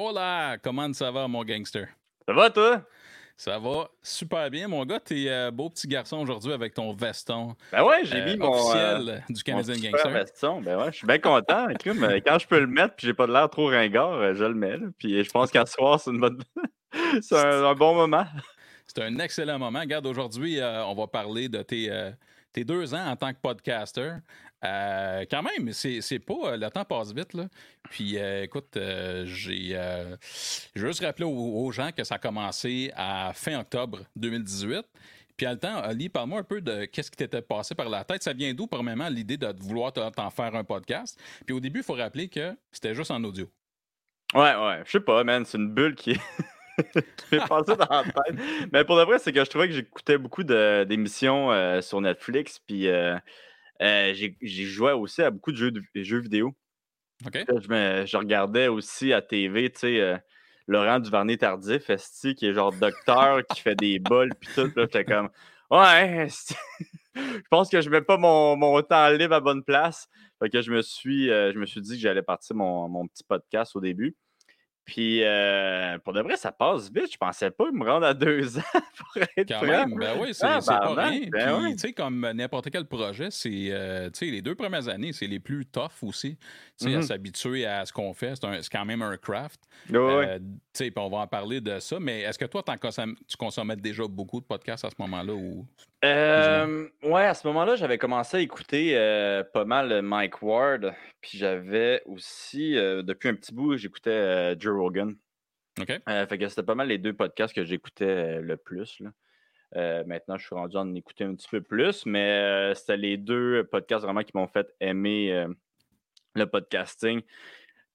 Hola, comment ça va, mon gangster? Ça va, toi? Ça va super bien, mon gars. T'es euh, beau petit garçon aujourd'hui avec ton veston. Ben ouais, j'ai euh, mis mon. officiel euh, du Canadian Gangster. veston. Ben ouais, je suis bien content. Quand je peux le mettre puis j'ai pas de l'air trop ringard, je le mets. là. Puis je pense qu'à ce soir, c'est une bonne. c'est un, un bon moment. C'est un excellent moment. Regarde, aujourd'hui, on va parler de tes, tes deux ans en tant que podcaster. Euh, quand même, c'est pas. euh, Le temps passe vite, là. Puis, euh, écoute, j'ai. juste rappeler aux, gens que ça a commencé à fin octobre 2018. Puis, à le temps, Ali, parle-moi un peu de qu'est-ce qui t'était passé par la tête. Ça vient d'où, premièrement, l'idée de vouloir t'en faire un podcast? Puis, au début, il faut rappeler que c'était juste en audio. Ouais, ouais. Je sais pas, man. C'est une bulle qui. dans la tête. Mais pour de vrai, c'est que je trouvais que j'écoutais beaucoup d'émissions euh, sur Netflix. Puis euh, euh, j'ai joué aussi à beaucoup de jeux, de- jeux vidéo. OK? Je, me- je regardais aussi à TV, tu sais, euh, Laurent Duvernay-Tardif, esti, qui est genre docteur, qui fait des bols, puis tout. Là, j'étais comme, ouais, je pense que je mets pas mon, mon temps libre à bonne place. Fait que je me suis, euh, je me suis dit que j'allais partir mon, mon petit podcast au début. Puis, euh, pour de vrai, ça passe vite. Je pensais pas me rendre à deux ans pour être Quand prêt. même, ben oui, c'est Ah, pas rien. ben Puis, tu sais, comme n'importe quel projet, c'est, euh, tu sais, les deux premières années, c'est les plus tough aussi. Tu sais, à Mhm. s'habituer à ce qu'on fait. C'est quand même un craft. Ouais. Euh, tu sais, puis on va en parler de ça. Mais est-ce que toi, tu consommais déjà beaucoup de podcasts à ce moment-là? Ou... Euh, ouais, à ce moment-là, j'avais commencé à écouter euh, pas mal Mike Ward. Puis j'avais aussi, euh, depuis un petit bout, j'écoutais Joe Rogan. OK? Fait que c'était pas mal les deux podcasts que j'écoutais le plus. là. Maintenant, je suis rendu à en écouter un petit peu plus, mais c'était les deux podcasts vraiment qui m'ont fait aimer le podcasting.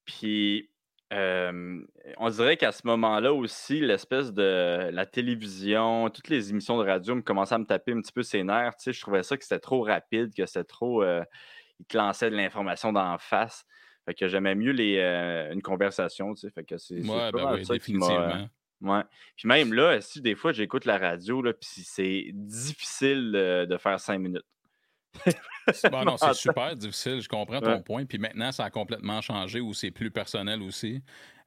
Puis, euh, on dirait qu'à ce moment-là aussi, l'espèce de la télévision, toutes les émissions de radio me commençaient à me taper un petit peu ses nerfs. Tu sais, je trouvais ça que c'était trop rapide, que c'était trop. euh, ils te lançaient de l'information d'en face. Fait que j'aimais mieux les, euh, une conversation, tu sais. Fait que c'est Ouais, pas ben oui, ça euh, définitivement. Ouais. Puis même là, si des fois j'écoute la radio, là, puis c'est difficile de faire cinq minutes. Bon, non, c'est super difficile, je comprends ton Ouais. point. Puis maintenant, ça a complètement changé où c'est plus personnel aussi,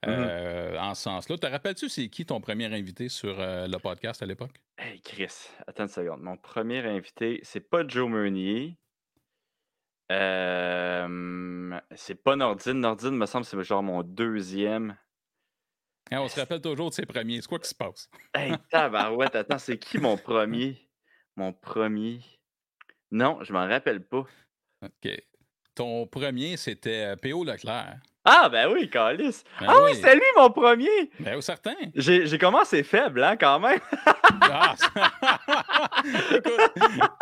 euh, en ce sens-là. Te rappelles-tu, c'est qui ton premier invité sur euh, le podcast à l'époque? Hey Chris, attends une seconde. Mon premier invité, c'est pas Joe Meunier. Euh, c'est pas Nordine. Nordine, me semble, c'est genre mon deuxième. Hein, on se rappelle toujours de ses premiers. C'est quoi qui se passe? Hey, tabarouette, attends, c'est qui mon premier? Mon premier. Non, je m'en rappelle pas. OK. Ton premier, c'était euh, P.O. Leclerc. Ah, ben oui, Calis. Ben ah oui, oui. c'est lui mon premier. Ben, certain. J'ai commencé faible, hein, quand même. Ah, Écoute,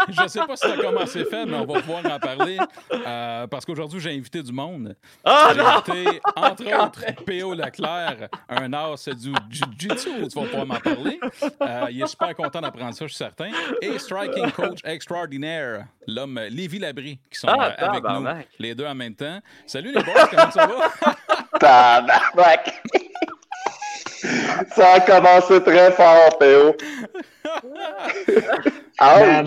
je sais pas si tu as commencé faible, mais on va pouvoir en parler. euh, parce qu'aujourd'hui, j'ai invité du monde. Ah J'ai invité, entre Quand autres, P.O. Leclerc, un as du jiu-jitsu, tu vas pouvoir m'en parler. Euh, il est super content d'apprendre ça, je suis certain. Et striking coach extraordinaire, l'homme Lévi Labrie, qui sont Ah, euh, avec nous, les deux en même temps. Salut les boys, comment ça va? Tabarnak! Ça a commencé très fort, Théo. Man,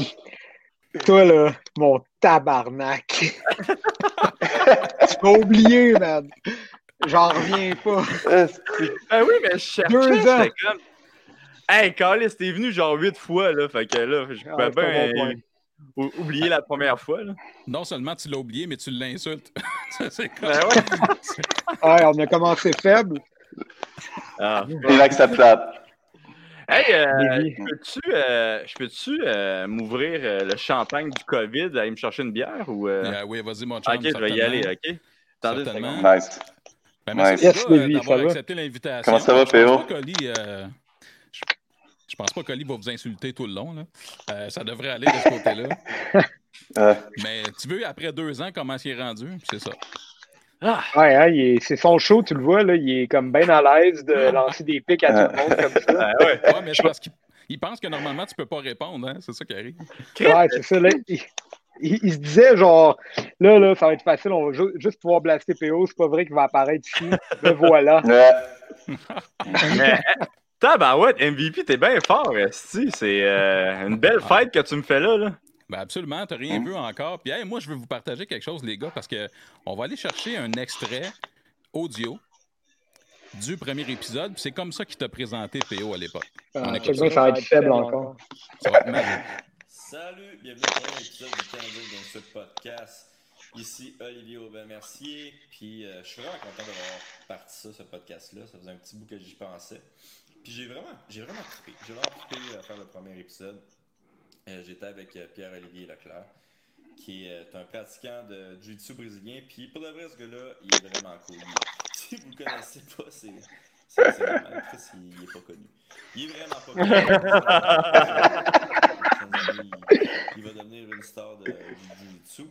toi là, mon tabarnak. tu m'as oublié, man. J'en reviens pas. Ben oui, mais je cherchais. Deux ans. j'étais comme... Hey, Calis, t'es venu genre huit fois, là. Fait que là, je Ah, pouvais pas bien bon point. ou- oublier la première fois, là. Non seulement tu l'as oublié, mais tu l'insultes. C'est comme- Ben ouais. Ouais, on a commencé faible. Ah. Inacceptable. Hey, euh, je peux-tu euh, je peux-tu, euh, m'ouvrir euh, le champagne du COVID, aller me chercher une bière ou. oui, vas-y, mon chum. ok, je vais y aller, ok? Attendez. Nice. Ben, merci. Yes, euh, d'avoir va? accepté l'invitation. Comment ça va, Je pense P.O.? pas qu'Oli, euh, je, je pense pas qu'Oli va vous insulter tout le long. Là. Euh, ça devrait aller de ce côté-là. Mais tu veux, après deux ans, comment il est rendu? C'est ça. Ah, Ouais, hein, il est- c'est son show, tu le vois, là, il est comme bien à l'aise de lancer des pics à tout le monde comme ça. ouais. Ouais, mais c'est parce qu'il il pense que normalement, tu peux pas répondre. Hein? C'est ça qui arrive. Ouais, c'est ça. Là, il, il- il se disait, genre, là, là, ça va être facile, on va ju- juste pouvoir blaster PO, c'est pas vrai qu'il va apparaître ici. Le voilà. tabarouette, MVP, t'es bien fort, esti. C'est euh, une belle fête que tu me fais là, là. Ben absolument, tu rien Hein? vu encore. Puis hey, moi, je veux vous partager quelque chose, les gars, parce que on va aller chercher un extrait audio du premier épisode. puis C'est comme ça qu'il t'a présenté PO à l'époque. Euh, sais bien que ça va être faible encore. Ça va être. Salut, bienvenue au premier épisode du Canadien Gangster Podcast. Ici Olivier Aubin-Mercier, puis euh, je suis vraiment content d'avoir parti ça, ce podcast-là. Ça faisait un petit bout que j'y pensais. Puis j'ai vraiment, j'ai vraiment trippé. J'ai vraiment trippé à faire le premier épisode. Euh, J'étais avec euh, Pierre-Olivier Leclerc, qui est euh, un pratiquant de jiu-jitsu brésilien. Puis pour de vrai, ce gars-là, il est vraiment cool. Si vous le connaissez pas, c'est... C'est Chris, il, il est pas connu. Il est vraiment pas connu. il, il va devenir une star de, du jiu-jitsu,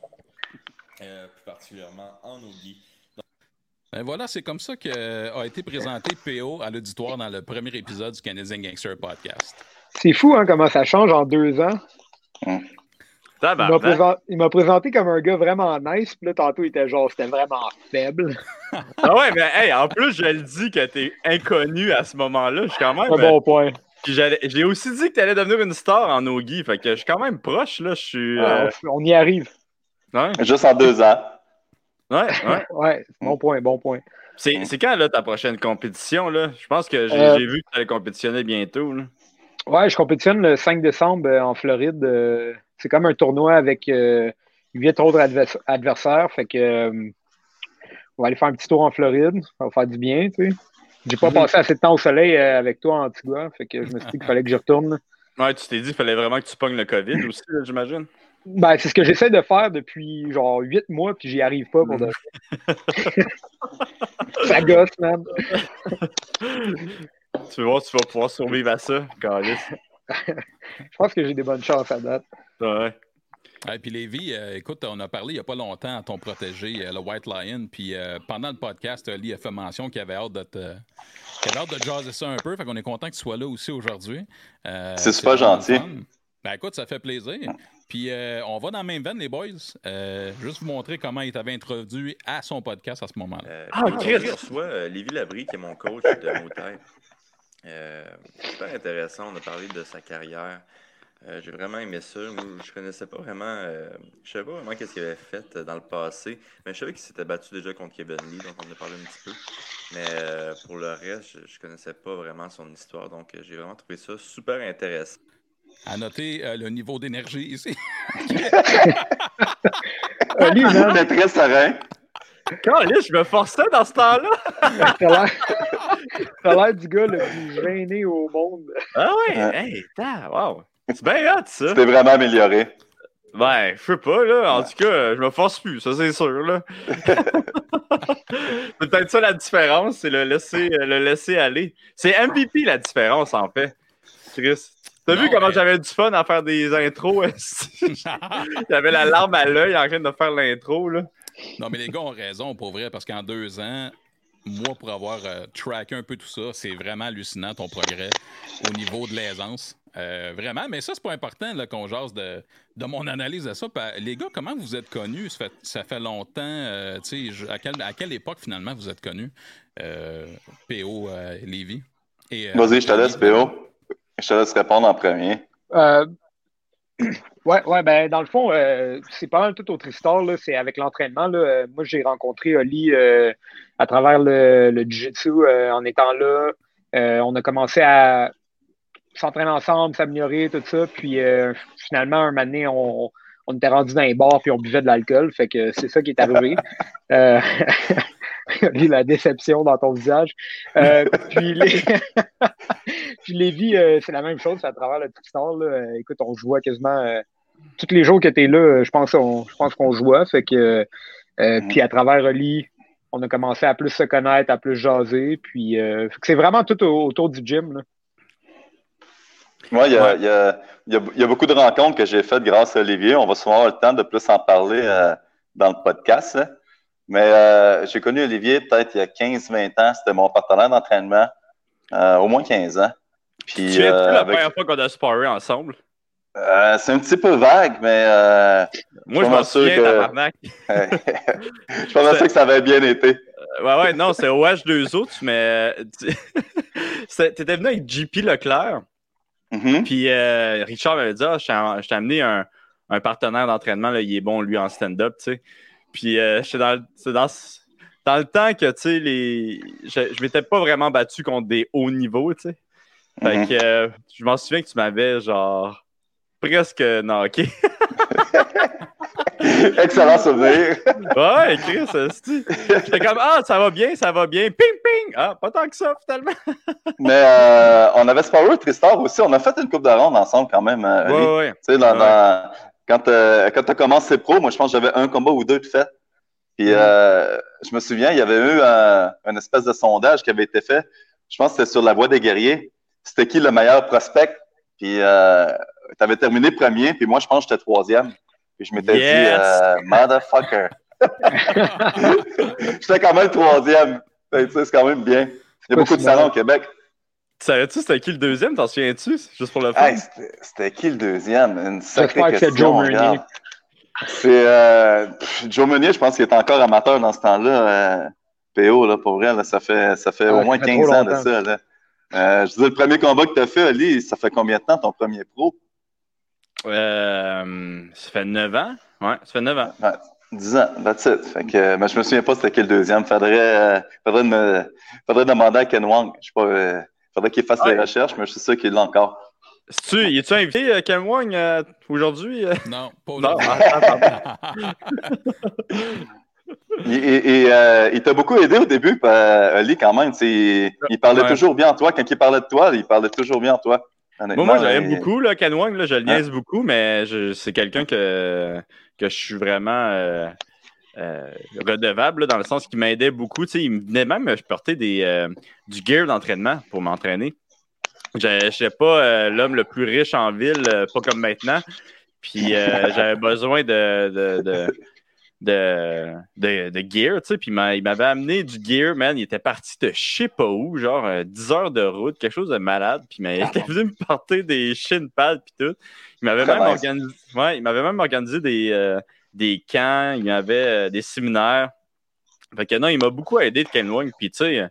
euh, plus particulièrement en Ogi. Ben voilà, c'est comme ça qu'a été présenté PO à l'auditoire dans le premier épisode du Canadian Gangster Podcast. C'est fou hein, comment ça change en deux ans. Il m'a Tabarnak. présent- il m'a présenté comme un gars vraiment nice, puis là, tantôt, il était genre, c'était vraiment faible. Ah ouais, mais hey, en plus, je le dis que t'es inconnu à ce moment-là. Je suis quand même. Un bon point. J'ai aussi dit que t'allais devenir une star en Ogi. Fait que je suis quand même proche, là. Je suis. euh, Ah, on y arrive. Juste en deux ans. ouais, ouais. Ouais, bon point, bon point. C'est c'est quand, là, ta prochaine compétition, là? Je pense que j'ai Euh, j'ai vu que tu allais compétitionner bientôt, là. Ouais, je compétitionne le 5 décembre euh, en Floride. euh, c'est comme un tournoi avec euh, huit autres advers- adversaires. Fait que euh, on va aller faire un petit tour en Floride. Ça va faire du bien, tu sais. J'ai pas Mhm. passé assez de temps au soleil euh, avec toi en Antigua. Fait que je me suis dit qu'il fallait que j'y retourne. Ouais, tu t'es dit qu'il fallait vraiment que tu pognes le COVID aussi, là, j'imagine. Ben, c'est ce que j'essaie de faire depuis genre huit mois, puis j'y arrive pas pour de Ça gosse, man. Tu vas voir, tu vas pouvoir survivre à ça, Carlis. Je pense que j'ai des bonnes chances à date. Ouais. Et puis Lévi, euh, écoute, on a parlé il n'y a pas longtemps à ton protégé, euh, le White Lion. Puis euh, pendant le podcast, Oli a fait mention qu'il avait hâte de te. qu'il avait hâte de jaser ça un peu. Fait qu'on est content que tu sois là aussi aujourd'hui. Euh, C'est super gentil. Ben écoute, ça fait plaisir. Puis euh, on va dans la même veine, les boys. Euh, juste vous montrer comment il t'avait introduit à son podcast à ce moment-là. Euh, Ah, Chris! on reçoit euh, Lévi Labrie, qui est mon coach de. Euh, super intéressant, on a parlé de sa carrière. Euh, J'ai vraiment aimé ça. Moi, je connaissais pas vraiment, euh, je savais pas vraiment qu'est-ce qu'il avait fait euh, dans le passé, mais je savais qu'il s'était battu déjà contre Kevin Lee, donc on en a parlé un petit peu. Mais euh, pour le reste, je, je connaissais pas vraiment son histoire, donc euh, j'ai vraiment trouvé ça super intéressant. À noter euh, le niveau d'énergie ici. Man, T'es très serein. Carlis, je me forçais dans ce temps-là! t'as l'air du gars le plus gêné au monde. Ah ouais! Ouais. Hey, ta, wow! C'est bien hot, ça! Tu t'es vraiment amélioré. Ben, je sais pas, là. En tout cas, je me force plus, ça, c'est sûr, là. c'est peut-être ça la différence, c'est le laisser, euh, le laisser aller. C'est MVP la différence, en fait. Chris. T'as Non, vu comment mais- j'avais du fun à faire des intros? J'avais la larme à l'œil en train de faire l'intro, là? Non, mais les gars ont raison, pour vrai, parce qu'en deux ans, moi, pour avoir euh, tracké un peu tout ça, c'est vraiment hallucinant ton progrès au niveau de l'aisance. Euh, vraiment, mais ça, c'est pas important là, qu'on jase de, de mon analyse de ça. Les gars, comment vous êtes connus? Ça fait, ça fait longtemps, euh, tu sais, je- à, quelle- à quelle époque, finalement, vous êtes connus? Euh, PO, euh, euh, Vas-y, je te laisse, PO. Je te laisse répondre en premier. Euh, ouais, ouais, ben dans le fond, euh, c'est pas mal tout autre histoire. là. C'est avec l'entraînement. là. Euh, Moi, j'ai rencontré Oli euh, à travers le, le Jiu-Jitsu euh, en étant là. On a commencé à s'entraîner ensemble, s'améliorer, tout ça. Puis finalement, un moment donné, on, on était rendu dans les bars puis on buvait de l'alcool. Fait que c'est ça qui est arrivé. La déception dans ton visage. Euh, puis les... Puis Lévi, euh, c'est la même chose c'est à travers le Tristar. Là. Euh, écoute, on jouait quasiment euh, tous les jours que tu es là, je pense, on, je pense qu'on jouait. Fait que. Puis à travers Oli, on a commencé à plus se connaître, à plus jaser. Puis c'est vraiment tout au- autour du gym. Là. Moi, il y a, Ouais. y y y beaucoup de rencontres que j'ai faites grâce à Olivier. On va souvent avoir le temps de plus en parler euh, dans le podcast. hein. Mais euh, j'ai connu Olivier peut-être il y a 15-20 ans. C'était mon partenaire d'entraînement. euh, au moins 15 ans. Tu Puis, euh, la avec- première fois qu'on a sparé ensemble? euh, c'est un petit peu vague, mais Moi, je m'en souviens, que- je pense que ça avait bien été. Ouais, ouais, non, c'est OH2O, tu mais tu- c'est- t'étais venu avec JP Leclerc, Mhm. puis euh, Richard m'avait dit Ah, je t'ai je t'ai amené un, un partenaire d'entraînement, là, il est bon, lui, en stand-up, tu sais. Puis euh, j'étais dans, le- c'est dans, le temps que, tu sais, les... je, je m'étais pas vraiment battu contre des hauts niveaux, tu sais. Fait Mhm. que euh, je m'en souviens que tu m'avais, genre, presque knocké. Excellent souvenir. ouais, Chris. J'étais comme, ah, ça va bien, ça va bien. Ping, ping. Ah, pas tant que ça, finalement. Mais euh, on avait Sparrow Tristar aussi. On a fait une coupe de ronde ensemble quand même. euh, Oli. Ouais, ouais. Tu sais, dans, Ouais. dans- quand, euh, quand tu as commencé pro, moi, je pense que j'avais un combat ou deux de fait. Puis, euh, je me souviens, il y avait eu un, une espèce de sondage qui avait été fait. Je pense que c'était sur la voie des guerriers. C'était qui le meilleur prospect? Puis, euh, tu avais terminé premier, puis moi, je pense que j'étais troisième. Puis, je m'étais Yes! dit, euh, motherfucker. j'étais quand même troisième. C'est quand même bien. Il y a beaucoup de salons au Québec. Savais-tu c'était qui le deuxième? T'en souviens-tu? Juste pour le fun. Hey, c'était- qui le deuxième? Une sacrée J'espère que c'est question. Joe Meunier. C'est euh, Joe Meunier, je pense qu'il est encore amateur dans ce temps-là. euh, PO, là, pour vrai, là, ça fait, ça fait au moins fait 15 trop ans de ça. Là. Euh, je disais, le premier combat que tu as fait, Ali, ça fait combien de temps ton premier pro? Euh, ça fait 9 ans? Ouais, ça fait 9 ans. 10 ans, that's it. Fait que, mais je me souviens pas c'était qui le deuxième. Faudrait, euh, faudrait, me, faudrait demander à Ken Wang. Je sais pas, euh, faudrait qu'il fasse Ouais. les recherches, mais je suis sûr qu'il l'a encore. tu y es-tu invité, euh, Ken Wang, euh, aujourd'hui? euh? Non, pas aujourd'hui. ah, ah, Et, et- et, euh, il t'a beaucoup aidé au début, euh, Ali, quand même. tu Il, il parlait Ouais. toujours bien de toi. Quand il parlait de toi, il parlait toujours bien de toi. Moi, Honnêtement, beaucoup, là, Ken Wang, là, je le niaise beaucoup, mais c'est quelqu'un que, que je suis vraiment euh, euh, redevable, là, dans le sens qu'il m'aidait beaucoup. Tu sais, il me venait même me porter des, euh, du gear d'entraînement pour m'entraîner. Je n'étais pas euh, l'homme le plus riche en ville, euh, pas comme maintenant. Puis euh, j'avais besoin de, de, de, de, de- de gear, tu sais. Puis il m'a- il m'avait amené du gear, man. Il était parti de je sais pas où, genre euh, 10 heures de route, quelque chose de malade. Puis il était venu me porter des shin pads, puis tout. Il m'avait même, ouais, même organisé des, euh, des camps, il m'avait euh, des séminaires. Fait que non, il m'a beaucoup aidé de Ken Wang. Puis tu sais,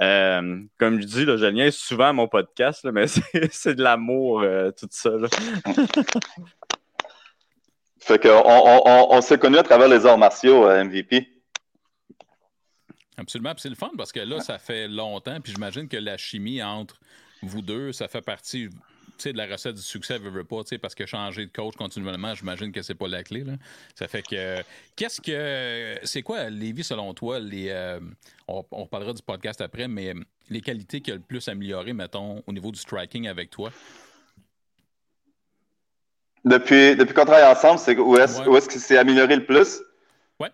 euh, comme je dis, là, je niaise souvent à mon podcast, là, mais c'est c'est de l'amour, euh, tout ça. là. Fait que on, on, s'est connus à travers les arts martiaux, euh, MVP. Absolument. Puis c'est le fun parce que là, ça fait longtemps. Puis j'imagine que la chimie entre vous deux, ça fait partie de la recette du succès, veut, veut pas, tu sais, parce que changer de coach continuellement, j'imagine que c'est pas la clé. Là. Ça fait que. Qu'est-ce que. C'est quoi, Lévi, selon toi, les. euh, on, on reparlera du podcast après, mais les qualités qui ont le plus amélioré, mettons, au niveau du striking avec toi? Depuis, depuis qu'on travaille ensemble, c'est où est-ce Ouais. où est-ce qu'il s'est amélioré le plus? Ouais.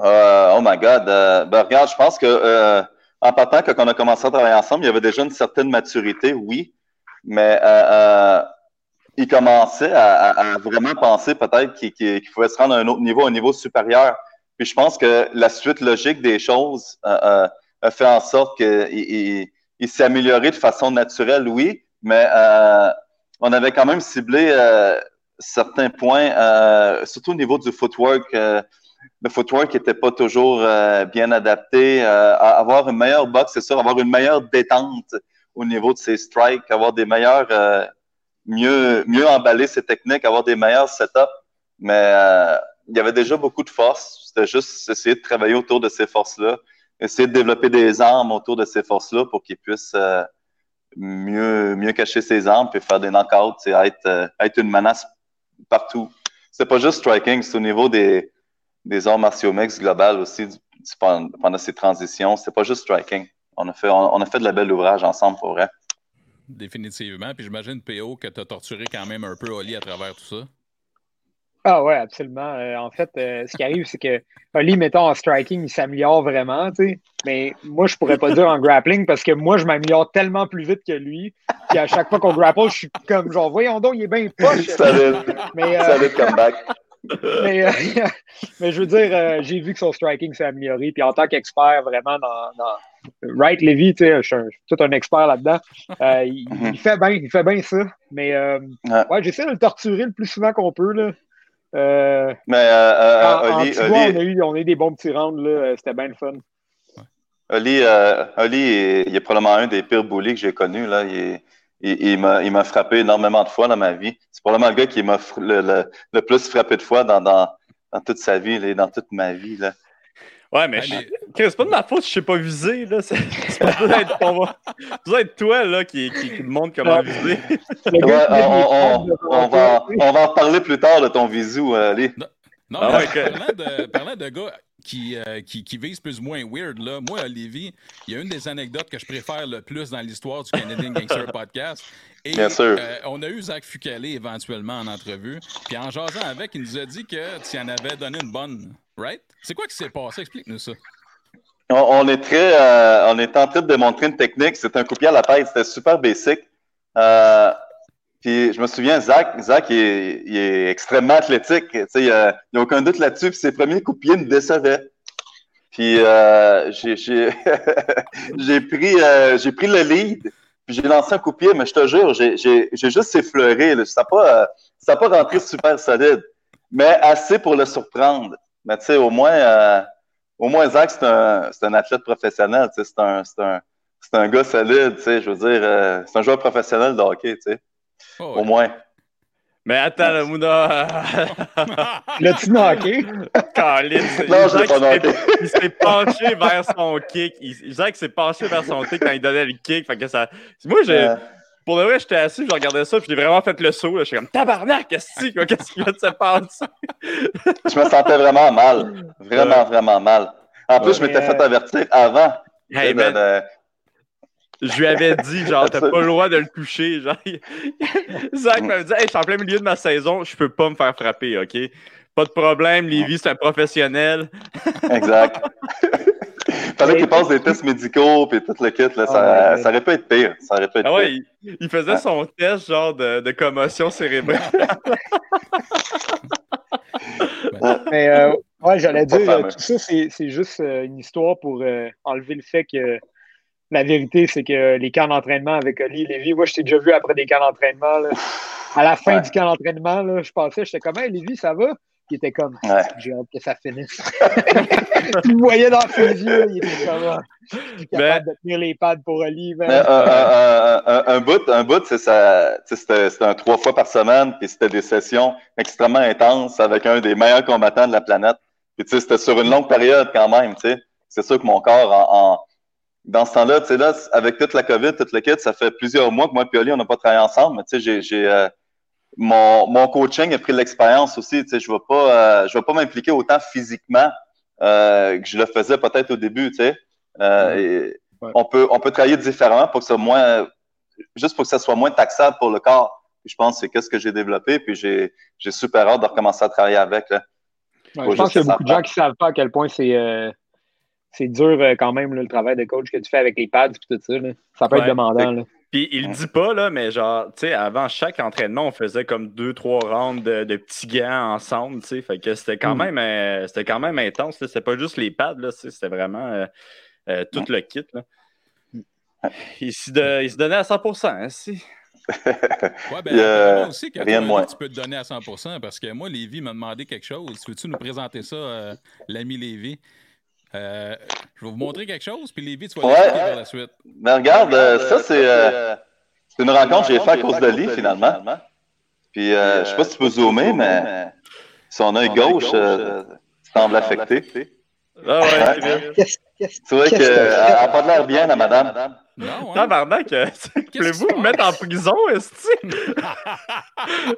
Euh, oh my God. Euh, ben, regarde, je pense que en partant, quand on a commencé à travailler ensemble, il y avait déjà une certaine maturité, oui, mais euh, euh, il commençait à, vraiment penser peut-être qu'il qu'il pouvait se rendre à un autre niveau, un niveau supérieur. Puis je pense que la suite logique des choses euh, a fait en sorte qu'il il, il s'est amélioré de façon naturelle, oui, mais on avait quand même ciblé certains points, surtout au niveau du footwork. le footwork n'était pas toujours bien adapté. avoir une meilleure boxe, c'est sûr, avoir une meilleure détente au niveau de ses strikes, avoir des meilleurs, euh, mieux, mieux emballer ses techniques, avoir des meilleurs setups. Mais euh, il y avait déjà beaucoup de force. C'était juste essayer de travailler autour de ces forces-là, essayer de développer des armes autour de ces forces-là pour qu'ils puissent euh, mieux, cacher ses armes puis faire des knockouts, c'est être, être une menace partout. C'est pas juste striking, c'est au niveau des, des arts martiaux mix global aussi pendant ces transitions. C'est pas juste striking. On a fait, on, on a fait de la belle ouvrage ensemble pour vrai. Définitivement. Puis j'imagine, PO, que tu as torturé quand même un peu Oli à travers tout ça. Ah ouais, absolument. Euh, en fait, euh, ce qui arrive, c'est que Oli, mettons, en striking, il s'améliore vraiment, tu sais. Mais moi, je pourrais pas dire en grappling parce que moi, je m'améliore tellement plus vite que lui. Puis à chaque fois qu'on grapple, je suis comme genre, voyons donc, il est bien poche. Solide, Mais, euh, comeback. mais, euh, mais je veux dire, euh, j'ai vu que son striking s'est amélioré. Puis en tant qu'expert, vraiment, dans, dans Wright Levy, tu sais, je suis un- je suis tout un expert là-dedans. Euh, il, Mhm. il fait bien, il fait bien ça. Mais euh, Ouais. ouais, j'essaie de le torturer le plus souvent qu'on peut. Là. Euh, Mais euh, euh, en, Oli, on, a eu, on a eu des bons petits rounds, là. C'était bien le fun. Oli, euh, il est probablement un des pires bullies que j'ai connus. Là. Il, est- il, il m'a, il m'a frappé énormément de fois dans ma vie. C'est probablement le gars qui m'a le, le, le plus frappé de fois dans, dans, dans toute sa vie et dans toute ma vie. Là. Ouais, mais, c'est pas de ma faute si je sais pas viser, là. C'est pas besoin être, va... être toi, là, qui, qui, qui me montre comment viser. Ouais, on, on, va, on va en parler plus tard de ton visou, allez. Non, ah parlant, de, parlant de gars qui, euh, qui, qui, vise plus ou moins weird, là, moi, à Lévis, il y a une des anecdotes que je préfère le plus dans l'histoire du Canadian Gangster Podcast. Et Bien sûr. Euh, on a eu Zach Fucalé éventuellement en entrevue. Puis en jasant avec, il nous a dit que tu en avais donné une bonne. Right? C'est quoi qui s'est passé? Explique-nous ça. On, est très, euh, on est en train de démontrer une technique. C'est un coupier à la tête. C'était super basic. Euh, puis je me souviens, Zach, Zach il est, extrêmement athlétique. Il n'y a, aucun doute là-dessus. Puis ses premiers pied me décevaient. Puis euh, j'ai pris, euh, j'ai pris le lead. Puis j'ai lancé un coup de pied, mais je te jure, j'ai juste effleuré. Ça n'a pas, ça pas rentré super solide, mais assez pour le surprendre. Mais tu sais, au moins, euh, au moins Zach, c'est un, un, athlète professionnel. C'est un, un, un gars solide. Je veux dire, euh, c'est un joueur professionnel de hockey. Tu sais. Oh, Au moins. Mais attends, le Mouna. L'as-tu knocké? non, je l'ai pas knocké. Il s'est penché vers son kick. Il, Jacques s'est penché vers son kick quand il donnait le kick. Fait que ça... Moi, j'ai. Pour de vrai, j'étais assis, je regardais ça, puis j'ai vraiment fait le saut. Je suis comme tabarnak, qu'est-ce qui va se passer? je me sentais vraiment mal. Vraiment, vraiment mal. En plus, je m'étais fait avertir avant. Hey, de, je lui avais dit, genre, t'as pas le droit de le toucher. Genre, Zach m'avait dit, hey, je suis en plein milieu de ma saison, je peux pas me faire frapper, OK? Pas de problème, Lévi, c'est un professionnel. exact. Fallait qu'il passe des tests médicaux puis tout le kit, là, ça, ah, ça, aurait pu être pire. Ça aurait pu être ah ouais, Il, faisait son test genre de, de commotion cérébrale. Mais euh, ouais, j'allais dire, tout ça, c'est juste euh, une histoire pour euh, enlever le fait que la vérité, c'est que les camps d'entraînement avec Oli et Lévi, moi, je t'ai déjà vu après des camps d'entraînement. À la fin du camp d'entraînement, je pensais, j'étais comme, hey, Lévi, ça va? Il était comme, j'ai hâte que ça finisse. tu le voyais dans ses yeux, il était comme, ah, je suis capable ben de tenir les pads pour Oli. Ben. un, un, bout, un bout c'était un trois fois par semaine, puis c'était des sessions extrêmement intenses avec un des meilleurs combattants de la planète. Puis, c'était sur une longue période quand même, tu sais. C'est sûr que mon corps en dans ce temps-là, tu sais, là, avec toute la COVID, toute le kit, ça fait plusieurs mois que moi et Oli, on n'a pas travaillé ensemble. Mais tu sais, j'ai, euh, mon, mon coaching a pris de l'expérience aussi. Tu sais, je ne vais pas, euh, je vais pas m'impliquer autant physiquement euh, que je le faisais peut-être au début. Tu sais, et on peut, on peut travailler différemment pour que ça moins, juste pour que ça soit moins taxable pour le corps. je pense que c'est qu'est-ce que j'ai développé. Puis j'ai, j'ai super hâte de recommencer à travailler avec. Là. je pense qu'il y a beaucoup de gens qui ne savent pas à quel point c'est c'est dur euh, quand même le travail de coach que tu fais avec les pads et tout ça. Ça peut être demandant. Là. Puis il le dit pas, là, mais genre, tu sais, avant chaque entraînement, on faisait comme deux, trois rounds de, petits gants ensemble, tu sais. Fait que c'était quand, mm. même, euh, c'était quand même intense. C'était pas juste les pads, là, c'était vraiment euh, tout le kit. Là. Il, se donnait à 100%, hein, si. ouais, ben, aussi que rien de moins. tu peux te donner à 100% parce que moi, Lévi m'a demandé quelque chose. Veux-tu nous présenter ça, l'ami Lévi? Euh, je vais vous montrer quelque chose, puis Lévi, tu vas ouais, par la suite. Mais regarde, euh, ça, euh, c'est une rencontre que j'ai faite à cause de Lee, finalement. Puis, je sais pas si tu peux zoomer, mais son œil gauche semble affecté. Ah ouais, c'est vrai qu'elle n'a pas l'air bien, la madame. Non, hein? Tabarnak, voulez-vous me mettre en prison, est-ce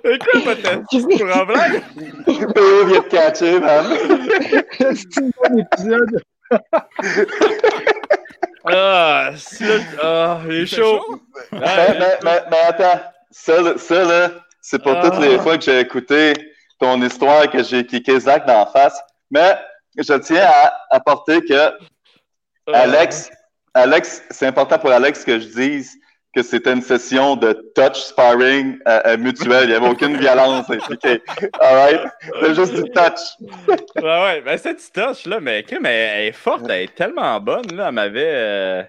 C'est quoi votre problème? PO vient de catcher, man. C'est un bon épisode. ah, ah, il est chaud. Mais, mais, mais, attends, ça, ça là, c'est pour toutes les ah. fois que j'ai écouté ton histoire que j'ai kické Zach d'en face. Mais je tiens à apporter que ah. Alex Alex, c'est important pour Alex que je dise que c'était une session de touch sparring euh, euh, mutuel. Il n'y avait aucune violence impliquée. Right? C'est juste du touch. ouais, ouais. Ben, c'est du touch, là, mais, mais elle est forte, elle est tellement bonne, là. Elle m'avait. Euh,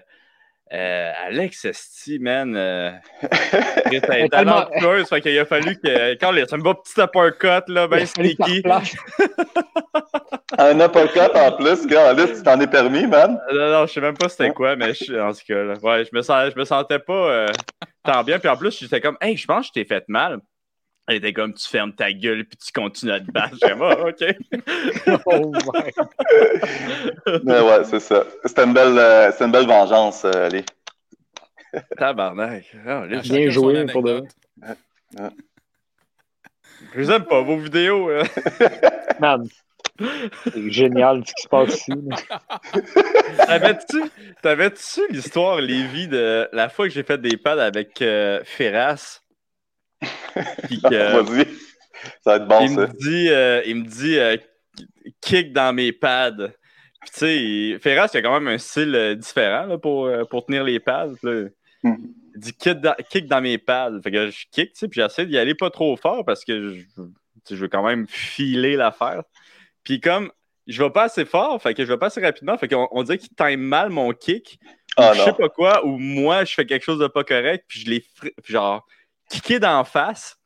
euh, Alex Esti, man. Euh, elle est talentueuse, fait qu'il a fallu que. Quand ça me va petit uppercut, là, ben sneaky. Un uppercut en plus, gars, tu t'en es permis, man. Non, non, je sais même pas c'était quoi, mais je, en tout cas, là, ouais, je me, sens, je me sentais pas euh, tant bien. Puis en plus, j'étais comme, hey, je pense que je t'ai fait mal. Elle était comme tu fermes ta gueule puis tu continues à te battre. J'ai ah, OK. oh Mais ouais, c'est ça. C'était une, belle, euh, une belle vengeance, euh, Ali. Tabarnak. Oh, Bien joué pour de. Je vous aime pas vos vidéos. Man. C'est génial ce qui se passe ici. T'avais-tu, t'avais-tu l'histoire, Lévi, de la fois que j'ai fait des pads avec euh, Ferras? Vas-y. Ça va être bon, il Me dit, euh, il me dit euh, kick dans mes pads. Puis, tu sais, Ferras, il a quand même un style différent pour, pour tenir les pads. Hmm. Il dit kick dans, mes pads. Fait que je kick, tu sais, puis j'essaie d'y aller pas trop fort parce que je, je veux quand même filer l'affaire. Puis comme je vais pas assez fort, fait que je vais pas assez rapidement, fait qu'on on dirait qu'il time mal mon kick. Ah, je sais pas quoi, ou moi je fais quelque chose de pas correct, puis je l'ai genre kické d'en face.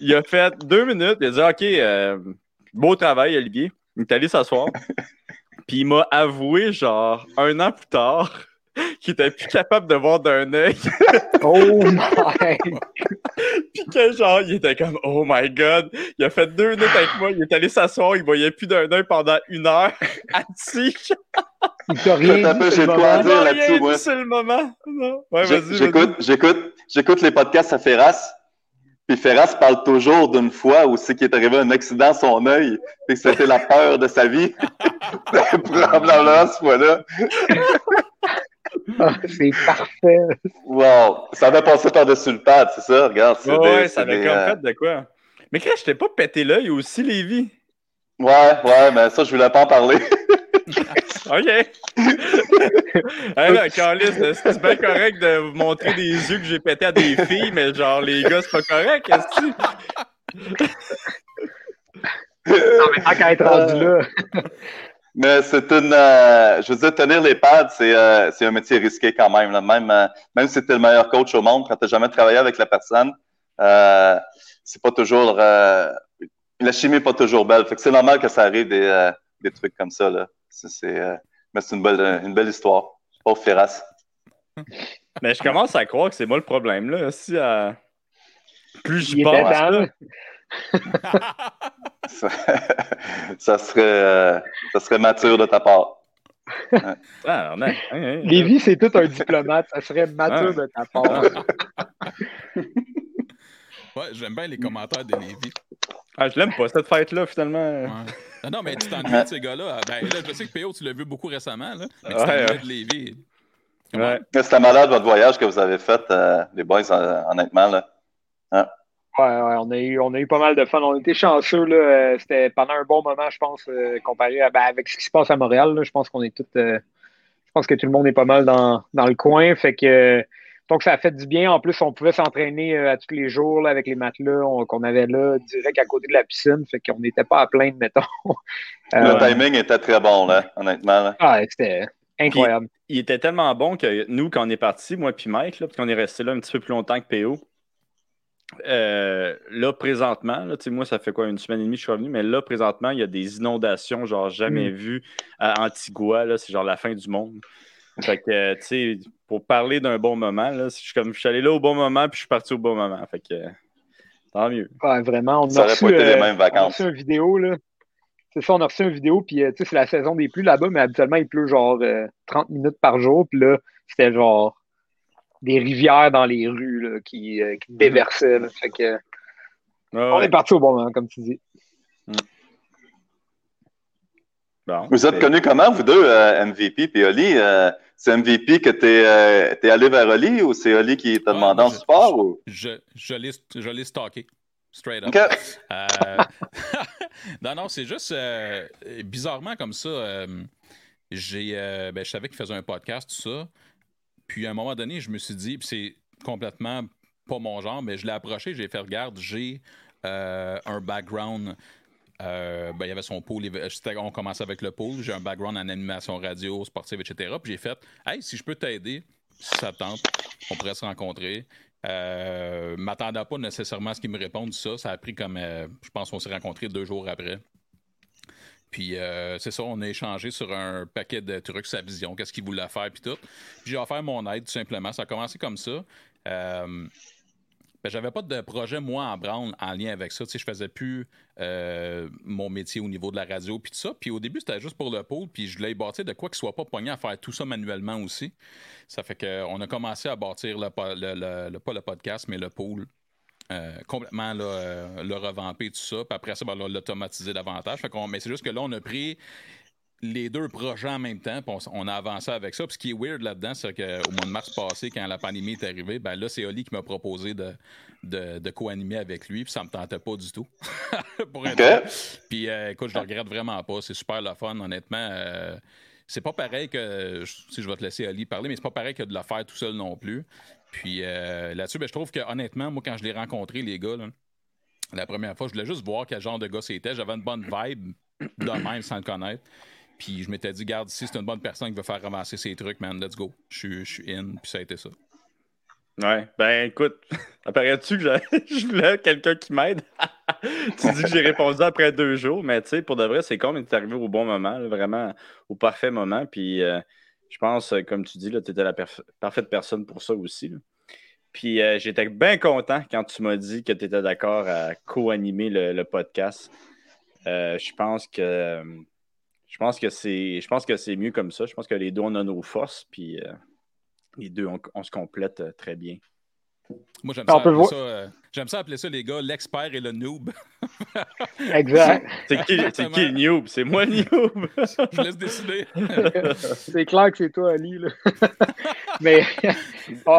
il a fait deux minutes, il a dit OK, euh, beau travail, Olivier. Il est allé s'asseoir. puis il m'a avoué, genre, un an plus tard, qui était plus capable de voir d'un œil. oh my! Puis que genre, il était comme Oh my god! Il a fait deux minutes avec moi, il est allé s'asseoir, il voyait plus d'un œil pendant une heure, assis. Il t'a rien dit. J'ai quoi à dire là-dessus, moi. C'est le moment. Ouais, j'écoute, j'écoute, j'écoute les podcasts à Ferras. Puis Ferras parle toujours d'une fois où c'est qu'il est arrivé un accident à son œil, et que c'était la peur de sa vie. Probablement ce fois-là. Ah, c'est parfait. Wow. Ça avait passé par-dessus le pad, c'est ça? Regarde. Ouais, ouais, ça avait comme euh, fait de quoi? Mais Chris, je t'ai pas pété l'œil aussi, Lévi. Ouais, ouais, mais ça, je voulais pas en parler. OK. hey, là, c'est bien correct de vous montrer des yeux que j'ai pété à des filles, mais genre, les gars, c'est pas correct, est-ce que Non, mais tant qu'à être rendu là. Mais c'est une. Euh, je veux dire, tenir les pads, c'est euh, un métier risqué quand même. Même, euh, même si tu es le meilleur coach au monde, quand tu n'as jamais travaillé avec la personne, c'est pas toujours. la chimie n'est pas toujours belle. Fait que c'est normal que ça arrive des, des trucs comme ça. Là. mais c'est une belle, une belle histoire. Pauvre Ferras. Mais je commence à croire que c'est moi le problème. Là. Si, plus je pense ça, serait, euh, ça serait mature de ta part. Ah, Lévi, c'est tout un diplomate. Ça serait mature de ta part. ouais, j'aime bien les commentaires de Lévi. Ah, je l'aime pas, cette fête-là, finalement. Non, mais tu t'ennuies de ces gars-là. Ben, là, je sais que PO, tu l'as vu beaucoup récemment, là, mais tu t'ennuies de Lévi. Ouais. C'était malade votre voyage que vous avez fait, euh, les boys, honnêtement. Là. Hein? Ouais, ouais, on a, eu, on a eu pas mal de fun. On était chanceux. Là. Euh, c'était pendant un bon moment, je pense, euh, comparé à, ben, avec ce qui se passe à Montréal. je pense qu'on est tout. Euh, je pense que tout le monde est pas mal dans, dans le coin. Fait que donc ça a fait du bien. En plus, on pouvait s'entraîner à tous les jours là, avec les matelas qu'on avait là, direct à côté de la piscine. Fait qu'on n'était pas à plaindre, mettons. le timing était très bon, là, honnêtement. Ah, c'était incroyable. il était tellement bon que nous, quand on est parti, moi et Mike, là, parce qu'on est resté là un petit peu plus longtemps que PO. Euh, là, présentement, là, moi, ça fait quoi, une semaine et demie que je suis revenu, mais là, présentement, il y a des inondations, genre jamais mm. vues à Antigua. Là, c'est genre la fin du monde. Fait que, tu sais, pour parler d'un bon moment, là, je, suis comme, je suis allé là au bon moment, puis je suis parti au bon moment. Fait que, tant mieux. Ouais, vraiment, on a, reçu, euh, on a reçu une vidéo, là. C'est ça, on a reçu une vidéo, puis, euh, tu sais, c'est la saison des pluies là-bas, mais habituellement, il pleut genre 30 minutes par jour, puis là, c'était genre des rivières dans les rues qui, euh, qui, déversaient. Fait que, on est parti au bon moment, comme tu dis. Hmm. vous êtes connus comment, vous deux, euh, MVP et Oli? Euh, c'est MVP que tu es, allé vers Oli ou c'est Oli qui t'a demandé en support? Ou? Je, je l'ai stocké. Straight up. non, non, c'est juste bizarrement comme ça. j'ai, ben, je savais qu'il faisait un podcast, tout ça. Puis à un moment donné, je me suis dit, c'est complètement pas mon genre, mais je l'ai approché, j'ai fait regarde, j'ai euh, un background. Euh, ben, il y avait son pôle, on commençait avec le pôle, j'ai un background en animation radio, sportive, etc. Puis j'ai fait, hey, si je peux t'aider, ça tente, on pourrait se rencontrer. Euh, m'attendais pas nécessairement à ce qu'il me réponde ça. Ça a pris comme, euh, je pense qu'on s'est rencontrés deux jours après. Puis euh, c'est ça, on a échangé sur un paquet de trucs, sa vision, qu'est-ce qu'il voulait faire, puis tout. Puis j'ai offert mon aide, tout simplement. Ça a commencé comme ça. Euh, ben, j'avais pas de projet, moi, en Brown, en lien avec ça. Tu sais, je faisais plus euh, mon métier au niveau de la radio, puis tout ça. Puis au début, c'était juste pour le pôle, puis je voulais bâtir de quoi qu'il soit pas pogné à faire tout ça manuellement aussi. Ça fait qu'on a commencé à bâtir, le, pas le podcast, mais le pôle. Euh, complètement là, le revamper, tout ça. Puis après ça, ben, l'automatiser davantage. Fait mais c'est juste que là, on a pris les deux projets en même temps, puis on, a avancé avec ça. Puis ce qui est weird là-dedans, c'est qu'au mois de mars passé, quand la pandémie est arrivée, ben là, c'est Oli qui m'a proposé de, de, co-animer avec lui, puis ça me tentait pas du tout. pour Puis euh, écoute, je le regrette vraiment pas. C'est super le fun, honnêtement. Euh, c'est pas pareil que, si je vais te laisser Ali parler, mais c'est pas pareil que de le faire tout seul non plus. Puis euh, là-dessus, ben, je trouve que honnêtement, moi, quand je l'ai rencontré, les gars, la première fois, je voulais juste voir quel genre de gars c'était. J'avais une bonne vibe de même sans le connaître. Puis je m'étais dit, garde, si c'est une bonne personne qui veut faire avancer ses trucs, man, let's go. Je, suis in, puis ça a été ça. Ouais, ben écoute, apparaît-tu que je voulais quelqu'un qui m'aide? tu dis que j'ai répondu après deux jours, mais tu sais, pour de vrai, c'est comme tu es arrivé au bon moment, vraiment au parfait moment. Puis euh, je pense, euh, comme tu dis, tu étais la parfaite personne pour ça aussi. Puis euh, j'étais bien content quand tu m'as dit que tu étais d'accord à co-animer le, podcast. je pense que je pense que c'est je pense que c'est mieux comme ça. Je pense que les deux on a nos forces, puis euh, les deux on, se complète euh, très bien. Moi j'aime ça, appeler ça, euh, j'aime ça appeler ça les gars l'expert et le noob. exact. C'est qui, qui, le noob? C'est moi le noob. Je laisse décider. c'est clair que c'est toi Ali là. mais oh,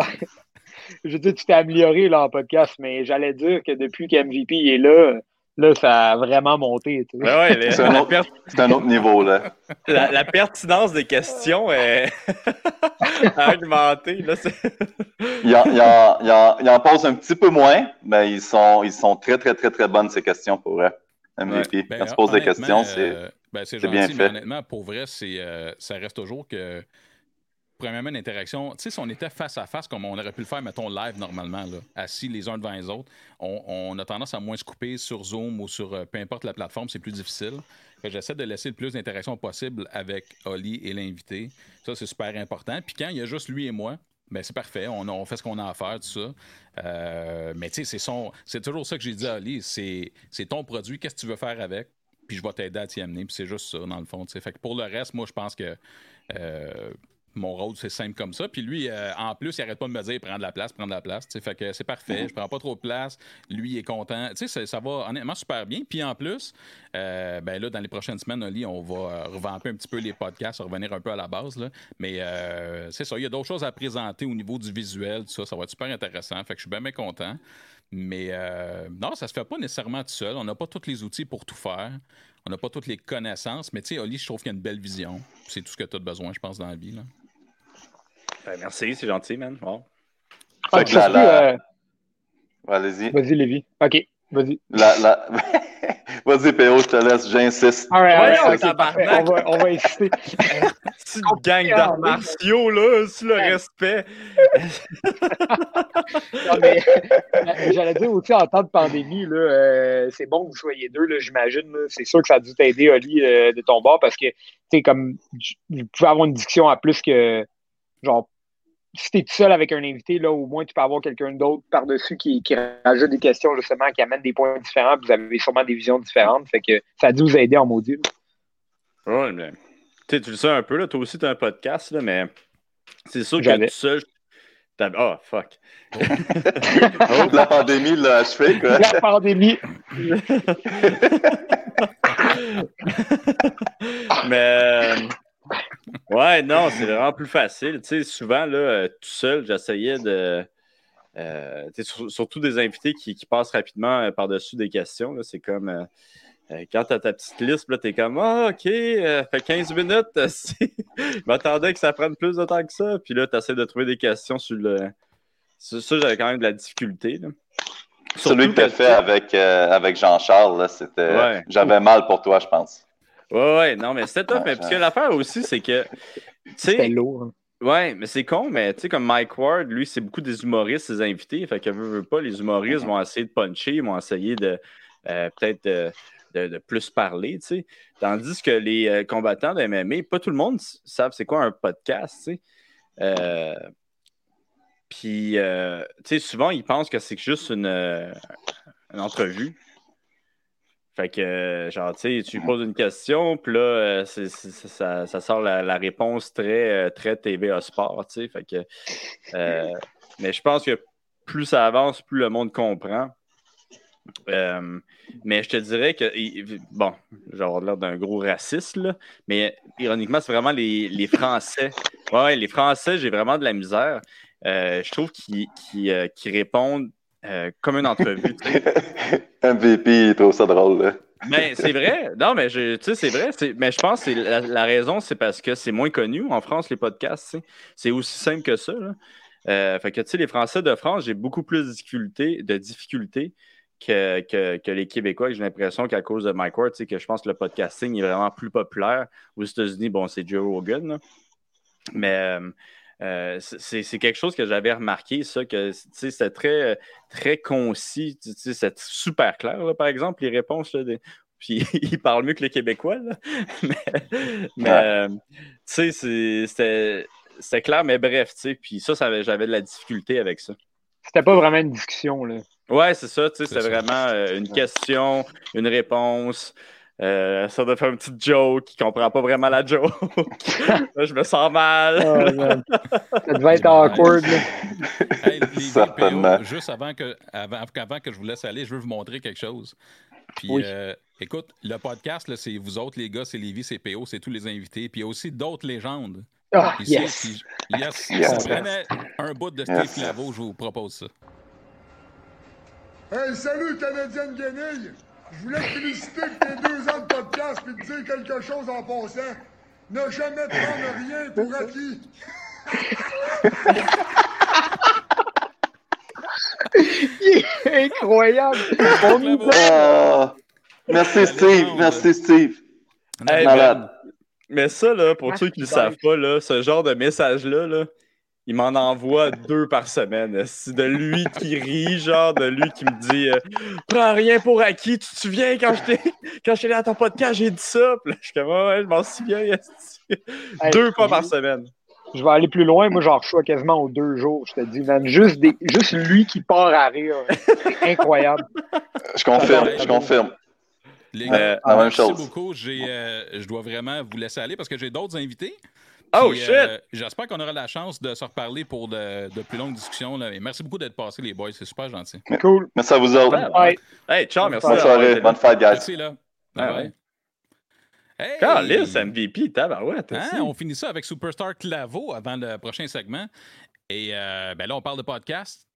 je dis tu t'es amélioré là en podcast, mais j'allais dire que depuis qu'MVP est là Là, ça a vraiment monté. c'est, un autre, niveau, là. La, pertinence des questions est augmentée. Là, il, en, il, en, pose un petit peu moins, mais ils sont, ils sont très, très, très, très bonnes, ces questions, pour vrai. MVP. Ben, Quand tu poses des questions, c'est, euh, ben, bien fait. honnêtement, pour vrai, c'est, euh, ça reste toujours que premièrement, une interaction. Tu sais, si on était face à face, comme on aurait pu le faire, mettons, live normalement, assis les uns devant les autres, on, a tendance à moins se couper sur Zoom ou sur euh, peu importe la plateforme, c'est plus difficile. J'essaie de laisser le plus d'interaction possible avec Oli et l'invité. Ça, c'est super important. Puis quand il y a juste lui et moi, ben c'est parfait, on, fait ce qu'on a à faire, tout ça. Euh, mais tu sais, c'est toujours ça que j'ai dit à Oli, c'est ton produit, qu'est-ce que tu veux faire avec? Puis je vais t'aider à t'y amener, puis c'est juste ça, dans le fond. Fait que pour le reste, moi, je pense que euh, mon rôle, c'est simple comme ça. Puis lui, euh, en plus, il arrête pas de me dire prends de la place, prends de la place. Fait que c'est parfait. Je prends pas trop de place. Lui il est content. Tu sais, ça va honnêtement super bien. Puis en plus, euh, ben là, dans les prochaines semaines, Oli, on va euh, revamper un petit peu les podcasts, revenir un peu à la base. Là. Mais c'est ça, il y a d'autres choses à présenter au niveau du visuel, tout ça. Ça va être super intéressant. Fait que je suis bien, bien content. Mais non, ça se fait pas nécessairement tout seul. On n'a pas tous les outils pour tout faire. On n'a pas toutes les connaissances. Mais tu sais, Oli, je trouve qu'il y a une belle vision. C'est tout ce que tu as besoin, je pense, dans la vie. Là. Ben, merci, c'est gentil, man. Wow. Ah, euh, Allez-y. Vas-y, Lévi. OK, vas-y. La, la... Vas-y, PO, je te laisse, j'insiste. on, va, on va insister. Gang d'arts martiaux, là, sur le respect. J'allais dire aussi, en temps de pandémie, là, euh, c'est bon que vous soyez deux, j'imagine. C'est sûr que ça a dû t'aider, Oli, euh, de ton bord, parce que, tu sais, comme, vous pouvez avoir une discussion à plus que, genre, si tu es tout seul avec un invité, là, au moins tu peux avoir quelqu'un d'autre par-dessus qui, qui, rajoute des questions, justement, qui amène des points différents. Vous avez sûrement des visions différentes. Fait que ça a dû vous aider en maudit. Oui, mais tu le sais un peu, là, toi aussi, tu as un podcast, là, mais c'est sûr que tout seul. Oh, fuck. la pandémie l'a achevé, quoi. La pandémie. mais. Ouais, non, c'est vraiment plus facile. Tu sais, souvent, là, euh, tout seul, j'essayais de. Euh, surtout des invités qui, passent rapidement euh, par-dessus des questions. C'est comme quand tu as ta petite liste, tu es comme Ah, OK, fait 15 minutes. Je m'attendais que ça prenne plus de temps que ça. Puis là, tu essaies de trouver des questions sur le. Sur ça, j'avais quand même de la difficulté. Celui que tu as fait avec, avec Jean-Charles, c'était. J'avais mal pour toi, je pense. Ouais, ouais, non, mais c'était top. mais parce que l'affaire aussi, c'est que. C'était lourd. Hein. Ouais, mais c'est con, mais tu sais, comme Mike Ward, lui, c'est beaucoup des humoristes, ses invités. Fait que veut, veut pas, les humoristes vont essayer de puncher, ils vont essayer de euh, peut-être de, plus parler, tu sais. Tandis que les euh, combattants de MMA, pas tout le monde savent c'est quoi un podcast, tu sais. Euh, Puis, tu sais, souvent, ils pensent que c'est juste une, une entrevue. Fait que, genre, tu sais, tu poses une question, puis là, euh, ça, sort la, réponse très, euh, très TVA sport, tu sais. Fait que, euh, mais je pense que plus ça avance, plus le monde comprend. Mais je te dirais que, bon, j'ai l'air d'un gros raciste, là, mais ironiquement, c'est vraiment les, les Français. Ouais, les Français, j'ai vraiment de la misère. Je trouve qu'ils répondent euh, comme une entrevue. MVP, il trouve ça drôle. Là. Mais c'est vrai. Non, mais tu sais, c'est vrai. Mais je pense que la, la raison, c'est parce que c'est moins connu en France, les podcasts. C'est aussi simple que ça. là. Euh, fait que, tu sais, les Français de France, j'ai beaucoup plus de difficultés, de difficultés que, que, que les Québécois. J'ai l'impression qu'à cause de Mike Ward, que je pense que le podcasting est vraiment plus populaire. Aux États-Unis, bon, c'est Joe Rogan. là. Mais euh, euh, c'est quelque chose que j'avais remarqué, ça, que c'était très, très concis. C'était super clair, là, par exemple, les réponses. Là, des- Puis il parle mieux que les Québécois. là. mais mais, Ouais. euh, tu sais, c'est- c'était clair, mais bref. tu sais, Puis ça, j'avais de la difficulté avec ça. C'était pas vraiment une discussion, là. Ouais, c'est ça. tu sais, C'est C'était vraiment euh, une question, une réponse. Euh, ça doit faire une petite joke qui comprend pas vraiment la joke. Là, je me sens mal. Oh. Ça devait être awkward, là. Hey, les Certainement. VPO, juste avant que, avant, avant que je vous laisse aller, je veux vous montrer quelque chose. Puis, Oui. euh, écoute, le podcast, c'est vous autres, les gars, c'est Lévi, c'est PO, c'est tous les invités. Puis il y a aussi d'autres légendes. Ah, Ici, yes! puis- yes, Yes. un bout de Steve Yes. Claveau, je vous propose ça. Hey, salut, Canadienne Guenille! Je voulais te féliciter pour tes deux ans de podcast et te dire quelque chose en passant. Ne jamais prendre rien pour acquis. Incroyable! Claveau. Ah! merci, Steve. Merci, Steve. Hey, Malade. Mais ça, là, pour Ah, ceux qui ne le savent pas, là, ce genre de message-là, là, il m'en envoie deux par semaine. C'est de lui qui rit, genre de lui qui me dit euh, Prends rien pour acquis, tu te souviens quand j'étais quand j'étais allé à ton podcast, j'ai dit ça. Puis là, je suis comme Ouais, ouais, je m'en souviens. Hey, deux fois je- par semaine. Je vais aller plus loin. Moi, j'en reçois quasiment aux deux jours. Je te dis, man, juste, des, juste lui qui part à rire. C'est incroyable. Je confirme, je confirme. Les Euh, la même merci chose. beaucoup. J'ai, euh, je dois vraiment vous laisser aller parce que j'ai d'autres invités. Oh Puis, shit! euh, J'espère qu'on aura la chance de se reparler pour de, de plus longues discussions. Là. Et merci beaucoup d'être passés, les boys. C'est super gentil. Cool. Merci à vous autres. Hey, ciao, merci. Bonne soirée, bonne fête, guys. Merci, là. Ah Bye ouais. bye. Hey! Carlis, MVP, tabarouette. Hein, on finit ça avec Superstar Clavo avant le prochain segment. Et euh, ben là, on parle de podcast.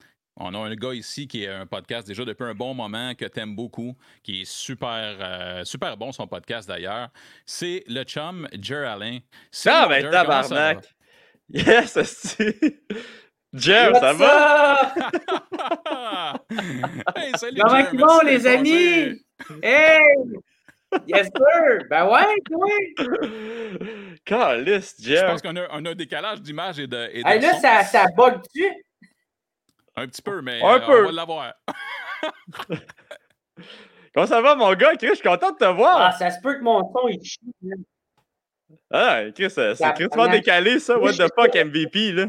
On a un gars ici qui est un podcast déjà depuis un bon moment, que t'aimes beaucoup, qui est super, euh, super bon, son podcast d'ailleurs. C'est le chum Jer Alain. Salut, Ah, ben Jer, ça va? tabarnak! Yes, esti. Jeff, ça va? hey, salut, Comment Jer, d'être les amis? Hey! Yes, sir! Ben ouais, ouais! Carlis, Je Jeff. pense qu'on a, on a un décalage d'image et de, et de Hey, là, son. ça, ça bug-tu? Un petit peu, mais Un euh, peu. on va l'avoir. Comment ça va, mon gars? Chris, je suis content de te Ah, voir. ça se peut que mon son, il chie. Ah, Chris, c'est c'est Tabarnak. crissement décalé, ça. What the fuck, MVP, là?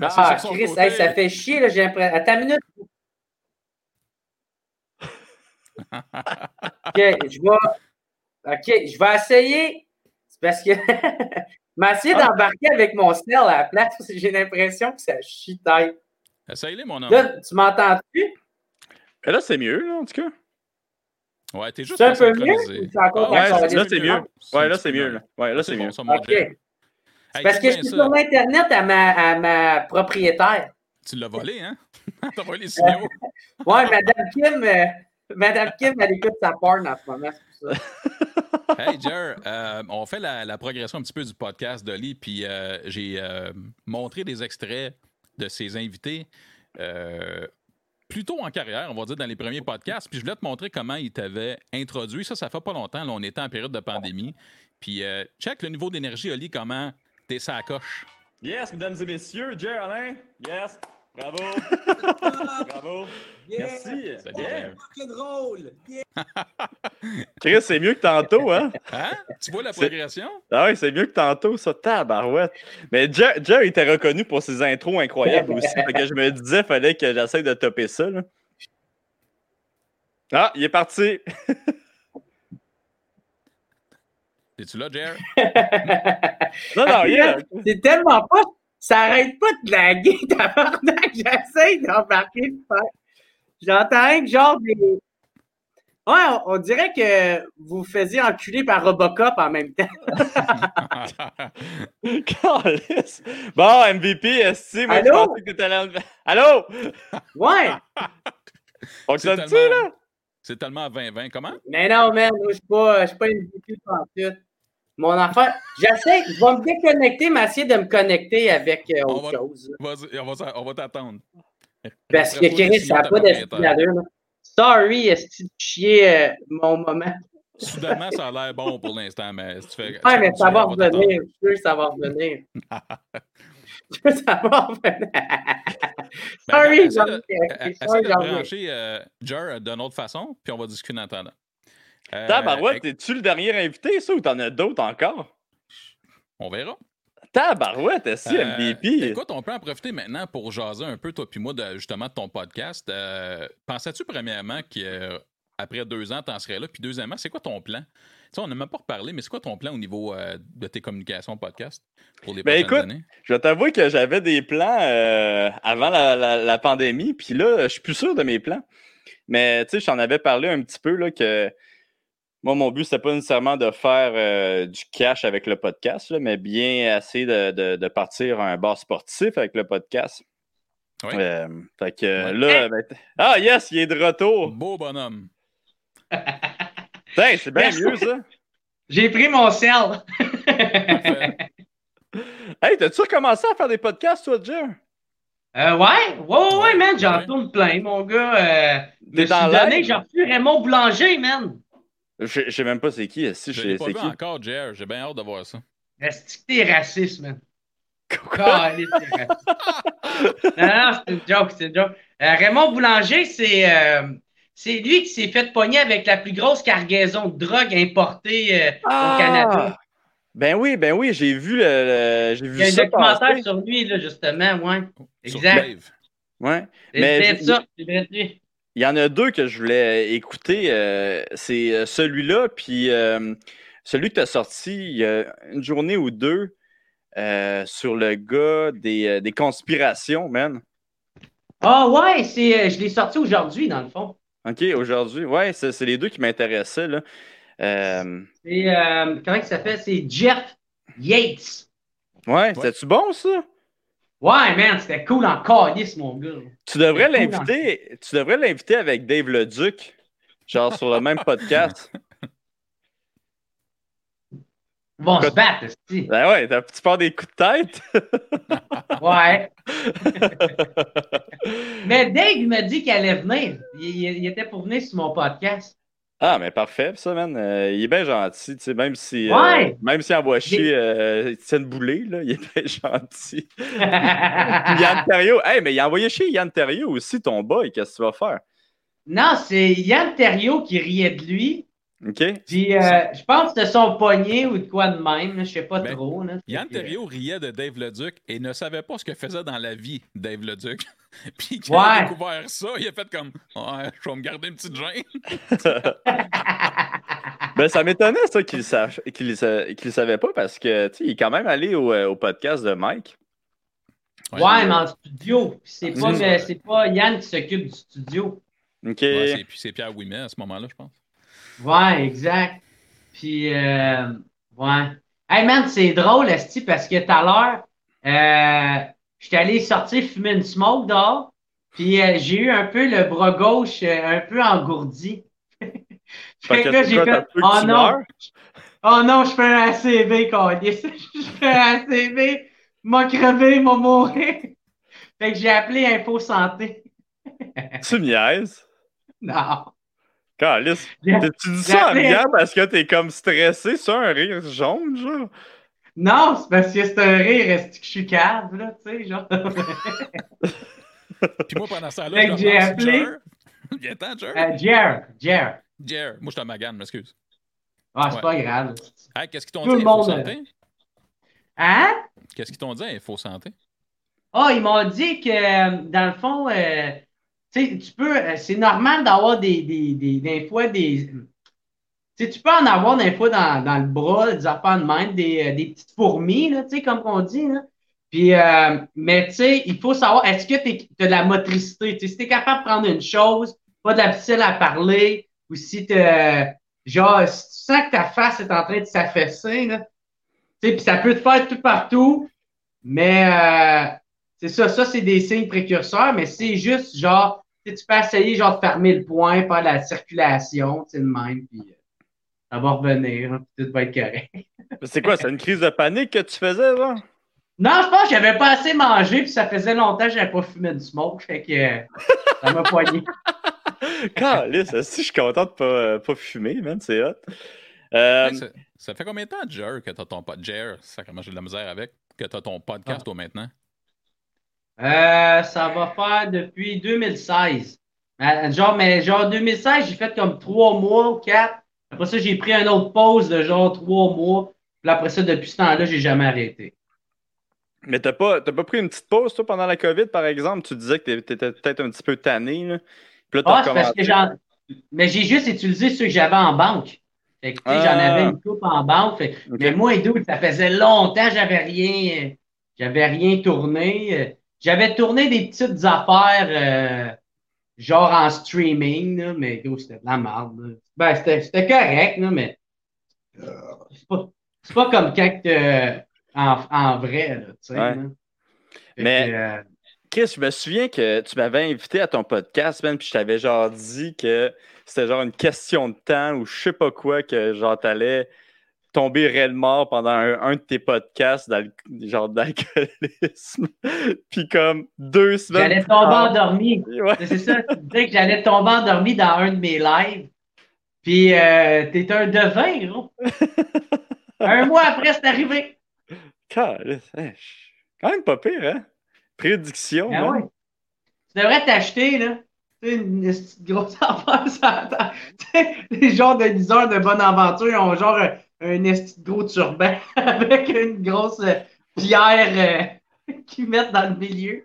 Ah, Chris, hey, ça fait chier, là, j'ai l'impression. Attends une minute. OK, je vais... OK, je vais essayer. C'est parce que... Je essayé Ah. d'embarquer avec mon sel à la place parce que j'ai l'impression que ça chie tête. Essaye-les, mon homme. Là, tu m'entends-tu? Mais là, c'est mieux, là, en tout cas. Ouais, t'es juste C'est un peu mieux? Ah Ouais, là, c'est mieux. Ouais, là, c'est mieux, là. Ouais, là, c'est mieux. bon, ça, mon OK. Jer. C'est Hey, parce que je suis sur l'Internet à ma, à ma propriétaire. Tu l'as volé, hein? T'as volé les signaux. Ouais, Madame Kim, euh, Madame Kim, elle écoute sa porn en ce moment, c'est pour ça. Hey, Jer, euh, on fait la, la progression un petit peu du podcast d'Oli, puis euh, j'ai euh, montré des extraits de ses invités euh, plutôt en carrière, on va dire, dans les premiers podcasts. Puis je voulais te montrer comment il t'avait introduit. Ça, ça fait pas longtemps. Là, on était en période de pandémie. Puis euh, check le niveau d'énergie, Oli, comment t'es sa coche. Yes, mesdames et messieurs, Jer Alain. Yes. Bravo! Bravo! Yeah! Merci! Salut, Yeah. Jer. Rock'n'roll! Yeah! Chris, c'est mieux que tantôt, hein? Hein? Tu vois la C'est- progression? Ah oui, c'est mieux que tantôt, ça, tabarouette. Mais Jer était reconnu pour ses intros incroyables aussi. fait que je me disais, fallait que j'essaie de topper ça. là. Ah, il est parti. Es-tu là, Jer? Non, non, il. C'est tellement pas. Ça arrête pas de laguer, tabarnak. J'essaie d'embarquer le faire. J'entends rien que genre des. Ouais, on, on dirait que vous faisiez enculer par Robocop en même temps. Bon, MVP, est moi, je Allô? pensais que t'étais en- Allô? Ouais! Fonctionne-tu, tellement- là? C'est tellement 20-20. Comment? Mais non, man, moi, je suis pas, je suis pas une VP tout. Mon affaire. J'essaie, je vais me déconnecter, mais essayer de me connecter avec euh, On autre va- chose. Vas-y, on va, on va t'attendre. Parce que Chris, ça n'a pas d'allure. Sorry, est-ce que tu chier euh, mon moment? Soudainement, ça a l'air bon pour l'instant, mais si tu fais. Ouais, mais ça va on revenir. Je que ça va revenir. Je que ça va revenir. Ben, Sorry, de- euh, ai- brancher euh, Jer d'une autre façon, puis on va discuter en attendant. Euh, Tabarouette, euh, es-tu le dernier invité, ça, ou t'en as d'autres encore? On verra. Tabarouette, est-ce Euh, MVP? Écoute, on peut en profiter maintenant pour jaser un peu, toi puis moi, de, justement, de ton podcast. Euh, Pensais-tu, premièrement, qu'après deux ans, tu en serais là? Puis deuxièmement, c'est quoi ton plan? Tu sais, on n'a même pas reparlé, mais c'est quoi ton plan au niveau euh, de tes communications podcast pour les Ben, prochaines écoute, années? Je vais t'avouer que j'avais des plans euh, avant la, la- la pandémie, puis là, je suis plus sûr de mes plans. Mais tu sais, j'en avais parlé un petit peu, là, que moi, mon but, c'était pas nécessairement de faire euh, du cash avec le podcast, là, mais bien essayer de, de- de partir un bar sportif avec le podcast. Oui. Euh, fait que Ouais. là, ben, ah yes, il est de retour. Beau bonhomme. C'est bien mieux ça. J'ai pris mon sel. Hey, t'as-tu recommencé à faire des podcasts, toi, Jer? Euh, ouais, ouais, ouais, ouais, man, j'en Ouais. tourne plein, mon gars. Euh, me suis donné, j'ai reçu Raymond Boulanger, man. Je je sais même pas c'est qui. Si, Je je l'ai sais pas c'est vu qui? encore, Jer. J'ai bien hâte de voir ça. Est-ce que t'es raciste, man? T'es raciste. non, non, c'est une joke, c'est une joke. Euh, Raymond Boulanger, c'est euh, c'est lui qui s'est fait pogner avec la plus grosse cargaison de drogue importée euh, au Canada. Ben oui, ben oui, j'ai vu le, le- j'ai Il vu y a un ça documentaire passer. sur lui, là, justement, ouais. Sur Exact. Crave. Ouais. C'est Mais ça, c'est peut-être lui. Il y en a deux que je voulais écouter. euh, c'est euh, celui-là, puis euh, celui que tu as sorti il y a une journée ou deux euh, sur le gars des, euh, des conspirations, man. Ah ouais, c'est, euh, je l'ai sorti aujourd'hui, dans le fond. OK, aujourd'hui. Ouais, c'est c'est les deux qui m'intéressaient, là. Euh, C'est, euh, comment il s'appelle? C'est Jeff Yates. ouais, c'était-tu bon, ça? Ouais, man, c'était cool en calice, mon gars. Tu devrais cool, l'inviter. Tu devrais l'inviter avec Dave Leduc, genre sur le même podcast. Ils vont se battre, aussi. Ben ouais, t'as- tu pars des coups de tête. Ouais. Mais Dave, il m'a dit qu'il allait venir. Il, il- il était pour venir sur mon podcast. Ah, mais parfait, ça, man. Euh, il est bien gentil, tu sais, même si, euh, Ouais. même s'il envoie chier euh, Étienne Boulay, là, il est bien gentil. Yann Terriot, hey, mais il a envoyé chier Yann Terriot aussi, ton boy, qu'est-ce que tu vas faire? non, c'est Yann Terriot qui riait de lui. OK? Puis, euh, je pense que c'était son poignet ou de quoi de même. Je sais pas Ben, trop. Là. Yann euh, Terriot riait de Dave Leduc et ne savait pas ce que faisait dans la vie Dave Leduc. Puis quand il a découvert ça, il a fait comme Ouais, je vais me garder une petite gêne. Ben, ça m'étonnait, ça, qu'il sa- le savait pas, parce que, tu sais, il est quand même allé au, euh, au podcast de Mike. Ouais, mais en studio. C'est pas, Mm. pas Yann qui s'occupe du studio. OK? Ouais, c'est Pierre Ouimet à ce moment-là, je pense. Ouais, exact. Puis, euh, ouais. Hey man, c'est drôle, Esti, parce que tout à l'heure, euh, j'étais allé sortir fumer une smoke dehors, puis euh, j'ai eu un peu le bras gauche euh, un peu engourdi. Fait que là, j'ai fait, oh non, oh non, je fais un ACV, câlisse. Je fais un ACV, m'a crevé, m'a mourir. Fait que j'ai appelé Info Santé. Tu me niaises? Non. Calice. Tu dis ça en appelé- riant parce que t'es comme stressé sur un rire jaune, genre? Non, c'est parce que c'est un rire, est-ce que je suis cave, là, tu sais, genre? Puis moi, pendant ça, là, j'ai appelé-. Viens-t'en, Jer? Euh, Jer, Jer. Jer. Moi, je te magane, m'excuse. Ah, c'est Ouais. pas grave. Hey, qu'est-ce qu'ils t'ont Tout dit, le Info monde, Santé? Hein? Qu'est-ce qu'ils t'ont dit, Info Santé? Ah, ils m'ont dit que, euh, dans le fond, euh, sais, tu peux, euh, c'est normal d'avoir des, des, des, des fois des. Tu peux en avoir des fois dans, dans le bras, des affaires de même, des, euh, des petites fourmis, là, comme on dit, là. Puis, euh, mais tu sais, il faut savoir, est-ce que tu as de la motricité? Si tu es capable de prendre une chose, pas de la difficile à parler, ou si tu genre, si tu sens que ta face est en train de s'affaisser, là, tu sais, puis ça peut te faire tout partout, mais euh, c'est ça, ça, c'est des signes précurseurs, mais c'est juste genre, tu peux essayer genre de fermer le poing, faire la circulation, tu sais, de même, puis euh, ça va revenir, hein, puis tout va être correct. C'est quoi, c'est une crise de panique que tu faisais, genre? Non, je pense que j'avais pas assez mangé, puis ça faisait longtemps que j'avais pas fumé de smoke, fait que euh, ça m'a poigné. Calice, si je suis content de pas, euh, pas fumer, man, c'est hot. Euh, Hey, ça, ça fait combien de temps, Jer, que t'as ton podcast? Jer, ça comment j'ai de la misère avec, que t'as ton podcast, Ah. toi, maintenant? Euh, ça va faire depuis 2016. Euh, Genre, mais genre 2016, j'ai fait comme trois mois ou quatre. Après ça, j'ai pris une autre pause de genre trois mois. Puis après ça, depuis ce temps-là, j'ai jamais arrêté. mais t'as pas, t'as pas pris une petite pause, toi, pendant la COVID, par exemple? Tu disais que t'é- t'étais peut-être un petit peu tanné, là. Puis là, Ah, c'est parce que j'en. Mais j'ai juste utilisé ceux que j'avais en banque. Fait que, tu sais, j'en Ah. avais une coupe en banque. Fait... Mais moi, et ça faisait longtemps que j'avais rien. euh, J'avais rien tourné. J'avais tourné des petites affaires, euh, genre en streaming, là, mais gros, c'était de la merde. là. Ben, c'était c'était correct, là, mais c'est pas, c'est pas comme quand euh, en, en vrai, tu sais. Ouais. Mais- euh, Chris, je me souviens que tu m'avais invité à ton podcast, puis je t'avais genre dit que c'était genre une question de temps ou je sais pas quoi, que genre t'allais tomber réel mort pendant un, un de tes podcasts, genre d'alcoolisme. puis comme deux semaines. J'allais tomber endormi. Ouais. C'est ça, tu disais que j'allais tomber endormi dans un de mes lives. Puis euh, t'es un devin, gros. un mois après, c'est arrivé. Hein, Quand même pas pire, hein? Prédiction. Ah ouais. Tu devrais t'acheter, là. Tu sais, une petite grosse affaire sais, Les genres de liseurs de bonne aventure ils ont genre un, gros turban avec une grosse pierre euh, qu'ils mettent dans le milieu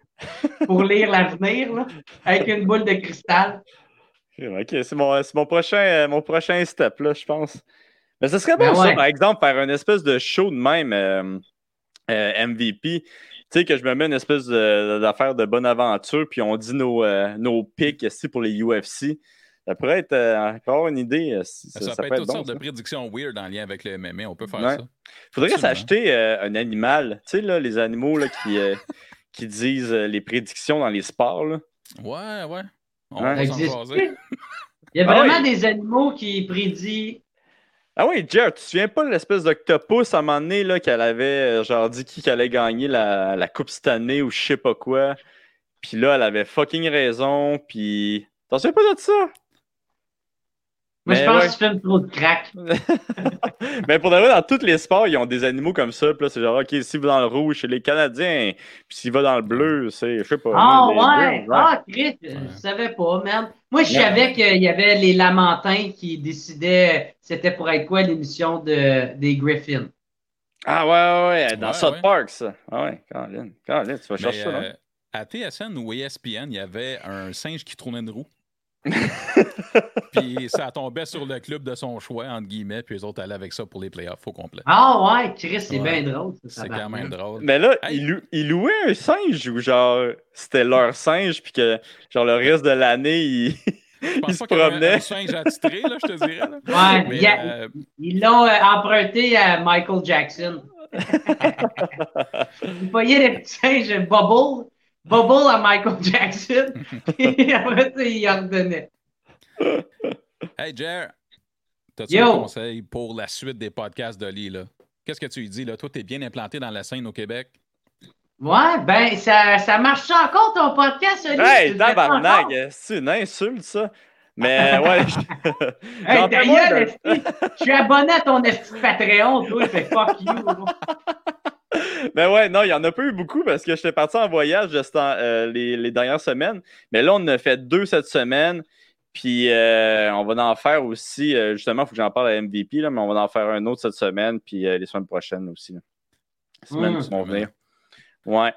pour lire l'avenir, avec une boule de cristal. Ok, c'est mon, mon prochain, euh, mon prochain step, là, je pense. Mais ce serait bon, Ben ça, par exemple, faire une espèce de show de même euh, euh, MVP. Tu sais, que je me mets une espèce d'affaire de bonne aventure, puis on dit nos, nos pics ici pour les UFC. Ça pourrait être euh, encore une idée. euh, si- Ça, Ça, ça peut être être toutes bon. sortes de prédictions weird en lien avec le MMA. On peut faire Ouais. ça. Faudrait s'acheter euh, un animal. Tu sais, là, les animaux là, qui, euh, qui disent euh, les prédictions dans les sports. Là. Ouais, ouais. On Ouais. va. Il y a Ah vraiment des animaux qui prédisent. Ah oui, Jer, tu te souviens pas de l'espèce d'octopus à un moment donné là, qu'elle avait genre dit qui allait gagner la, la coupe cette année ou je sais pas quoi. Puis là, elle avait fucking raison. Puis. T'en souviens pas de ça? Moi, je Mais pense ouais. que tu fumes trop de crack. Mais pour de vrai, dans tous les sports, ils ont des animaux comme ça. Puis là, c'est genre, OK, s'il va dans le rouge, c'est les Canadiens. Puis s'il va dans le bleu, c'est, je sais pas. Ah ouais! Ah, Chris, je savais pas, man. Moi, je Ouais. savais qu'il y avait les Lamentins qui décidaient c'était pour être quoi l'émission de, des Griffins. Ah ouais, ouais, ouais, dans Ouais, South ouais. Park, ça. Ah ouais, Caroline. Caroline, tu vas Mais, chercher ça, là. euh, à TSN ou ESPN, il y avait un singe qui tournait une roue. puis ça tombait sur le club de son choix, entre guillemets, puis les autres allaient avec ça pour les playoffs au complet. Ah ouais, Chris, c'est Ouais. bien drôle. ça, C'est quand même drôle. Mais là, Hey. ils, lou- ils louaient un singe ou genre c'était leur singe puis que genre le reste de l'année ils, Je pense pas qu'il y avait un singe attitré, là, je te dirais. là. Ouais, Mais, il y a- euh, ils l'ont euh, emprunté à Michael Jackson. Vous voyez les petits singes Bubble? Bubble à Michael Jackson. Et après, ça, il en redonnait. Hey, Jer, t'as-tu Yo. un conseil pour la suite des podcasts d'Oli, là? Qu'est-ce que tu lui dis, là? Toi, t'es bien implanté dans la scène au Québec. Ouais, ben, ça, ça marche encore ton podcast, Oli? Tu Hey, tabarnak, c'est une insulte ça. Mais ouais, je- Hey, de- esti. Je suis abonné à ton de Patreon, toi, fait fuck you. Ben ouais, non, il y en a pas eu beaucoup parce que j'étais parti en voyage juste en- euh, les, les dernières semaines. Mais là, on en a fait deux cette semaine. Puis euh, on va en faire aussi, euh, justement, il faut que j'en parle à MVP, là, mais on va en faire un autre cette semaine, puis euh, les semaines prochaines aussi. là. Les semaines Mm. qui vont venir. Ouais.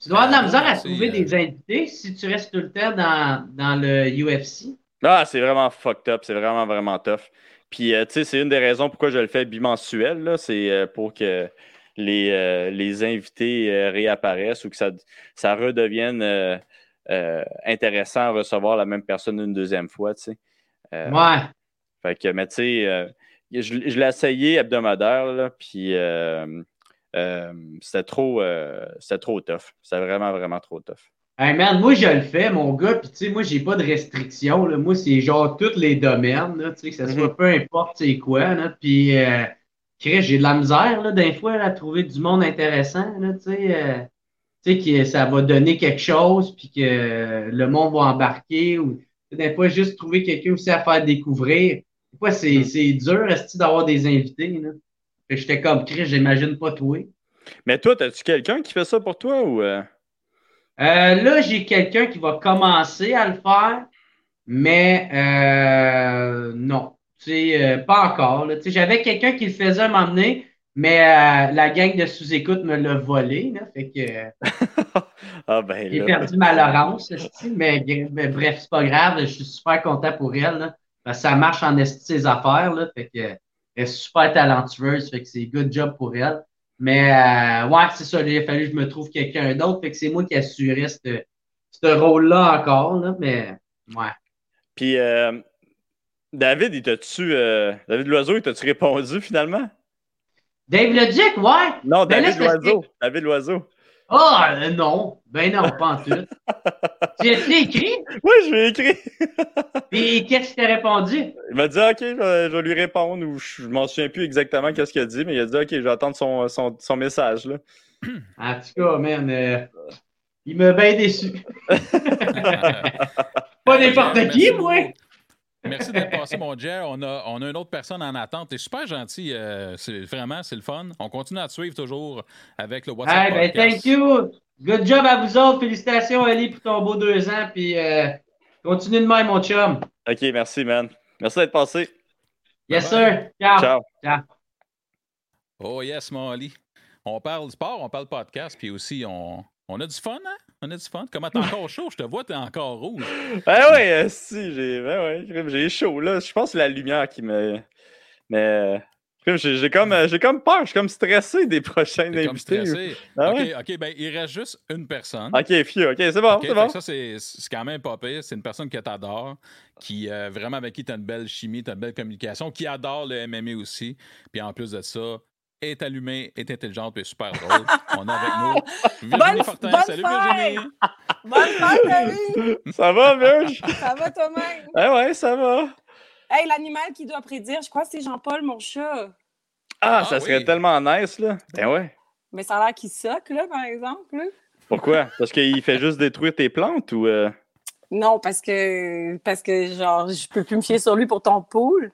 Tu dois avoir de la misère à trouver euh, des invités si tu restes tout le temps dans, dans le UFC. Ah, c'est vraiment fucked up. C'est vraiment, vraiment tough. Puis, euh, tu sais, c'est une des raisons pourquoi je le fais bimensuel. là, C'est euh, pour que les, euh, les invités euh, réapparaissent ou que ça, ça redevienne euh, intéressant à recevoir la même personne une deuxième fois, tu sais. Euh, Ouais. Fait que, mais tu sais, euh, je, je l'ai essayé hebdomadaire, là, puis c'était trop, c'était trop tough. C'était vraiment, vraiment trop tough. Hey man, moi je le fais, mon gars, puis tu sais, moi j'ai pas de restrictions. Là. Moi, c'est genre tous les domaines, là, tu sais, que ça soit Mhm. peu importe c'est quoi. Là. Puis j'ai de la misère là, des fois là, à trouver du monde intéressant. Là, tu sais, tu sais, que ça va donner quelque chose, puis que le monde va embarquer. Ou des fois, juste trouver quelqu'un aussi à faire découvrir. C'est Mhm. c'est dur esti, d'avoir des invités. Là? J'étais comme Chris, j'imagine pas toi. Mais toi, as-tu quelqu'un qui fait ça pour toi ou. euh? Euh, là, j'ai quelqu'un qui va commencer à le faire, mais euh, non, tu sais, euh, pas encore. là. Tu sais, J'avais quelqu'un qui le faisait donné, mais euh, la gang de sous-écoute me l'a volé. Là, fait que euh, Ah, ben j'ai perdu ma Laurence, mais, mais bref, c'est pas grave. Je suis super content pour elle. Là, parce que ça marche en esti ses affaires. Là, fait que, elle est super talentueuse. Fait que c'est good job pour elle. Mais euh, ouais, c'est ça. Il a fallu que je me trouve quelqu'un d'autre. Fait que c'est moi qui assurais ce, ce rôle-là encore. Là, mais ouais. Puis, euh, David, il t'a-tu. euh, David Loiseau, il t'a-tu répondu finalement? Dave le Duc, ouais. Non, Ben David Loiseau. David Loiseau. Ah, euh, non. Ben non, pas en tout. tu as écrit? Oui, je lui ai écrit. Puis qu'est-ce qu'il t'a répondu? Il m'a dit, OK, je vais, lui répondre, ou je, m'en souviens plus exactement qu'est-ce qu'il a dit, mais il a dit, OK, je vais attendre son, son, son message. Là. En tout cas, man, euh, il m'a bien déçu. Pas n'importe qui, moi. Merci d'être passé, mon Jer. On a, on a une autre personne en attente. T'es super gentil. euh, c'est, vraiment, c'est le fun. On continue à te suivre toujours avec le WhatsApp. Hey, ben, thank you. Good job à vous autres. Félicitations, Ali, pour ton beau deux ans. Puis, euh, continue de même, mon chum. OK, merci, man. Merci d'être passé. Yes, Bye-bye. sir. Ciao. Ciao. Oh yes, mon Ali. On parle sport, on parle podcast, puis aussi on, on a du fun, hein? On a du fun. Comment t'es encore chaud? Je te vois, t'es encore rouge. Ben ouais, euh, si, j'ai ben ouais, j'ai chaud, là. Je pense que c'est la lumière qui me... Mais... J'ai comme, j'ai comme peur, je suis comme stressé des prochains invités. Ah OK, ouais? OK, ben il reste juste une personne. OK, fiu, OK, c'est bon, c'est bon. Ça, c'est c'est quand même pas pire. C'est une personne que t'adores, qui euh, vraiment avec qui t'as une belle chimie, t'as une belle communication, qui adore le MMA aussi. Puis en plus de ça, est allumée, est intelligente et super drôle. On a avec nous Virginie Bonne- Fortin. bonne Salut fête! Virginie! Bonne fête! Ça va, Virge? Ça va toi-même? Ah ouais, ça va. Hey, l'animal qui doit prédire, je crois que c'est Jean-Paul, mon chat. Ah, Ah ça serait oui. tellement nice, là. Ben ouais. Mais ça a l'air qu'il soque, là, par exemple. là. Pourquoi? Parce qu'il fait juste détruire tes plantes ou... euh, Non, parce que, parce que, genre, je peux plus me fier sur lui pour ton pool.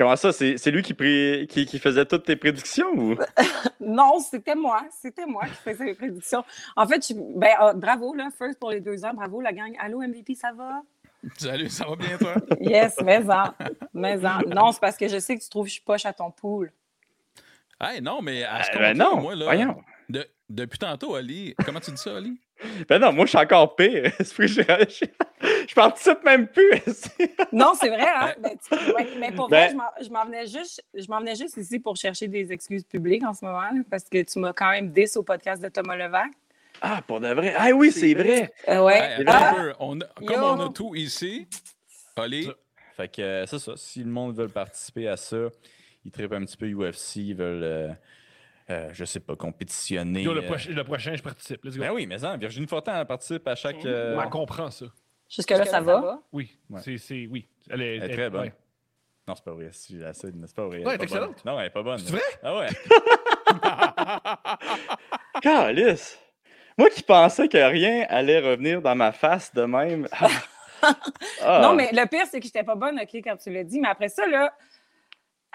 Comment ça? C'est c'est lui qui, pré- qui, qui faisait toutes tes prédictions ou? Non, c'était moi. C'était moi qui faisais les prédictions. En fait, je- ben, ah, bravo, là, first pour les deux ans. Bravo, la gang. Allô, MVP, ça va? Salut, ça va bien toi? Yes, mais-en. Mais-en. Non, c'est parce que je sais que tu trouves que je suis poche à ton pool. Hey, non, mais à ce Euh, ben non, moi, là, voyons. De- depuis tantôt, Ali, comment tu dis ça, Ali? Ben non, moi, je suis encore pire. C'est pour que je, je, je participe même plus. Non, c'est vrai, hein? Ben, tu- ouais, mais pour Ben- vrai, je m'en- je m'en venais juste, je m'en venais juste ici pour chercher des excuses publiques en ce moment, là, parce que tu m'as quand même 10 au podcast de Thomas Levac. ah, pour de vrai. Ah oui, c'est vrai. Euh, ouais. Hey, Ah! attends un peu. On a- comme Yo. on a tout ici, Ali, Fait que euh, c'est ça. Si le monde veut participer à ça, ils trippent un petit peu UFC, ils veulent, euh, euh, je sais pas, compétitionner. Yo, le, euh, prochain, le prochain, je participe. Let's go. Ben oui, mais ça, Virginie Fortin elle participe à chaque. euh, Ouais, on comprend ça. Jusque-là, ça va? Oui, Ouais. c'est, c'est, oui. Elle est, Elle est très bonne. ouais. Non, c'est pas vrai. C'est pas vrai. Ouais, elle est elle est pas bonne. excellente. Non, elle est pas bonne. C'est vrai? Ah ouais. Calice. Moi qui pensais que rien allait revenir dans ma face de même. Ah. Ah. Non, mais le pire, c'est que j'étais pas bonne, OK, quand tu l'as dit. Mais après ça, là,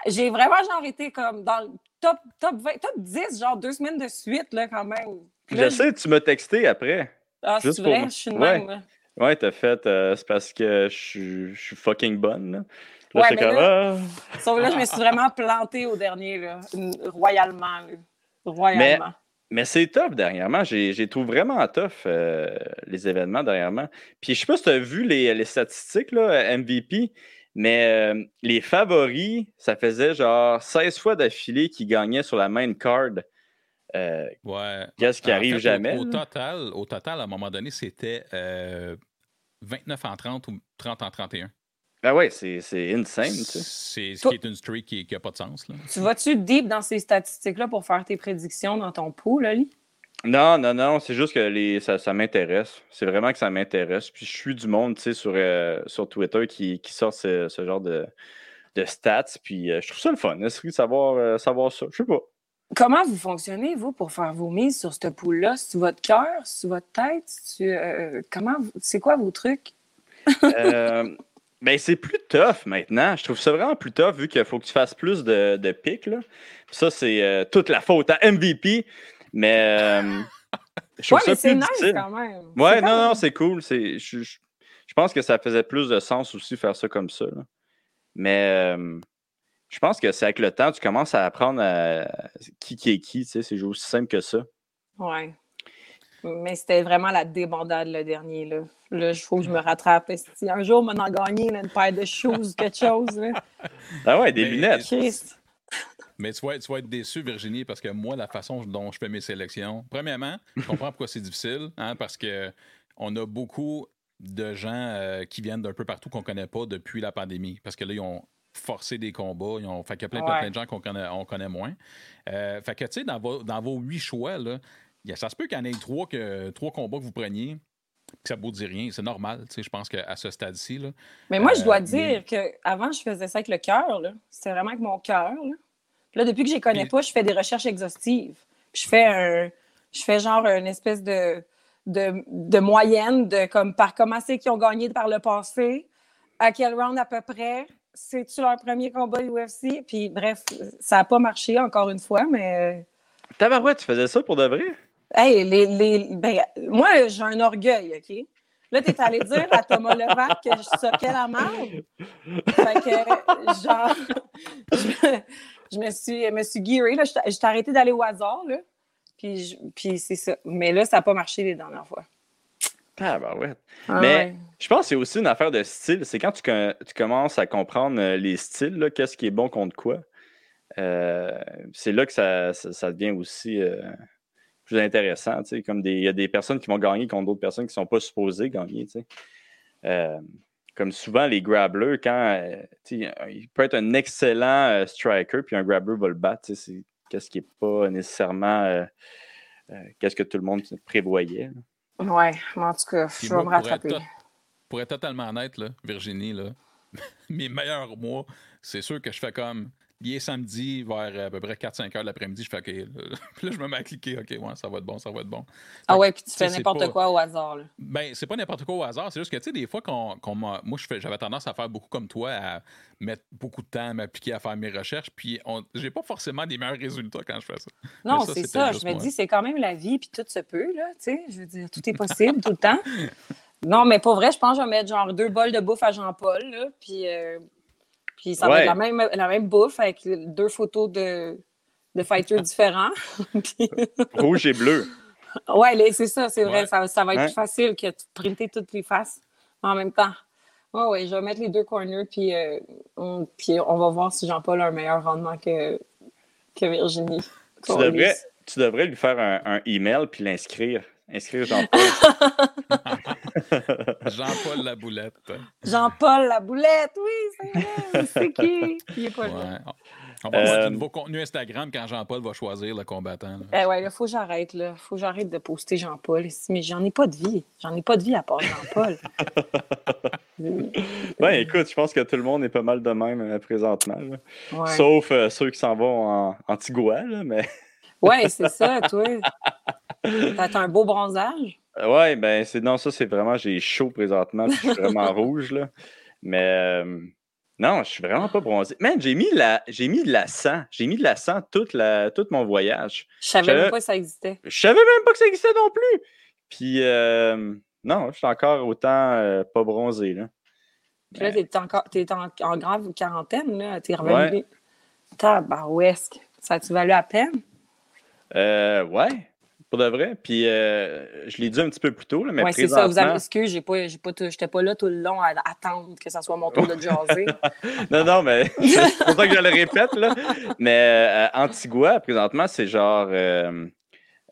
J'ai vraiment genre été comme dans le top, top 20, top 10, genre deux semaines de suite, là, quand même. Puis là, Je sais, tu m'as texté après. Ah, c'est pour vrai, moi. je suis de Ouais. même. Ouais, t'as fait, euh, c'est parce que je suis- je suis fucking bonne. Là, Là, Ouais, mais comme, là- ah. Sauf là, je me suis vraiment plantée au dernier, là, royalement. là. Royalement. Mais c'est tough dernièrement. J'ai j'ai trouvé vraiment tough euh, les événements dernièrement. Puis je sais pas si tu as vu les, les statistiques, là, MVP, mais euh, les favoris, ça faisait genre 16 fois d'affilée qu'ils gagnaient sur la main card. Euh, Ouais. Qu'est-ce qui En arrive fait, jamais, Au, total, au total, à un moment donné, c'était euh, 29 en 30 ou 30 en 31. ben ouais, c'est c'est insane, tu sais. C'est ce qui est une streak qui n'a pas de sens. Là. Tu vas-tu deep dans ces statistiques-là pour faire tes prédictions dans ton pool, Ali? Non, non, non, c'est juste que les, ça, ça m'intéresse. C'est vraiment que ça m'intéresse. Puis je suis du monde, tu sais, sur, euh, sur Twitter qui, qui sort ce, ce genre de, de stats. Puis euh, je trouve ça le fun, de savoir, euh, savoir ça? Je sais pas. Comment vous fonctionnez, vous, pour faire vos mises sur ce pool-là? C'est votre cœur? C'est votre tête? Euh, comment c'est quoi vos trucs? Ben, c'est plus tough maintenant. Je trouve ça vraiment plus tough vu qu'il faut que tu fasses plus de, de pics. Ça, c'est euh, toute la faute à MVP. Mais euh, je trouve Ouais, mais ça c'est plus nice difficile. quand même. Ouais, C'est non, non, c'est cool. C'est, je, je- je pense que ça faisait plus de sens aussi faire ça comme ça. là. Mais euh, je pense que c'est avec le temps, tu commences à apprendre à- qui qui est qui. tu sais, C'est aussi simple que ça. Ouais. Mais c'était vraiment la débandade le dernier. Là, là il faut que je me rattrape. Si un jour, on m'en a gagné là, une paire de shoes, quelque chose. Là? Ah ouais, des Mais- lunettes. Christ. Mais tu vas, tu vas être déçu, Virginie, parce que moi, la façon dont je fais mes sélections, premièrement, je comprends pourquoi c'est difficile, hein, parce que on a beaucoup de gens euh, qui viennent d'un peu partout qu'on connaît pas depuis la pandémie. Parce que là, ils ont forcé des combats. Ils ont, fait qu'il y a plein, plein, Ouais. plein de gens qu'on connaît, on connaît moins. Euh, fait que, tu sais, dans vos, dans vos huit choix, là, ça se peut qu'il y en ait trois, que, trois combats que vous preniez, que ça ne vous dit rien. C'est normal, tu sais, je pense qu'à ce stade-ci. là. Mais moi, je Euh, dois mais- dire qu'avant, je faisais ça avec le cœur. C'était vraiment avec mon cœur. Là. Puis là, depuis que je les connais pas, je fais des recherches exhaustives. Puis je fais un. Je fais genre une espèce de, de, de moyenne de comme par comment c'est qu'ils ont gagné par le passé, à quel round à peu près, c'est-tu leur premier combat UFC? Puis bref, ça n'a pas marché encore une fois, mais. euh, Tabarouette, tu faisais ça pour de vrai? Hey, les, les, ben, moi, j'ai un orgueil, OK? Là, t'es allé dire à Thomas Levac que je soquais la marde. Fait que, genre, je, je me suis, me suis guérée. Là, je t'ai- je t'ai arrêté d'aller au hasard, là. Puis, je- puis c'est ça. Mais là, ça n'a pas marché les dernières fois. Ah Mais ouais. je pense que c'est aussi une affaire de style. C'est quand tu, co- tu commences à comprendre euh, les styles, là, qu'est-ce qui est bon contre quoi. Euh, c'est là que ça, ça, ça devient aussi euh, plus intéressant. tu sais, Comme des- il y a des personnes qui vont gagner contre d'autres personnes qui ne sont pas supposées gagner. tu sais. Euh, comme souvent, les grabblers, quand euh, il peut être un excellent euh, striker, puis un grabbler va le battre. C'est qu'est-ce qui n'est pas nécessairement euh, euh, qu'est-ce que tout le monde prévoyait. là. Ouais, mais en tout cas, je vais me pour être rattraper. Pour être totalement honnête, là, Virginie, là, mes meilleurs mois, c'est sûr que je fais comme. Il est samedi vers euh, à peu près 4-5 heures de l'après-midi, je fais OK. Là, là, je me mets à cliquer, OK, ouais, ça va être bon, ça va être bon. Ah ouais, puis tu fais n'importe pas- quoi au hasard, là. Ben, c'est pas n'importe quoi au hasard, c'est juste que, tu sais, des fois, qu'on, moi, je fais- j'avais tendance à faire beaucoup comme toi, à mettre beaucoup de temps à m'appliquer à faire mes recherches, puis on, j'ai pas forcément des meilleurs résultats quand je fais ça. Non, ça, c'est ça. Je me moi. dis, c'est quand même la vie, puis tout se peut, là, tu sais. Je veux dire, tout est possible tout le temps. Non, mais pas vrai, je pense que je vais mettre genre deux bols de bouffe à Jean-Paul, là, puis, euh, puis ça va être la même, la même bouffe avec deux photos de, de fighters différents. Puis- Rouge et bleu. ouais, les- c'est ça, c'est vrai. Ouais. Ça, ça va être plus facile que de printer toutes les faces en même temps. Oui, oui, je vais mettre les deux corners, puis, euh, on, puis on va voir si Jean-Paul a un meilleur rendement que, que Virginie. Tu devrais, tu devrais lui faire un, un email puis l'inscrire. Inscrire Jean-Paul. Jean-Paul Laboulette. Jean-Paul la boulette, oui, c'est vrai. C'est qui? Il est pas là. Ouais. On va avoir Euh, du nouveau contenu Instagram quand Jean-Paul va choisir le combattant. là. Eh ouais, là, faut que j'arrête, là. Faut que j'arrête de poster Jean-Paul ici. Mais j'en ai pas de vie. J'en ai pas de vie à part Jean-Paul. ben écoute, je pense que tout le monde est pas mal de même euh, présentement. là. Ouais, Sauf euh, ceux qui s'en vont en Antigua, là, mais ouais c'est ça, toi. T'as un beau bronzage? ouais, ben c'est non, ça c'est vraiment j'ai chaud présentement, puis je suis vraiment rouge là. Mais euh, Non, je suis vraiment pas bronzé. Man, j'ai mis, la... j'ai mis de la sang. J'ai mis de la sang toute la... tout mon voyage. Je savais même pas que ça existait. Je savais même pas que ça existait non plus. Puis, euh, non, je suis encore autant euh, pas bronzé. Là. Puis là, t'es encore t'es en, en grave quarantaine, là. T'es revenu. Ouais. Tabarouesque. Ça a-tu valu la peine? Euh, ouais, pour de vrai. Puis, euh, je l'ai dit un petit peu plus tôt, là, mais Oui, c'est ça. Vous avez présentement- excuse, j'ai pas, j'ai pas, j'étais pas là tout le long à attendre que ça soit mon tour de jaser. Non, non, mais c'est pour ça que je le répète. Là. Mais euh, Antigua, présentement, c'est genre euh,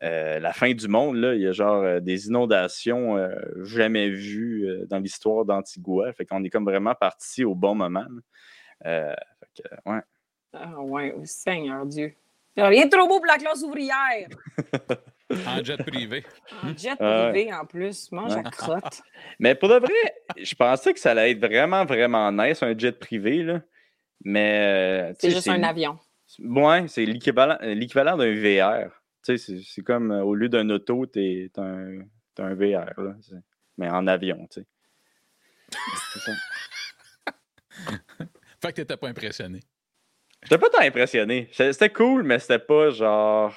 la fin du monde. Là. Il y a genre des inondations jamais vues dans l'histoire d'Antigua. Fait qu'on est comme vraiment parti au bon moment. fait que, ouais. Ah ouais, oh, Seigneur Dieu. Rien de trop beau pour la classe ouvrière. En jet privé. En jet Ah privé, en plus. Mange Ouais. à crotte. Mais pour de vrai, je pensais que ça allait être vraiment, vraiment nice, un jet privé. Là. Mais. euh, C'est juste un avion. Ouais, c'est l'équivalent l'équivalent d'un VR. Tu sais, c'est- comme euh, au lieu d'un auto, t'es t'as un, un VR, là. Mais en avion, tu ça. Fait que t'étais pas impressionné. J'étais pas tant impressionné. C'était cool, mais c'était pas genre.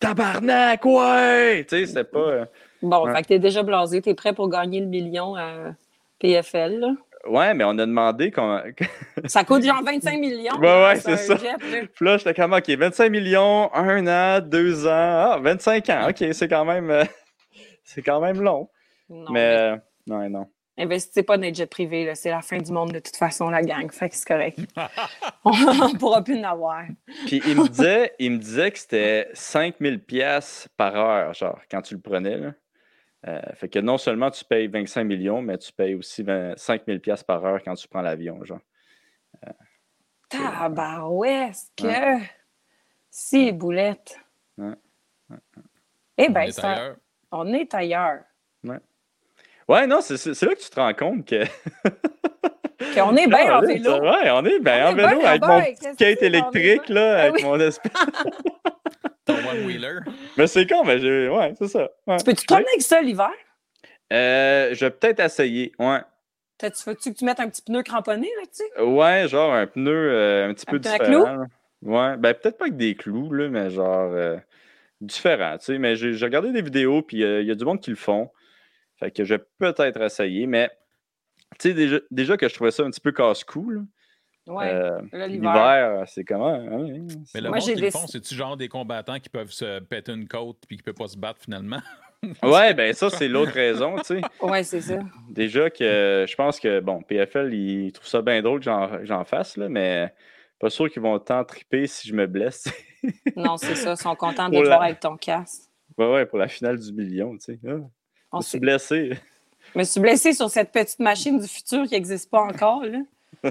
Tabarnak, ouais! Tu sais, c'était pas. euh, Bon, Ouais. fait que t'es déjà blasé. T'es prêt pour gagner le million à PFL. là? Ouais, mais on a demandé qu'on. Ça coûte genre 25 millions. Ouais, ouais, c'est ça. jet, là. Là, j'étais comme, OK, 25 millions, un an, deux ans, ah, 25 ans. OK, c'est quand même. euh, c'est quand même long. Non, mais. euh, non, non. Investissez pas dans les jets privés. là. C'est la fin du monde de toute façon, la gang. Fait que c'est correct. On ne pourra plus en avoir. Puis il me disait, il me disait que c'était 5000 pièces par heure, genre, quand tu le prenais. Là. Euh, fait que non seulement tu payes 25 millions, mais tu payes aussi 20 5000 pièces par heure quand tu prends l'avion, genre. Tabarouesque! que Si, boulette. Ouais. Eh bien, ça- on est ailleurs. Ouais, non, c'est là que tu te rends compte que. Qu'on est bien en vélo. Ouais, on est bien en vélo avec mon skate électrique, là, Ah avec oui. mon espèce. Ton one-wheeler. Mais c'est con, mais j'ai. Ouais, c'est ça. Ouais. Tu peux-tu te promener avec ça l'hiver? Euh, je vais peut-être essayer. Ouais. Tu veux-tu que tu mettes un petit pneu cramponné là-dessus? Ouais, genre un pneu euh, un petit Un peu différent. Ouais, ben peut-être pas avec des clous, là, mais genre euh, différent, tu sais. Mais j'ai j'ai regardé des vidéos, puis euh, il y a du monde qui le font. Fait que je vais peut-être essayer, mais tu sais, déjà, déjà que je trouvais ça un petit peu casse-cou. Ouais. Euh, l'hiver. L'hiver, c'est comment? hein, Mais le Moi, monde j'ai qui le déc- font, c'est-tu genre des combattants qui peuvent se péter une côte puis qui ne peuvent pas se battre finalement? Ouais, ben ça, c'est l'autre raison, tu sais. Ouais, c'est ça. Déjà que euh, je pense que, bon, PFL, ils trouvent ça bien drôle que j'en fasse, là, mais pas sûr qu'ils vont tant triper si je me blesse. Non, c'est ça. Ils sont contents de Pour te la- voir avec ton casque. ouais, ouais, pour la finale du million, tu sais. Ah, On je suis sait- blessé. Je me suis blessée sur cette petite machine du futur qui n'existe pas encore. Là.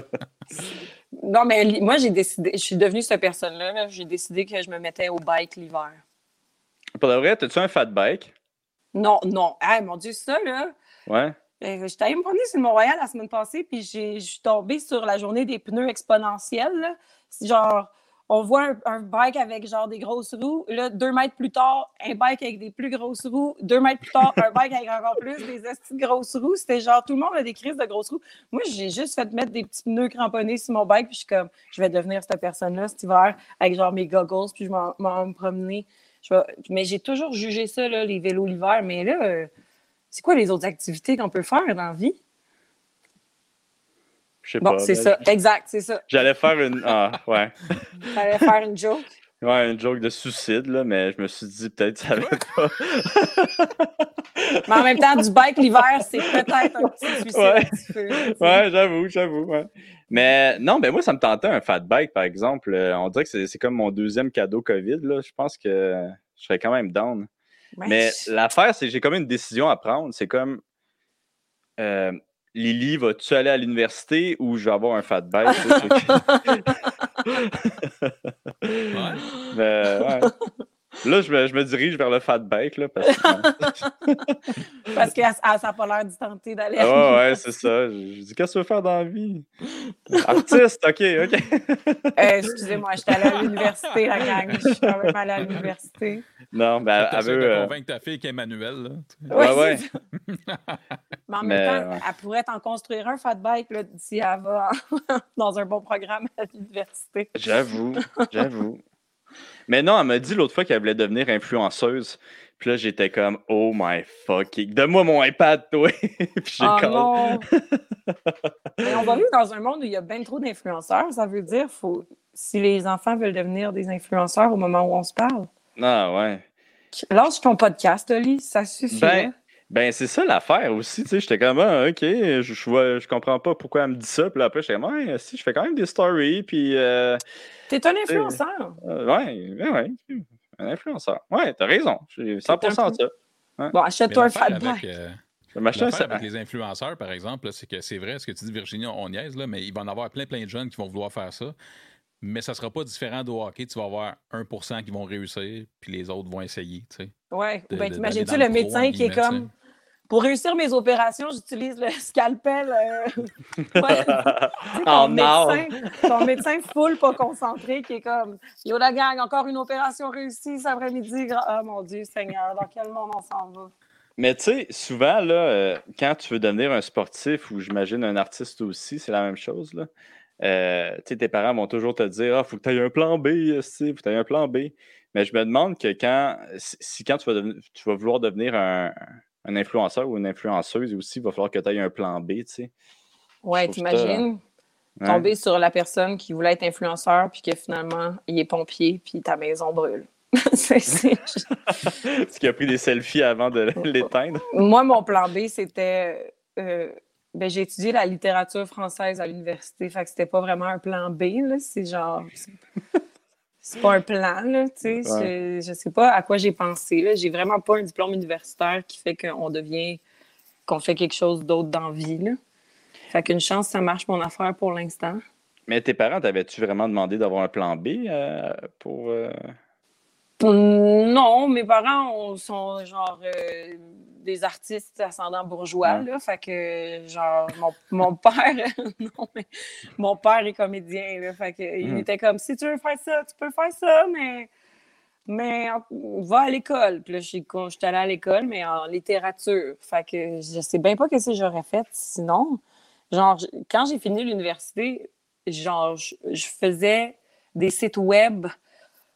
non, mais moi, j'ai décidé, je suis devenue cette personne-là. là. J'ai décidé que je me mettais au bike l'hiver. Pour de vrai, t'as-tu un fat bike? Non, non. Ah, mon Dieu, ça, là. Ouais. Euh, J'étais allée me promener sur le Mont-Royal la semaine passée, puis je suis tombée sur la journée des pneus exponentiels. là. Genre, on voit un, un bike avec genre des grosses roues. Là, deux mètres plus tard, un bike avec des plus grosses roues. Deux mètres plus tard, un bike avec encore plus des grosses roues. C'était genre, tout le monde a des crises de grosses roues. Moi, j'ai juste fait mettre des petits pneus cramponnés sur mon bike, puis je suis comme, je vais devenir cette personne-là cet hiver avec genre mes goggles, puis je m'en m'en me promener. Je vais- Mais j'ai toujours jugé ça, là, les vélos l'hiver. Mais là, euh, c'est quoi les autres activités qu'on peut faire dans la vie? Je sais Bon, pas. c'est ben, ça. Exact, c'est ça. J'allais faire une. Ah, ouais. Fallait faire une joke? Ouais, une joke de suicide, là, mais je me suis dit peut-être que ça allait pas. Mais en même temps, du bike l'hiver, c'est peut-être un petit suicide. Ouais. un petit peu. Ouais, j'avoue, j'avoue. ouais. Mais non, ben moi, ça me tentait un fat bike, par exemple. Euh, On dirait que c'est comme mon deuxième cadeau COVID. Là. Je pense que je serais quand même down. Ouais, Mais l'affaire, c'est que j'ai comme une décision à prendre. C'est comme euh, Lily, vas-tu aller à l'université ou je vais avoir un fat bike? Ouais. Mais, ouais. Là, je me, je me dirige vers le fat bike, là, parce que... Parce que ça n'a pas l'air d'y tenter d'aller. à Ah ouais, ouais, c'est ça. Je je dis, qu'est-ce que tu veux faire dans la vie? Artiste, OK, OK. Euh, Excusez-moi, j'étais allée à l'université, la gang. Je suis quand même allée à l'université. Non, ben, elle veut... de euh, convaincre ta fille qu'Emmanuel, là. Ouais, ouais. Mais en Mais, même temps, ouais. elle pourrait t'en construire un fat bike là, si elle va dans un bon programme à l'université. J'avoue, j'avoue. Mais non, elle m'a dit l'autre fois qu'elle voulait devenir influenceuse. Puis là, j'étais comme, oh my fucking. Donne-moi mon iPad, toi. Puis j'ai Oh comme- non! Mais on va vivre dans un monde où il y a bien trop d'influenceurs. Ça veut dire faut si les enfants veulent devenir des influenceurs au moment où on se parle. Ah ouais. Lâche ton podcast, Oli, ça suffit. Ben. Ben c'est ça l'affaire aussi. Tu sais, j'étais comme, ah, ok, je, je, vois- je comprends pas pourquoi elle me dit ça. Puis là, après, j'étais comme, ouais, si, je fais quand même des stories. Puis. euh, T'es un influenceur. euh, ouais, ouais, ouais. Un influenceur. Ouais, t'as raison. J'ai 100% de ça. Bon, achète-toi un fat bike. euh, Je vais m'acheter un l'affaire sac. avec les influenceurs, par exemple, c'est que c'est vrai ce que tu dis, Virginie, on niaise, là, mais il va en avoir plein, plein de jeunes qui vont vouloir faire ça. Mais ça sera pas différent de hockey. Tu vas avoir 1% qui vont réussir, puis les autres vont essayer. tu sais. Ouais. de- Ben, t'imagines-tu le médecin qui est comme pour réussir mes opérations, j'utilise le scalpel. euh, ouais. Oh ton, non! médecin, ton médecin full pas concentré qui est comme Yo la gang, encore une opération réussie cet après-midi. Ah mon Dieu Seigneur, dans quel monde on s'en va? Mais tu sais, souvent, là, euh, quand tu veux devenir un sportif ou j'imagine un artiste aussi, c'est la même chose. Là. Euh, tu sais, tes parents vont toujours te dire Ah, faut que tu aies un plan B, esti, faut que tu aies un plan B. Mais je me demande que quand, si si quand tu vas, devenir- tu vas vouloir devenir un, un influenceur ou une influenceuse aussi, il va falloir que tu aies un plan B, tu sais. Ouais, t'imagines tomber sur la personne qui voulait être influenceur puis que finalement il est pompier puis ta maison brûle. C'est- c'est- Ce qui a pris des selfies avant de l'éteindre. Moi, mon plan B, c'était. euh, ben, j'ai étudié la littérature française à l'université, fait que c'était pas vraiment un plan B, là. C'est genre. C'est- pas un plan, là, tu sais. Ouais. Je, je sais pas à quoi j'ai pensé, là. J'ai vraiment pas un diplôme universitaire qui fait qu'on devient. qu'on fait quelque chose d'autre dans la vie, là. Fait qu'une chance, ça marche mon affaire pour l'instant. Mais tes parents, t'avais-tu vraiment demandé d'avoir un plan B euh, pour. euh, Non, mes parents on- sont genre euh, des artistes ascendants bourgeois, là. Fait que, genre, mon, mon père, non, mais mon père est comédien, là. Fait que, il Mhm. était comme, si tu veux faire ça, tu peux faire ça, mais, mais va à l'école. Puis là, je suis allée à l'école, mais en littérature. Fait que je sais bien pas ce que j'aurais fait sinon. Genre, quand j'ai fini l'université, genre, je, je faisais des sites web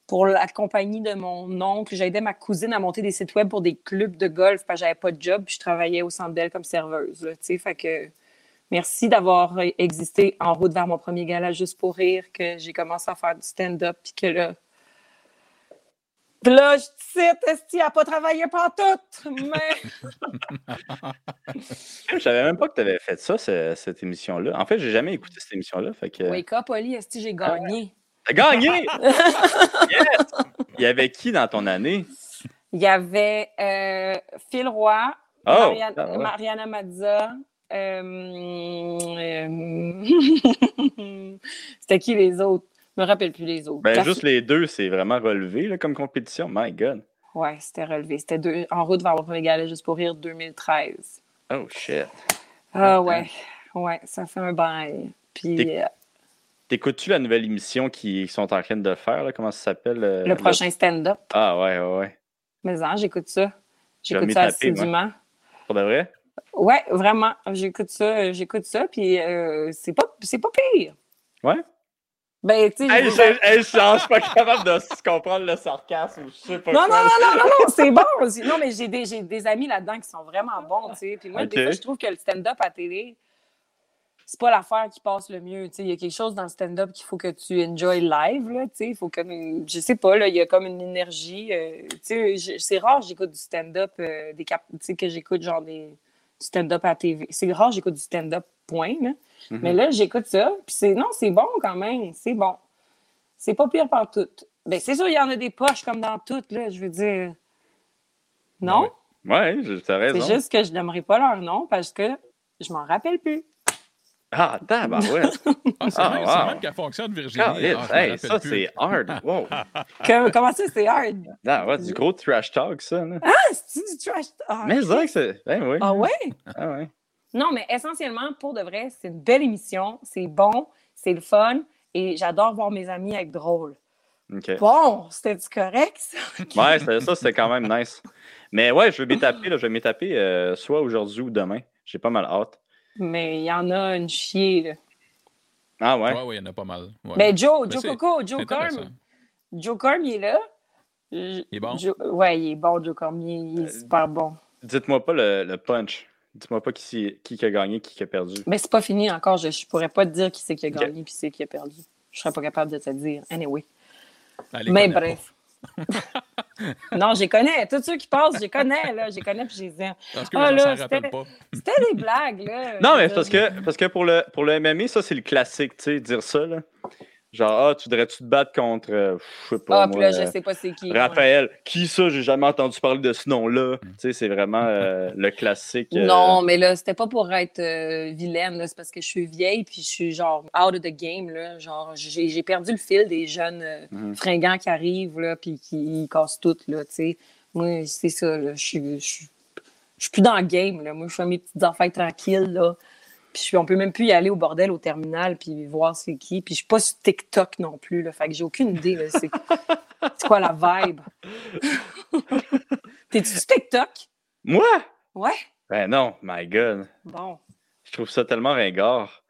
pour la compagnie de mon oncle. J'aidais ma cousine à monter des sites web pour des clubs de golf parce que j'avais pas de job puis je travaillais au centre d'elle comme serveuse. Là, tu sais. fait que merci d'avoir existé en route vers mon premier gala juste pour rire que j'ai commencé à faire du stand-up puis que là puis là, je cite, Esti a pas travaillé tout, mais Je savais même pas que tu avais fait ça, ce- cette émission-là. En fait, j'ai jamais écouté cette émission-là. Fait que... wake up, Oli, Esti, j'ai gagné? T'as gagné! yes! Il y avait qui dans ton année? Il y avait euh, Phil Roy, Oh! Mariana, Ah ouais. Mariana Mazza. euh, euh, C'était qui les autres? Je me rappelle plus les autres. Ben, juste les deux, c'est vraiment relevé là, comme compétition. My God. Ouais, c'était relevé. C'était deux... en route vers mon premier gala juste pour rire 2013. Oh, shit. Ah ouais, ouais, ça fait un bail. Puis T'écoutes-tu la nouvelle émission qu'ils sont en train de faire? Là? Comment ça s'appelle? euh, le prochain stand-up, Ah, ouais, ouais, ouais. mais hein, j'écoute ça. J'écoute ça taper, assidûment. Pour de vrai? Ouais, vraiment. J'écoute ça, euh, j'écoute ça, puis euh, c'est pas, c'est pas pire. Ouais? Ben, tu sais, je- suis pas capable de comprendre le sarcasme. Je sais pas Non, non, non, non, non, non, c'est bon. Non, mais j'ai des, j'ai des amis là-dedans qui sont vraiment bons, tu sais. Puis moi, des fois, je trouve que le stand-up à télé, c'est pas l'affaire qui passe le mieux. Il y a quelque chose dans le stand-up qu'il faut que tu enjoy live, là, faut que, je sais pas, là, il y a comme une énergie. euh, c'est rare que j'écoute du stand-up, euh, des cap- que j'écoute genre des du stand-up à TV. C'est rare que j'écoute du stand-up, point, là. Mhm. Mais là, j'écoute ça, puis c'est, non, c'est bon quand même, c'est bon. C'est pas pire par tout. Ben, c'est sûr, il y en a des poches comme dans toutes, là, je veux dire. Non? Ouais, je- t'as raison. C'est juste que je n'aimerais pas leur nom parce que je m'en rappelle plus. Ah, tabarouette! Ah, c'est Ah, même, wow. même qu'elle fonctionne, Virginie. Ah, hey, ça, c'est hard. Wow. Comment ça, c'est hard? Ah, ouais, du gros trash talk, ça. Là. Ah, c'est du trash. Ah, Mais c'est vrai que c'est. Ben oui. Ah ouais? Ah ouais. Non, mais essentiellement, pour de vrai, c'est une belle émission. C'est bon, c'est le fun. Et j'adore voir mes amis être drôles. OK. Bon, c'était-tu correct, ça? Ouais, c'était- ça, c'était quand même nice. Mais ouais, je vais m'y taper, là, je vais m'y taper euh, soit aujourd'hui ou demain. J'ai pas mal hâte. Mais il y en a une chier, là. Ah ouais? Ouais, ouais, il y en a pas mal. Ouais. Mais Joe, Mais Joe Coco, Joe. Corm. Joe Corm, il est là. Il est bon? Ouais, il est bon, Joe Corm. Il est, il est super bon. Dites-moi pas le, le punch. Dites-moi pas qui, qui a gagné, qui a perdu. Mais c'est pas fini encore. Je, je pourrais pas te dire qui c'est qui a gagné puis c'est qui a perdu. Je serais pas capable de te le dire. Anyway. Mais bref. non, je les connais. Tous ceux qui passent, je les connais, là. Je les connais puis je les aime. pas. Parce que Ah, là, c'était- pas. C'était des blagues, là. Non, mais parce que, parce que pour, le, pour le MMA, ça, c'est le classique, tu sais, dire ça. Là. Genre, ah, tu voudrais-tu te battre contre, euh, je sais pas. Ah, moi, là, je euh, sais pas c'est qui. ouais. Raphaël. Qui ça? J'ai jamais entendu parler de ce nom-là. Tu sais, c'est vraiment euh, le classique. euh, Non, mais là, c'était pas pour être euh, vilaine, c'est parce que je suis vieille puis je suis genre out of the game, là. Genre, j'ai j'ai perdu le fil des jeunes euh, Mhm. fringants qui arrivent, là, puis qui cassent tout, là, tu sais. Moi, c'est ça, là. Je suis- je suis je suis plus dans le game, là. Moi, je fais mes petites affaires tranquilles, là. Puis on peut même plus y aller au bordel, au terminal, puis voir c'est qui. Puis je suis pas sur TikTok non plus, là. Fait que j'ai aucune idée. C'est quoi la vibe? T'es-tu sur TikTok? Moi? Ouais? Ben non, my God. Bon. Je trouve ça tellement ringard.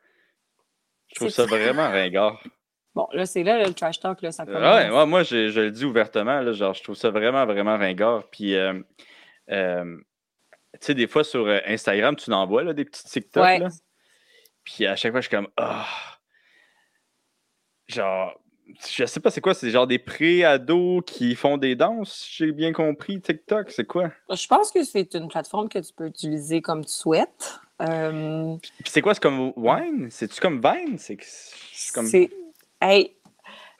Je trouve ça vraiment ringard. Bon, là, c'est là, le trash talk, là, ça commence. Ouais, ouais, moi, je, je le dis ouvertement, là, genre, je trouve ça vraiment, vraiment ringard. Puis, euh, euh, tu sais, des fois sur euh, Instagram, tu n'envoies là, des petits TikTok. Ouais. Là? Puis à chaque fois, je suis comme, ah, genre, je sais pas c'est quoi, c'est genre des pré-ados qui font des danses, j'ai bien compris, TikTok, c'est quoi? Bah, je pense que c'est une plateforme que tu peux utiliser comme tu souhaites. Euh. Puis c'est quoi, c'est comme Wine? C'est-tu comme Vine? C'est comme... Hey,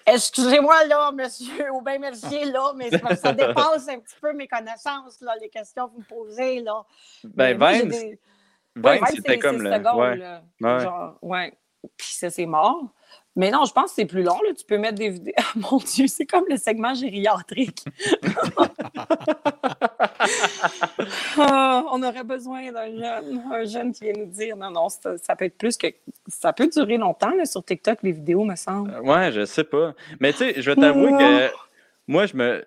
excusez-moi là, monsieur, ou bien là, mais ça dépasse un petit peu mes connaissances, là, les questions que vous me posez, là. Ben, Vine... 20, c'était comme le. Secondes, genre, ouais. Puis ça, c'est mort. Mais non, je pense que c'est plus long. Là. Tu peux mettre des vidéos. Ah, mon Dieu, c'est comme le segment gériatrique. Ah, on aurait besoin d'un jeune, un jeune qui vient nous dire non, non, ça, peut être plus que. Ça peut durer longtemps là, sur TikTok, les vidéos, me semble. Euh, ouais, je sais pas. Mais tu sais, je vais t'avouer que moi, je me.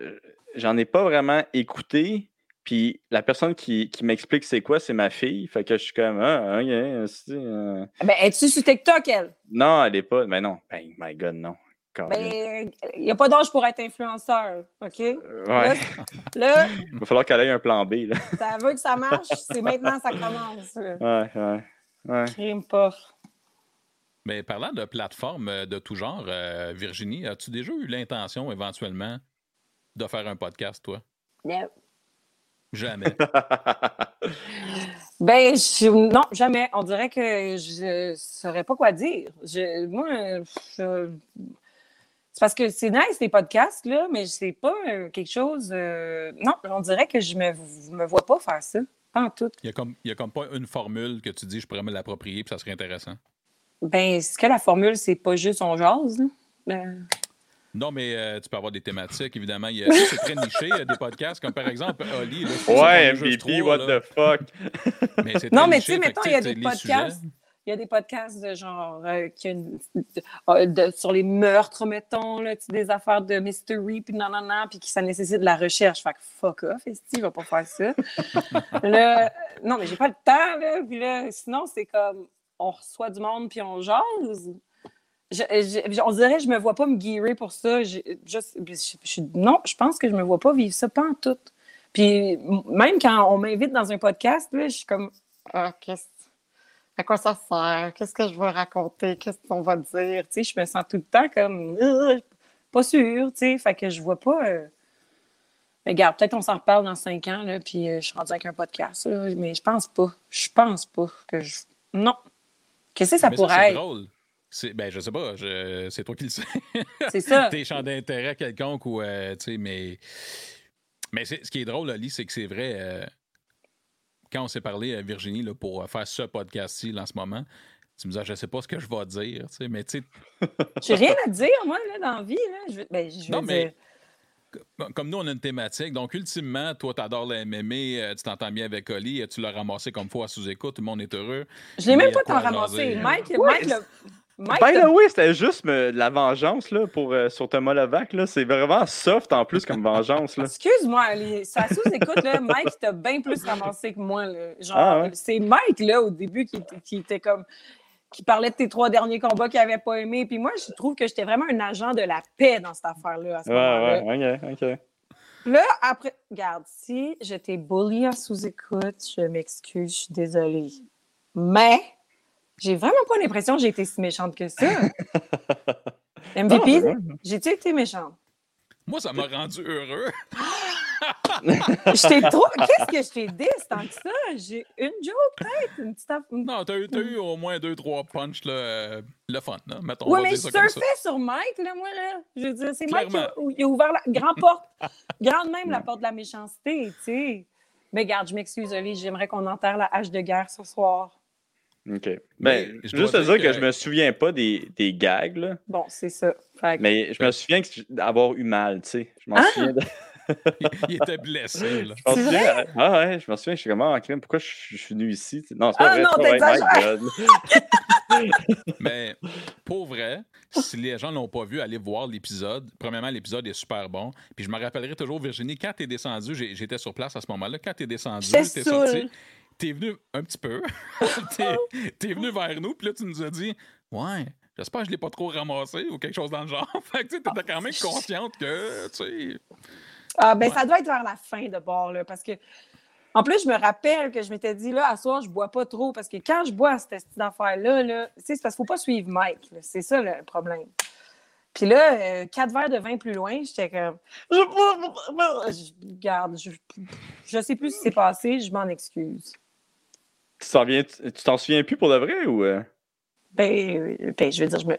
J'en ai pas vraiment écouté, puis la personne qui, qui m'explique c'est quoi, c'est ma fille. Fait que je suis comme Ah, ok, c'est, euh, Ben, es-tu sur TikTok, elle? Non, elle est pas. Mais non. Ben, my God, non. Colin. Ben, il n'y a pas d'âge pour être influenceur, OK? Euh, ouais. Là, Il va falloir qu'elle ait un plan B. Là. ça veut que ça marche, c'est maintenant que ça commence. là. Ouais, ouais. ouais. Crime pas. Mais parlant de plateformes euh, de tout genre, euh, Virginie, as-tu déjà eu l'intention éventuellement de faire un podcast, toi? Yeah. Jamais. Ben, je- non, jamais. On dirait que je saurais pas quoi dire. Je, moi, je- c'est parce que c'est nice, les podcasts, là, mais c'est pas euh, quelque chose. euh, Non, on dirait que je me, me vois pas faire ça. Pas en tout. Il n'y a, comme- il y a comme pas une formule que tu dis je pourrais me l'approprier puis ça serait intéressant. Ben, ce que la formule, c'est pas juste on jase, là. Ben, Non, mais euh, tu peux avoir des thématiques, évidemment. Il y a- c'est très niché, euh, des podcasts, comme par exemple Oli. là, Ouais, MVP, what là. the fuck? Mais c'est Non, mais niché, tu sais, mettons, il y a des podcasts. sujets- Il y a des podcasts de genre euh, qui a une- de- sur les meurtres, mettons, là, des affaires de mystery, puis non, non, non, puis qui ça nécessite de la recherche. Fait que fuck off, esti, va pas faire ça. non, mais j'ai pas le temps, là. Puis là, sinon, c'est comme on reçoit du monde, puis on jase? Je- je- on dirait que je me vois pas me guérir pour ça. Je, je- non, je pense que je me vois pas vivre ça, pas en tout. Puis même quand on m'invite dans un podcast, là, je suis comme Ah, qu'est-ce à quoi ça sert? Qu'est-ce que je vais raconter? Qu'est-ce qu'on va dire? Tu sais, je me sens tout le temps comme Euh, pas sûre, tu sais. Fait que je vois pas. euh, Mais regarde, peut-être on s'en reparle dans cinq ans, là, puis euh, je suis rendue avec un podcast, là, mais je pense pas. Je pense pas que je. Non. Qu'est-ce que ça Mais pourrait c'est être? drôle. C'est- Ben, je sais pas, je- c'est toi qui le sais. C'est ça. Tes champs d'intérêt quelconque ou, euh, tu sais, mais... Mais c'est- ce qui est drôle, Ali, c'est que c'est vrai, euh, quand on s'est parlé à Virginie là, pour faire ce podcast-ci là, en ce moment, tu me dis, Ah, je sais pas ce que je vais dire, tu sais, mais tu sais, J'ai rien à dire, moi, là, dans la vie. Là. Je, veux- ben, je Non, veux mais- dire- Comme- Comme nous, on a une thématique. Donc, ultimement, toi, tu adores le MMA, euh, tu t'entends bien avec Oli, tu l'as ramassé comme fois sous écoute, tout le monde est heureux. Je l'ai même pas tant à ramassé. jaser. Mike, Mike, le- Mike, t'as- the way, c'était juste me- de la vengeance là, pour, euh, sur Thomas Levac. là. C'est vraiment soft en plus comme vengeance. Là. Excuse-moi, les- ça sous-écoute, là, Mike, t'a bien plus ramassé que moi. là. Genre, Ah ouais? c'est Mike, là, au début, qui, était- qui était comme. qui parlait de tes trois derniers combats qu'il n'avait pas aimé. Puis moi, je trouve que j'étais vraiment un agent de la paix dans cette affaire-là, à ce. Ouais, ouais, ok, ok. Là, après, regarde, si je t'ai bully en sous-écoute, je m'excuse, je suis désolée. Mais j'ai vraiment pas l'impression que j'ai été si méchante que ça. MVP, j'ai-tu été méchante? Moi, ça m'a rendu heureux. Je t'ai trop. Qu'est-ce que je t'ai dit? Tant que ça? J'ai une joke, peut-être? Une petite Non, t'as eu, au moins deux, trois punchs, là, euh, le fun, là, mettons. on Oui, mais je surfais sur Mike, là, moi, là. Je veux dire, c'est Mike qui a, Clairement. il a ouvert la grande porte, grande même la porte de la méchanceté, tu sais. Mais garde, je m'excuse, Oli, j'aimerais qu'on enterre la hache de guerre ce soir. OK. Mais Ben, je juste te dire dire que... que- je me souviens pas des, des gags, là, Bon, c'est ça. Fait que- mais je me souviens d'avoir eu mal, tu sais. Je m'en Ah! souviens. de- Il, il était blessé, là. je m'en souviens- Ah ouais, je me souviens, je suis comme, ah, crème, pourquoi je, suis- je suis venu ici? Non, c'est pas Ah vrai. non, c'est pas vrai, t'exagères. my God. Mais pour vrai, si les gens l'ont pas vu, allez voir l'épisode. Premièrement, l'épisode est super bon. Puis je me rappellerai toujours, Virginie, quand t'es descendu, j'étais sur place à ce moment-là, quand t'es descendu, t'es sorti, t'es venu un petit peu, t'es t'es venu vers nous, puis là, tu nous as dit, ouais. J'espère que je l'ai pas trop ramassé ou quelque chose dans le genre. fait que tu sais, t'étais quand même consciente que, tu sais. Ah, ben, ça doit être vers la fin de bord, là, parce que. En plus, je me rappelle que je m'étais dit, là, à soir, je bois pas trop, parce que quand je bois cette petite affaire-là, là, tu sais, c'est parce qu'il faut pas suivre Mike, là. c'est ça le problème. Puis là, euh, quatre verres de vin plus loin, j'étais comme. Je, Regarde, je, je sais plus ce qui s'est passé, je m'en excuse. Tu t'en souviens plus pour de vrai ou. euh? Ben, ben, je veux dire, je me,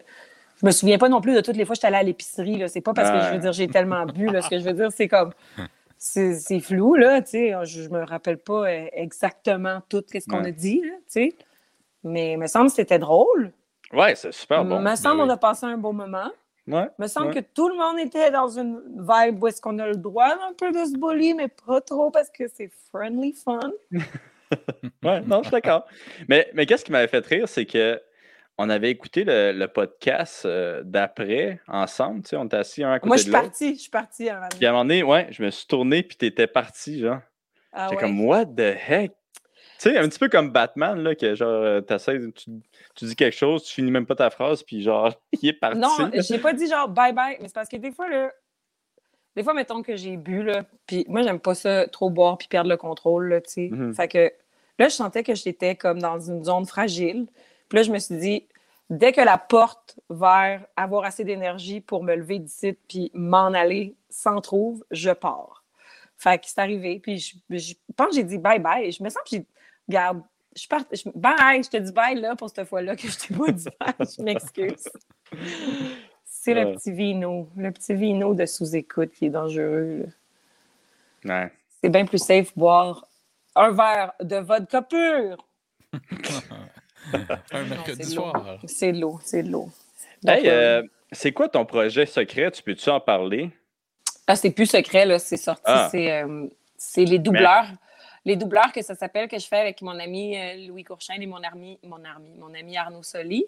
je me souviens pas non plus de toutes les fois que j'étais allée à l'épicerie. là. C'est pas parce que je veux Ouais. dire j'ai tellement bu. Là. Ce que je veux dire, c'est comme. C'est c'est flou, là, tu sais. Je, je me rappelle pas euh, exactement tout ce qu'on Ouais. a dit, là, tu sais. Mais il me semble que c'était drôle. Ouais, c'est super Il bon. me semble Ben qu'on oui. a passé un bon moment. Ouais. Il me semble Ouais. que tout le monde était dans une vibe où est-ce qu'on a le droit un peu de se bully, mais pas trop parce que c'est friendly fun. Ouais, non, je suis d'accord. mais mais qu'est-ce qui m'avait fait rire, c'est que on avait écouté le, le podcast euh, d'après ensemble, tu sais, on était assis un à côté Moi, je de suis l'autre. partie. Je suis partie avant. Puis à un moment donné, ouais, je me suis tourné, puis t'étais parti, genre. Ah J'étais ouais. comme, what the heck? Tu sais, un petit peu comme Batman, là, que genre, euh, tu, tu dis quelque chose, tu finis même pas ta phrase, puis genre, il est parti. Non, j'ai pas dit genre bye bye, mais c'est parce que des fois, là, des fois, mettons que j'ai bu, là, puis moi, j'aime pas ça trop boire puis perdre le contrôle, là, tu sais. Mhm. Fait que là, je sentais que j'étais comme dans une zone fragile. Puis là, je me suis dit, dès que la porte vers avoir assez d'énergie pour me lever d'ici puis m'en aller s'en-trouve, je pars. Fait que c'est arrivé, puis je, je pense que j'ai dit bye bye. Je me sens que j'ai. Regarde, je pars. je- bye, je te dis bye là pour cette fois-là que je t'ai pas dit bye. Je m'excuse. C'est le petit vino, le petit vino de sous-écoute qui est dangereux. Ouais. C'est bien plus safe boire un verre de vodka pur. Un mercredi c'est de l'eau. soir. C'est de l'eau, c'est de l'eau. Hey, euh, euh, c'est quoi ton projet secret? Tu peux-tu en parler? Ah, c'est plus secret, là, c'est sorti. Ah. C'est, euh, c'est les doubleurs. Les doubleurs que ça s'appelle, que je fais avec mon ami Louis Courchaine et mon ami, mon ami, mon ami Arnaud Soli.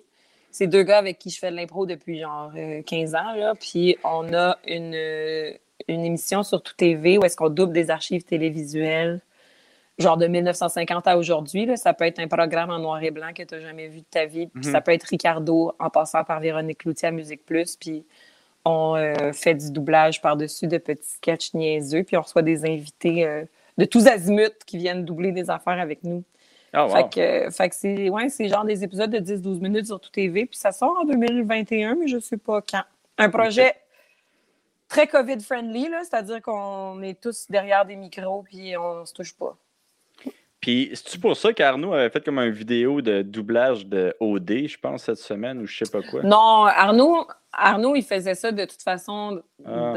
C'est deux gars avec qui je fais de l'impro depuis genre euh, 15 ans. Là. Puis on a une, euh, une émission sur Tout TV où est-ce qu'on double des archives télévisuelles, genre de 1950 à aujourd'hui. Ça peut être un programme en noir et blanc que tu n'as jamais vu de ta vie. Puis Mhm. ça peut être Ricardo en passant par Véronique Cloutier à Musique Plus. Puis on euh, fait du doublage par-dessus de petits sketchs niaiseux, puis on reçoit des invités euh, de tous azimuts qui viennent doubler des affaires avec nous. Ah, wow. Fait que, fait que c'est ouais, genre des épisodes de 10-12 minutes sur tout TV, puis ça sort en 2021, mais je sais pas quand. Un projet très COVID-friendly, c'est-à-dire qu'on est tous derrière des micros, puis on se touche pas. Puis, c'est-tu pour ça qu'Arnaud avait fait comme une vidéo de doublage de OD, je pense, cette semaine, ou je sais pas quoi? Non, Arnaud, Arnaud, il faisait ça de toute façon, Ah.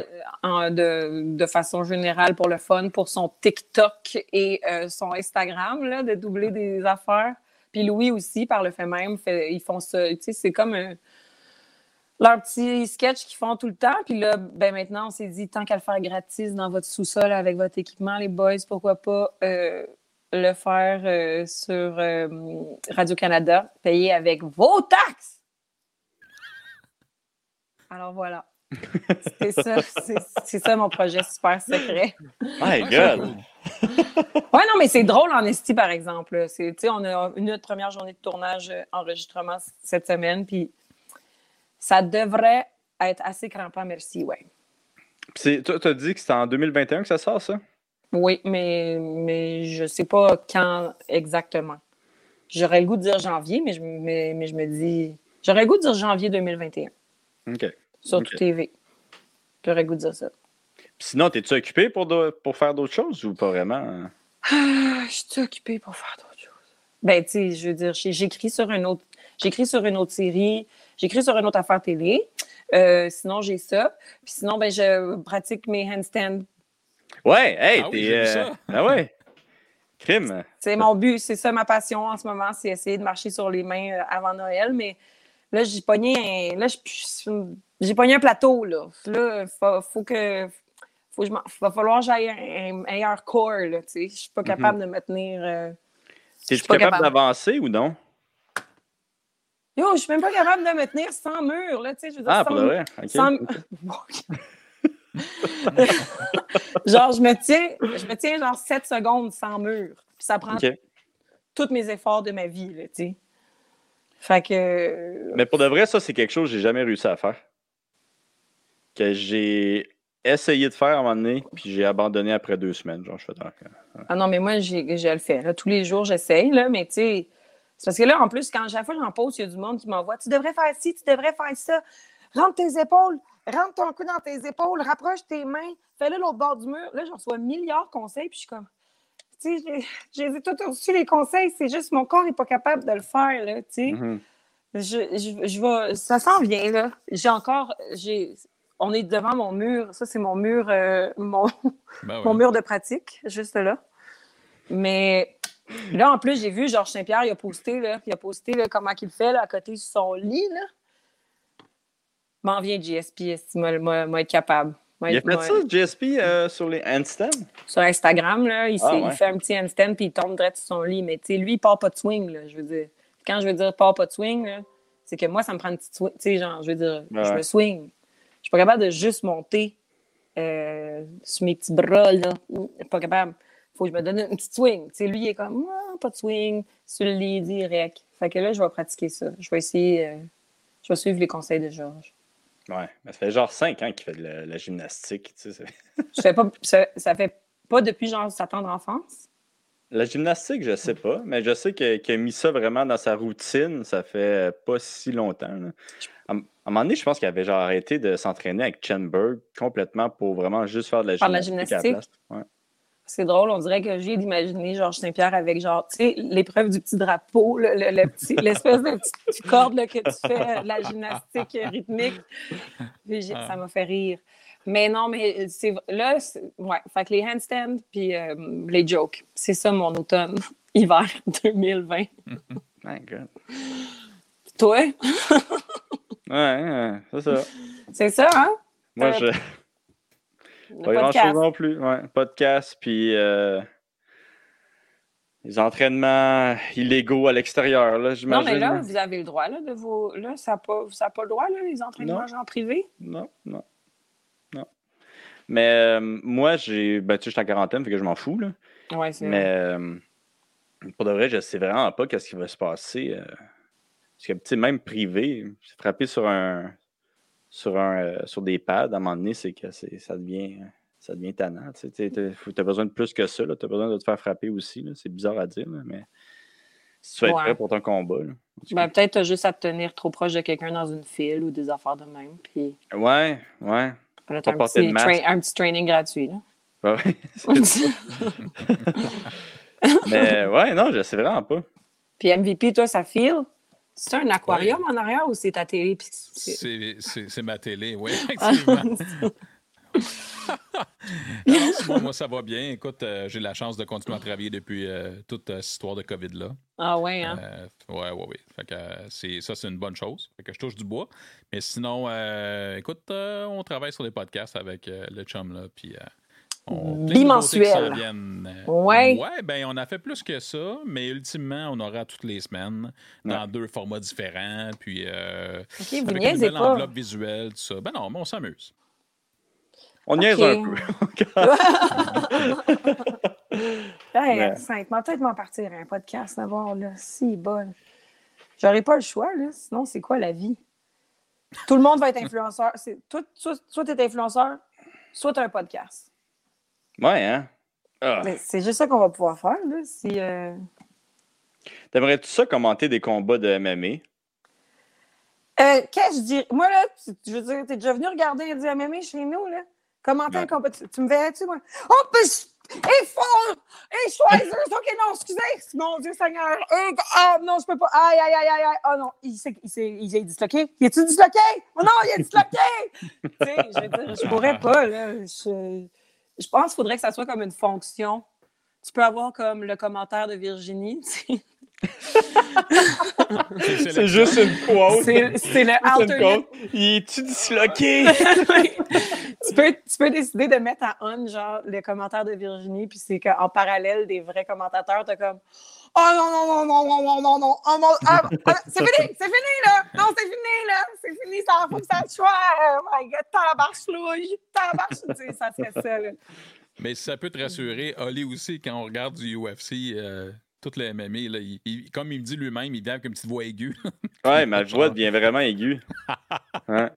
de, de- de façon générale pour le fun, pour son TikTok et euh, son Instagram, là, de doubler des affaires. Puis Louis aussi, par le fait même, fait- ils font ça. Tu sais, c'est comme un- leur petit sketch qu'ils font tout le temps. Puis là, ben maintenant, on s'est dit, tant qu'à le faire gratis dans votre sous-sol avec votre équipement, les boys, pourquoi pas euh, le faire euh, sur euh, Radio-Canada, payé avec vos taxes. Alors voilà. C'est ça, c'est- ça mon projet super secret. My God! Ouais, non, mais c'est drôle en esti, par exemple. C'est, tu sais, on a une notre première journée de tournage, euh, enregistrement cette semaine, puis ça devrait être assez crampant, merci, ouais. C'est- Toi, t'as dit que c'était en 2021 que ça sort, ça? Oui, mais, mais je sais pas quand exactement. J'aurais le goût de dire janvier, mais je, me- mais, mais je me dis... J'aurais le goût de dire janvier 2021 OK. sur Ok. tout TV. J'aurais le goût de dire ça. Puis sinon, t'es-tu occupé pour, do- pour faire d'autres choses ou pas vraiment? Ah, je suis occupée pour faire d'autres choses. Ben, tu sais, je veux dire, j'écris sur une autre, j'écris sur une autre série, j'écris sur une autre affaire télé. Euh, sinon, j'ai ça. Puis sinon, ben, je pratique mes handstands. Ouais, hey, Ah oui, euh, ça. Ah ouais. Crime. C'est mon but, c'est ça ma passion en ce moment, c'est essayer de marcher sur les mains euh, avant Noël. Mais là, j'ai pogné un, là, j'ai pogné un plateau, là. Là, faut, faut que, faut que je va falloir que j'aille un, un meilleur corps, là, tu sais. Je suis pas capable de me tenir... euh, je T'es-tu suis pas capable capable. d'avancer ou non? Yo, je suis même pas capable de me tenir sans mur, là, tu sais, je veux dire, Ah, sans, pour de vrai? OK. sans- genre, je me tiens, je me tiens genre 7 secondes sans mur. Puis ça prend tous mes efforts de ma vie, là, tu sais. Fait que... Mais pour de vrai, ça, c'est quelque chose que j'ai jamais réussi à faire. Que j'ai essayé de faire à un moment donné, puis j'ai abandonné après deux semaines. Genre, je fais ah, Ah non, mais moi, j'ai- je le fais. Là. Tous les jours, j'essaye, là, mais tu sais... C'est parce que là, en plus, quand chaque fois j'en pose, il y a du monde qui m'envoie « Tu devrais faire ci, tu devrais faire ça. Rentre tes épaules, rentre ton cou dans tes épaules, rapproche tes mains, fais-le l'autre bord du mur. » Là, j'en reçois milliards de conseils, puis je suis comme... Tu sais, j'ai- j'ai tous reçu les conseils, c'est juste mon corps n'est pas capable de le faire, là, tu sais. Mhm. Je, je, je vais, ça s'en vient, là. J'ai encore, j'ai, on est devant mon mur. Ça, c'est mon mur, euh, mon, Ben mon mur de pratique, juste là. Mais là, en plus, j'ai vu Georges Saint-Pierre, il a posté, là, il a posté là, comment il fait là, à côté de son lit, là. M'en vient GSP, est-ce moi, moi, moi être capable. Moi Il a fait moi- ça, JSP, euh, sur les handstands? sur Instagram, là, il, Ah, il fait un petit handstand puis il tombe direct sur son lit. Mais tu sais, lui, il part pas de swing, là, je veux dire. Quand je veux dire part pas de swing, c'est que moi, ça me prend une petite swing. Tu sais, genre, je veux dire, Ouais, je me swing. Je suis pas capable de juste monter euh, sur mes petits bras, là. Suis pas capable. Faut que je me donne une petite swing. Tu sais, lui, il est comme, ah, pas de swing, sur le lit, direct. Fait que là, je vais pratiquer ça. Je vais essayer, euh, je vais suivre les conseils de Georges. Ouais, mais ça fait genre cinq ans qu'il fait de la, la gymnastique. tu sais, Je fais pas, ça, ça fait pas depuis, genre, sa tendre enfance? La gymnastique, je sais pas, mais je sais qu'il a mis ça vraiment dans sa routine, ça fait pas si longtemps. là. À, à un moment donné, je pense qu'il avait genre arrêté de s'entraîner avec Chenberg complètement pour vraiment juste faire de la gymnastique. à la gymnastique? place. Ouais. C'est drôle, on dirait que j'ai d'imaginer Georges Saint-Pierre avec genre, tu sais, l'épreuve du petit drapeau, le- le- le petit- l'espèce de petite corde là, que tu fais, de la gymnastique rythmique. Puis Ça m'a fait rire. Mais non, mais c'est là, ouais, fait que les handstands puis euh, les jokes, c'est ça mon automne, hiver 2020. My God. Toi, Ouais, ouais, c'est ça. c'est ça, hein? Moi, Euh, je. Le Pas grand podcast. chose non plus. Ouais. Podcast, puis euh, les entraînements illégaux à l'extérieur, là, Non, mais là, vous avez le droit là, de vos. Là, ça n'a pas, ça a pas le droit, là, les entraînements Non. genre privés. Non, non. Non. Mais euh, moi, j'ai. Ben, tu sais, je suis en quarantaine, fait que je m'en fous, là. Ouais, c'est Mais vrai. euh, pour de vrai, je sais vraiment pas qu'est-ce qui va se passer. parce que, tu sais, même privé, frapper sur un. Sur, un, euh, sur des pads, à un moment donné, c'est que c'est- ça devient, ça devient tannant. Tu as besoin de plus que ça. Tu as besoin de te faire frapper aussi. là. C'est bizarre à dire, là, mais si tu veux être Ouais. prêt pour ton combat. Ben, peut-être juste à te tenir trop proche de quelqu'un dans une file ou des affaires de même. Puis Ouais, ouais. un petit, un petit training gratuit. Là. Ouais, mais ouais, non, je sais vraiment pas. Puis MVP, toi, ça file? C'est un aquarium en arrière ou c'est ta télé? C'est- ma télé, oui, Ah, effectivement. Sinon, moi, ça va bien. Écoute, euh, j'ai la chance de continuer à travailler depuis euh, toute euh, cette histoire de COVID-là. Ah ouais, hein? Ouais, ouais, ouais. Fait que, ça, c'est une bonne chose. Fait que je touche du bois. Mais sinon, écoute, on travaille sur des podcasts avec le chum, là. Puis, Bimensuel. Ouais. Ouais, ben, on a fait plus que ça, mais ultimement, on aura toutes les semaines dans deux formats différents. Puis, euh, OK, vous avec une nouvelle pas. enveloppe visuelle, tout ça. Ben non, mais on s'amuse. On niaise Ok. un peu. Hey, Ouais. Sainte, m'a peut-être m'en partir un podcast, d'abord, là. Si, bonne. J'aurais pas le choix, là. Sinon, c'est quoi la vie? Tout le monde va être influenceur. C'est, toi, soit, soit tu es influenceur, soit tu as un podcast. Ouais, hein? Ah. Mais c'est juste ça qu'on va pouvoir faire, là. Si, euh, T'aimerais-tu ça commenter des combats de MMA? Euh, qu'est-ce que je dis? Moi, là, tu- je veux dire, t'es déjà venu regarder du MMA chez nous, là? Commenter un Ouais. combat. Tu, tu me verrais-tu, moi? Oh, je- et fort! Et Schweizer! OK, non, excusez! Mon Dieu Seigneur! Euh, Ah, non, je peux pas. Aïe, aïe, aïe, aïe. Ah, non, il s'est il s'est- il est disloqué. Il est-tu disloqué? Oh, non, il est disloqué! tu sais, je je pourrais pas, là. Je, je pense qu'il faudrait que ça soit comme une fonction. Tu peux avoir comme le commentaire de Virginie, tu sais. C'est, juste une quote. C'est le alternate. Il est-tu disloqué? tu, peux, tu peux décider de mettre à on, genre, le commentaire de Virginie, puis c'est qu'en parallèle des vrais commentateurs, t'as comme Oh non, non, non, non, non, non, non, non, oh ah, ah, c'est fini, c'est fini, là. Non, c'est fini, là. C'est fini, ça en faut que ça soit. Oh my God, tabarche louille, tabarche, tu sais, ça serait ça, là. Mais ça peut te rassurer, Oli aussi, quand on regarde du UFC, euh, tout le MMA, là, il, il, comme il me dit lui-même, il vient avec une petite voix aiguë. ouais, ma voix devient vraiment aiguë. Hein?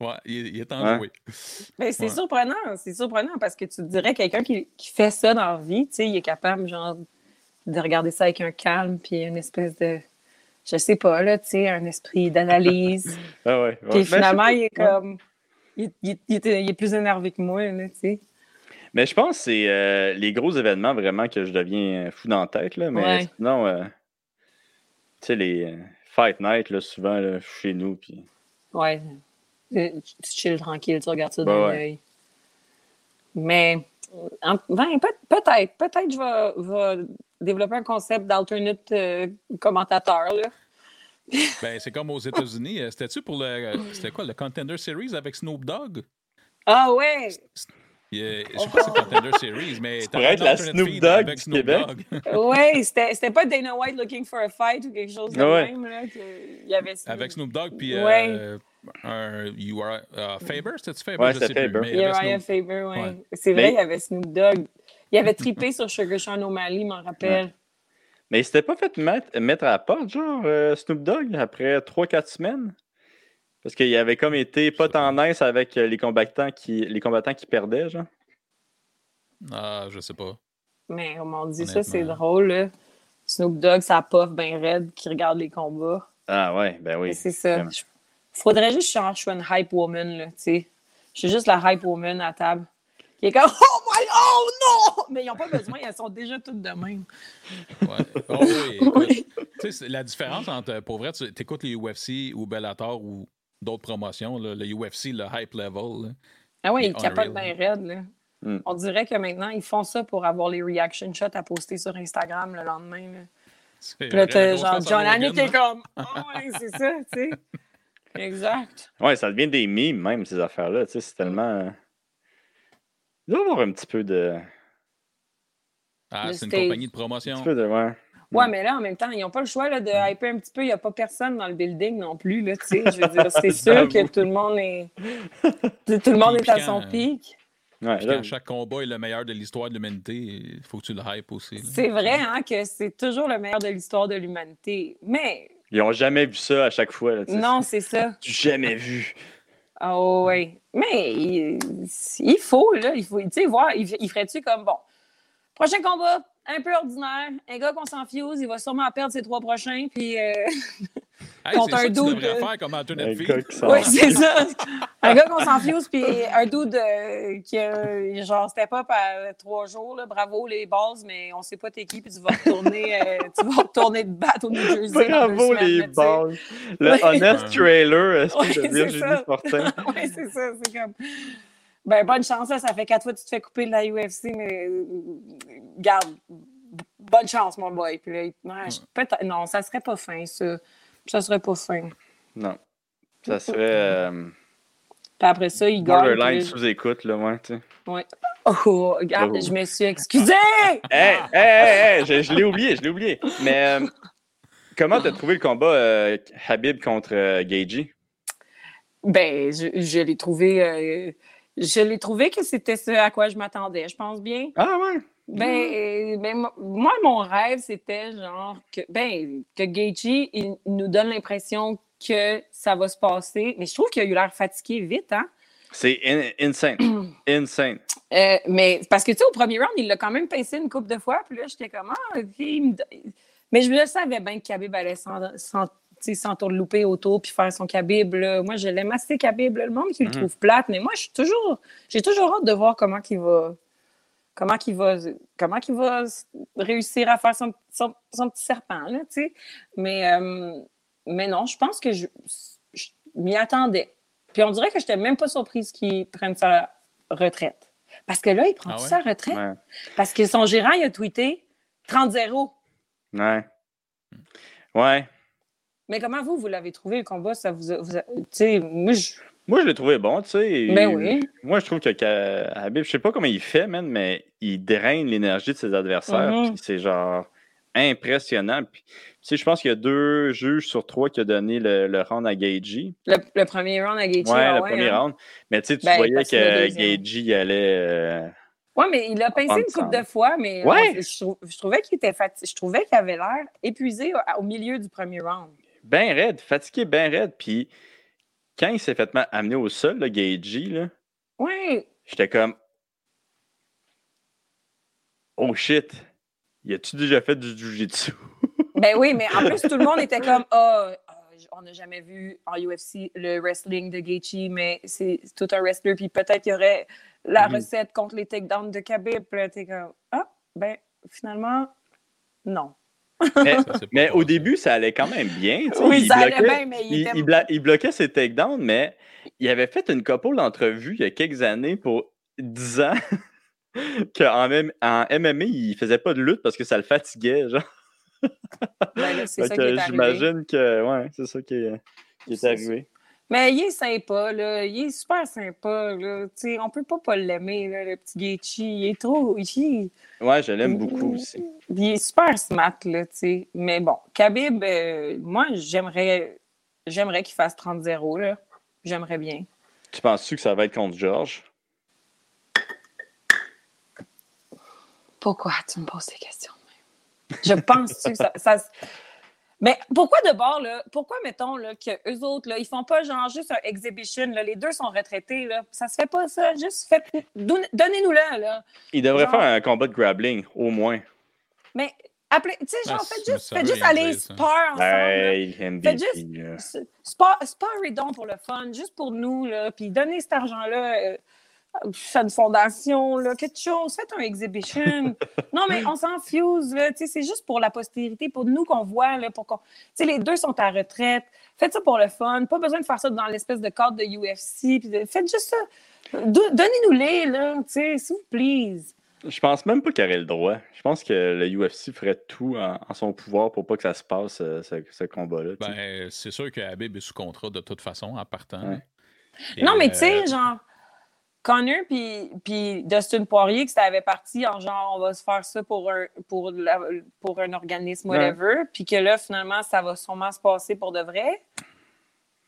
Ouais, il, il est enjoué. Ouais. Mais c'est ouais. surprenant, c'est surprenant parce que tu dirais quelqu'un qui, qui, fait ça dans la vie, tu sais, il est capable, genre, de regarder ça avec un calme, puis une espèce de, je sais pas, là, tu sais, un esprit d'analyse. Ah ouais. ouais. Puis Ben, finalement, il est comme. Il, il- il est, il est plus énervé que moi, là, tu sais. Mais je pense que c'est euh, les gros événements vraiment que je deviens fou dans la tête. Là, mais Ouais. sinon, euh, tu sais, les euh, Fight Night, là, souvent, là, chez nous. Puis... Ouais. Tu chill tranquille, tu regardes ça Ben dans ouais. l'œil. Mais, ben, peut-être, peut-être je vais, vais développer un concept d'alternate euh, commentateur, là. Ben, c'est comme aux États-Unis. euh, C'était-tu pour le. C'était quoi, le Contender Series avec Snoop Dogg? Ah ouais! Euh, je sais pas si c'est Contender Series, mais. pourrait être la Snoop Dogg du Québec. Ouais, c'était c'était pas Dana White looking for a fight ou quelque chose de ouais. même, là. que- y avait Avec Snoop Dogg, puis Ouais. euh, un You are uh, Faber, c'était-tu Faber? Ouais, je c'était sais plus, Faber. mais il y avait Uriah Snoop- Faber, ouais. Ouais. C'est vrai, Mais- il y avait Snoop Dogg. Il avait trippé sur Sugar Sean O'Malley, m'en rappelle. Mais il s'était pas fait mettre, mettre à la porte, genre, euh, Snoop Dogg, après 3-4 semaines? Parce qu'il avait comme été pas tant nice avec euh, les combattants qui, les combattants qui perdaient, genre. Ah, je sais pas. Mais on m'a dit ça, c'est drôle, là. Snoop Dogg, ça puff bien raide, qui regarde les combats. Ah ouais, ben oui. Mais C'est ça. Je- Faudrait juste que je sois une hype woman, là, tu sais. Je suis juste la hype woman à table. Qui est comme Oh my oh non! Mais ils n'ont pas besoin, elles sont déjà toutes de même. Ouais. Oh, oui, écoute, tu sais, c'est la différence entre, pour vrai, tu écoutes les UFC ou Bellator ou d'autres promotions, là, le UFC, le hype level. là. Ah oui, ils capotent bien raide, là. Hmm. On dirait que maintenant, ils font ça pour avoir les reaction shots à poster sur Instagram le lendemain. Là. C'est Puis là, t'as genre John Annie qui est comme Ah ouais, c'est ça, tu sais. Exact. Ouais, ça devient des mimes, même, ces affaires-là. Tu sais, c'est tellement. Il doit y avoir un petit peu de. Ah, c'est une compagnie de Un promotion. petit peu de. Ouais. Ouais, mais là, en même temps, ils n'ont pas le choix là, de hyper un petit peu. Il n'y a pas personne dans le building non plus. Là, tu sais. je veux dire, c'est sûr que tout le monde est, tout le monde est à son pic. Ouais, Puis là, quand chaque combat est le meilleur de l'histoire de l'humanité, il faut que tu le hype aussi. C'est vrai hein, que c'est toujours le meilleur de l'histoire de l'humanité. Mais Ils ont jamais vu ça à chaque fois. Là, non, c'est ça. Jamais vu. Ah ouais. Mais il, faut, là, il faut, tu sais, voir, il, ferait-tu comme, bon, prochain combat, un peu ordinaire, un gars qu'on s'en fuse, il va sûrement perdre ses trois prochains, puis... euh, Hey, contre un dude, devrais euh, faire comme Oui, c'est ça. Un gars qu'on s'en fuse, puis un dude euh, qui a, genre, step up à trois jours, là, bravo les bases, mais on sait pas t'es qui, puis tu vas retourner, euh, tu vas retourner de battre au New Jersey. dans deux Bravo semaines, les balles. Le Ouais. Honest Trailer, est-ce Ouais, que de c'est Virginie. Fortin? oui, c'est ça. C'est comme. Ben, bonne chance, là, ça fait quatre fois que tu te fais couper de la UFC, mais garde, bonne chance, mon boy. Puis là, il- ouais, je- peut-être- non, ça serait pas fin, ça. Ça serait pas fin. Non. Ça serait euh, Puis après ça, il gagne. borderline sous-écoute, là, ouais, tu sais. ouais. Oh, regarde, Oh. je me suis excusée! Hey, hey, hey, hey, je, je l'ai oublié, je l'ai oublié. Mais euh, comment t'as trouvé le combat euh, Habib contre euh, Gagey? Ben, je, je l'ai trouvé. euh, je l'ai trouvé que c'était ce à quoi je m'attendais, je pense bien. Ah ouais? Ben, euh, ben, mo- moi, mon rêve, c'était genre que, ben, que Gaethje, il nous donne l'impression que ça va se passer. Mais je trouve qu'il a eu l'air fatigué vite, hein? C'est in- insane. insane. Euh, mais parce que, tu sais, au premier round, il l'a quand même pincé une couple de fois. Puis là, j'étais comme, ah, me Mais je le savais bien que Khabib allait s'entourlouper autour puis faire son Khabib. là. Moi, je l'aime assez, Khabib. là. Le monde qui le Mhm. trouve plate. Mais moi, je suis toujours... J'ai toujours hâte de voir comment il va... Comment qu'il va, comment qu'il va réussir à faire son, son- son petit serpent, là, tu sais. Mais, euh, mais non, je pense que je, je m'y attendais. Puis on dirait que je n'étais même pas surprise qu'il prenne sa retraite. Parce que là, il prend Ah ouais? sa retraite? Ouais. Parce que son gérant, il a tweeté 30-0. Ouais. Ouais. Mais comment vous, vous l'avez trouvé, le combat? Ça vous a- vous a- Tu sais, moi, je... Moi, je l'ai trouvé bon, tu sais. Ben oui. Moi, je trouve que Ka- Habib, je sais pas comment il fait, man, mais il draine l'énergie de ses adversaires. Mhm. puis C'est genre impressionnant. Puis, tu sais, je pense qu'il y a deux juges sur trois qui ont donné le, le round à Gagey. le, le premier round à Gaethje, Ouais, ah le premier hein? round. Mais tu sais, tu Ben, voyais que il allait. euh, Ouais, mais il a pincé une couple de fois, mais Ouais. je trouvais qu'il était fatigué. Je trouvais qu'il avait l'air épuisé au, au milieu du premier round. ben raide, fatigué, ben raide. Puis quand il s'est fait amener au sol, le Gagey, là, Ouais, j'étais comme. Oh shit! Y a-tu déjà fait du jujitsu? Ben oui, mais en plus, tout le monde était comme Ah, ah, on n'a jamais vu en UFC le wrestling de Gaethje, mais c'est tout un wrestler, puis peut-être qu'il y aurait la Mhm. recette contre les takedowns de Khabib. Puis t'es comme Ah, ben finalement, non. Mais, au début, ça allait quand même bien. Oui, il ça allait bloquait- bien, mais il il, était- il bla- il bloquait ses takedowns, mais il avait fait une couple d'entrevues il y a quelques années pour 10 ans qu'en même, en MMA, il faisait pas de lutte parce que ça le fatiguait. Genre. Ben là, c'est Fait ça que qui est arrivé. J'imagine que ouais, c'est ça qui est, qui est C'est arrivé. Mais il est sympa, là. Il est super sympa, là. Tu sais, on peut pas pas l'aimer, là, le petit Gaethje. Il est trop... Il... Ouais, je l'aime beaucoup aussi. il est super smart, là. Mais bon, Khabib, euh, moi, j'aimerais... J'aimerais qu'il fasse 30-0, là. J'aimerais bien. Tu penses-tu que ça va être contre Georges? Pourquoi tu me poses ces questions? Je pense que ça, ça Mais pourquoi de bord, là, pourquoi, mettons, là, que eux autres, là, ils font pas genre juste un exhibition, là, les deux sont retraités, là, ça se fait pas, ça, juste donne- donnez-nous-le, là. Il devrait Genre- faire un combat de grappling, au moins. Mais, appelez, tu sais, genre, Ah, faites juste, faites juste aller spar ensemble, là. Hey, MVP. Faites juste- Spar, pour le fun, juste pour nous, là, puis donnez cet argent-là euh, à une fondation, là, quelque chose, faites un exhibition. non, mais on s'en fuse, là, tu sais, c'est juste pour la postérité, pour nous qu'on voit, là, pour qu'on... Tu sais, les deux sont à retraite, faites ça pour le fun, pas besoin de faire ça dans l'espèce de cadre de UFC, puis de- faites juste ça. Do- Donnez-nous-les, là, tu sais, s'il vous plaît. Je pense même pas qu'il aurait le droit. Je pense que le UFC ferait tout en, en son pouvoir pour pas que ça se passe, euh, ce, ce combat-là. Ben, c'est sûr que Habib est sous contrat de toute façon en partant. Ouais. Et, Non, mais tu euh, sais, genre, Connor puis, puis Dustin Poirier, que ça avait parti en genre, on va se faire ça pour un, pour la- pour un organisme, whatever, puis que là, finalement, ça va sûrement se passer pour de vrai.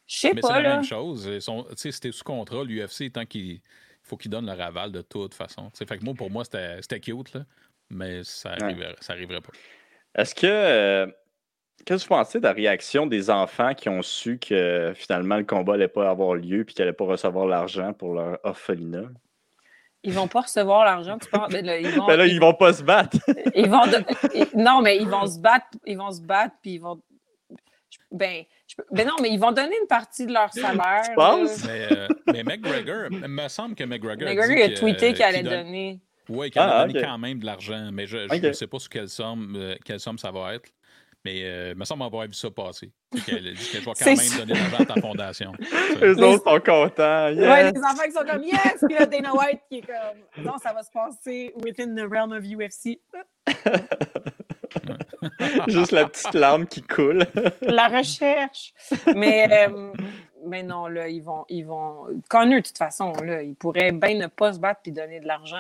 Je sais Mais c'est pas, la là. même chose. C'était sous contrat, l'UFC, tant qu'il faut qu'ils donnent leur aval de toute façon. Tu sais, fait que moi, pour moi, c'était cute, là, mais ça Ouais. arriverait, ça arriverait pas. Est-ce que. Qu'est-ce que vous pensez de la réaction des enfants qui ont su que finalement le combat n'allait pas avoir lieu puis qu'ils n'allaient pas recevoir l'argent pour leur orphelinat? Ils vont pas recevoir l'argent, tu penses? Ben là, ils vont, Ben là, ils vont pas se battre. ils vont de- ils- non, mais ils vont se battre, ils vont se battre, puis ils vont. Ben, peux- ben non, mais ils vont donner une partie de leur salaire. Tu penses? Mais, euh, mais McGregor, il me semble que McGregor. McGregor dit a tweeté qu'il allait donne- donner. Oui, qu'il allait Ah, donner quand même de l'argent, mais je ne sais pas sous quelle somme, euh, quelle somme ça va être. Mais euh, il me semble avoir vu ça passer. Qu'elle je vais quand même ça. donner l'argent à ta fondation. Eux Les- autres sont contents. Ouais, yes! les enfants qui sont comme yes, puis là, Dana White qui est comme non, ça va se passer within the realm of UFC. Juste la petite larme qui coule. La recherche. Mais, euh, mais non, là, ils vont. Ils vont... Connor, de toute façon, là, il pourrait bien ne pas se battre puis donner de l'argent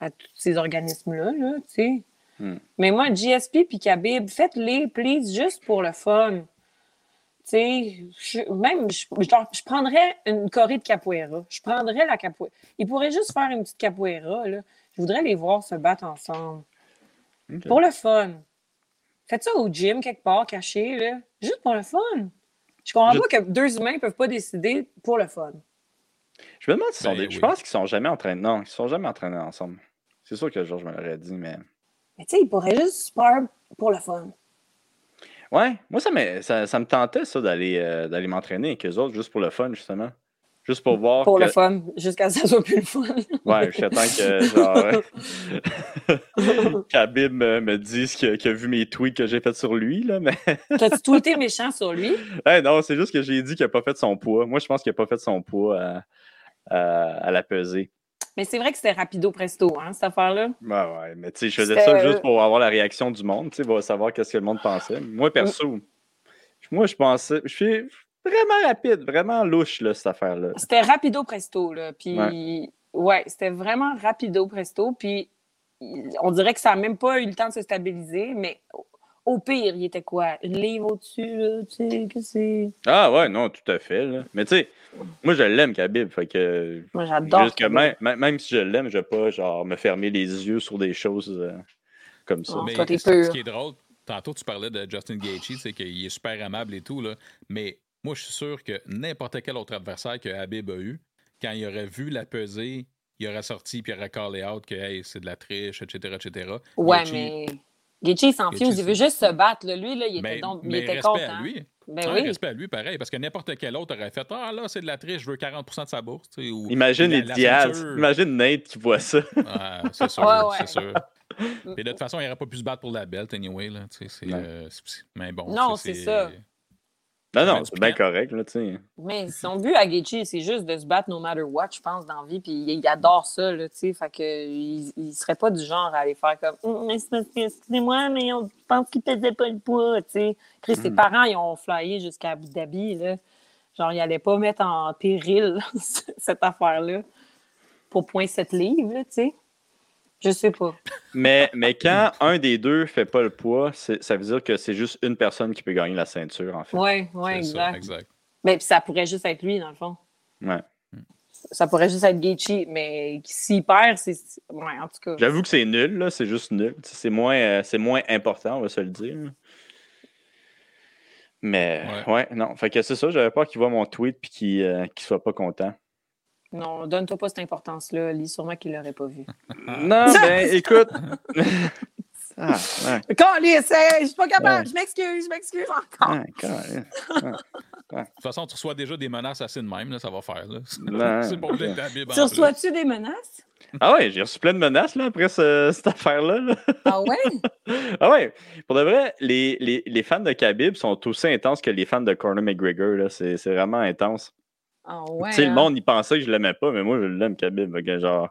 à, à tous ces organismes-là, là, tu sais. Hmm. Mais moi, GSP puis Khabib, faites-les, please, juste pour le fun. Tu sais, je- même, je, je, prendrais une corée de capoeira. Je prendrais la capoeira. Ils pourraient juste faire une petite capoeira, là. Je voudrais les voir se battre ensemble. Pour le fun. Faites ça au gym, quelque part, caché, là. Juste pour le fun. Je comprends Je- pas que deux humains peuvent pas décider pour le fun. Je me demande s'ils sont Ben des- oui. Je pense qu'ils sont jamais entraînés. Non, ils sont jamais entraînés ensemble. C'est sûr que Georges me l'aurait dit, mais. Mais tu sais, ils pourraient juste faire pour le fun. Ouais, moi, ça me, ça, ça me tentait, ça, d'aller euh, d'aller m'entraîner avec eux autres, juste pour le fun, justement. Juste pour voir. Pour que... le fun, jusqu'à ce que ça soit plus le fun. Ouais, temps que, genre. Khabib me, me dise qu'il a, vu mes tweets que j'ai fait sur lui, là, mais. T'as-tu tweeté méchant sur lui? Hey, non, c'est juste que j'ai dit qu'il n'a pas fait son poids. Moi, je pense qu'il n'a pas fait son poids à, à, à la pesée. Mais c'est vrai que c'était rapido presto, hein, cette affaire-là. Ouais, ouais, mais tu sais, je faisais ça euh, juste pour avoir la réaction du monde, tu sais, pour savoir qu'est-ce que le monde pensait. Moi, perso, moi, je pensais, je suis vraiment rapide, vraiment louche, là, cette affaire-là. C'était rapido presto, là. Puis, ouais, c'était vraiment rapido presto. Puis, on dirait que ça n'a même pas eu le temps de se stabiliser, mais au- pire, il était quoi? Une livre au-dessus, là, tu sais, que c'est. Ah ouais, non, tout à fait, là. Mais tu sais, moi, je l'aime, Khabib, fait que... Moi, j'adore. Juste que même, même- si je l'aime, je vais pas, genre, me fermer les yeux sur des choses euh, comme ça. Oh. Mais toi, pur. ce qui est drôle, tantôt tu parlais de Justin Gaethje, c'est qu'il est super aimable et tout, là, mais moi je suis sûr que n'importe quel autre adversaire que Habib a eu, quand il aurait vu la pesée, il aurait sorti puis il aurait callé out que hey, c'est de la triche, etc. etc. Ouais, Gaethje- mais. Gaethje, il s'en fuse, il veut juste se battre. là. Lui, là, il était, Mais, donc, il mais était respect content. à lui. Ben oui. respect à lui, pareil, parce que n'importe quel autre aurait fait Ah là, c'est de la triche, je veux 40% de sa bourse. tu sais, Ou, Imagine la- les la Diaz, ceinture. imagine Nate qui voit ça. Ouais, c'est sûr, Ouais, ouais. c'est sûr. Et de toute façon, il n'aurait pas pu se battre pour la belt, anyway. Là, tu sais, c'est, Ouais. euh, c'est- mais bon, Non, c'est ça. Non, non, c'est bien correct, là, tu sais. Mais son but à Gaethje, c'est juste de se battre no matter what, je pense, dans la vie. Puis il adore ça, là, tu sais. Fait que il, il serait pas du genre à aller faire comme Hum, excusez-moi, mais on pense qu'il pesait pas le poids, tu sais. Chris, ses Mm. parents, ils ont flyé jusqu'à Abu Dhabi, là. Genre, ils allaient pas mettre en péril cette affaire-là pour 0.7 livres, là, tu sais. Je sais pas. Mais, mais quand un des deux fait pas le poids, c'est- ça veut dire que c'est juste une personne qui peut gagner la ceinture, en fait. Ouais, ouais, c'est ça, exact. exact. Mais puis ça pourrait juste être lui, dans le fond. Ouais. Ça pourrait juste être Gaethje, mais s'il perd, c'est. Ouais, en tout cas. J'avoue que c'est nul, là, c'est juste nul. C'est moins, euh, c'est moins important, on va se le dire. Mais ouais. non. Fait que c'est ça, j'avais peur qu'il voit mon tweet et qu'il euh, qu'il soit pas content. Non, donne-toi pas cette importance-là. Lis sûrement qu'il l'aurait pas vu. Non, ben écoute. ah, ouais. Hey, je suis pas capable. Ouais. Je m'excuse, je m'excuse encore. Ouais. De toute façon, tu reçois déjà des menaces assez de même, là, ça va faire. C'est en Tu plus. reçois-tu des menaces? Ah ouais, j'ai reçu plein de menaces là, après ce- cette affaire-là. là. Ah ouais? Ah ouais, pour de vrai, les, les, les fans de Khabib sont aussi intenses que les fans de Conor McGregor. là. C'est c'est vraiment intense. Ah ouais. le hein? monde, il pensait que je l'aimais pas, mais moi, je l'aime, Khabib. Que, genre,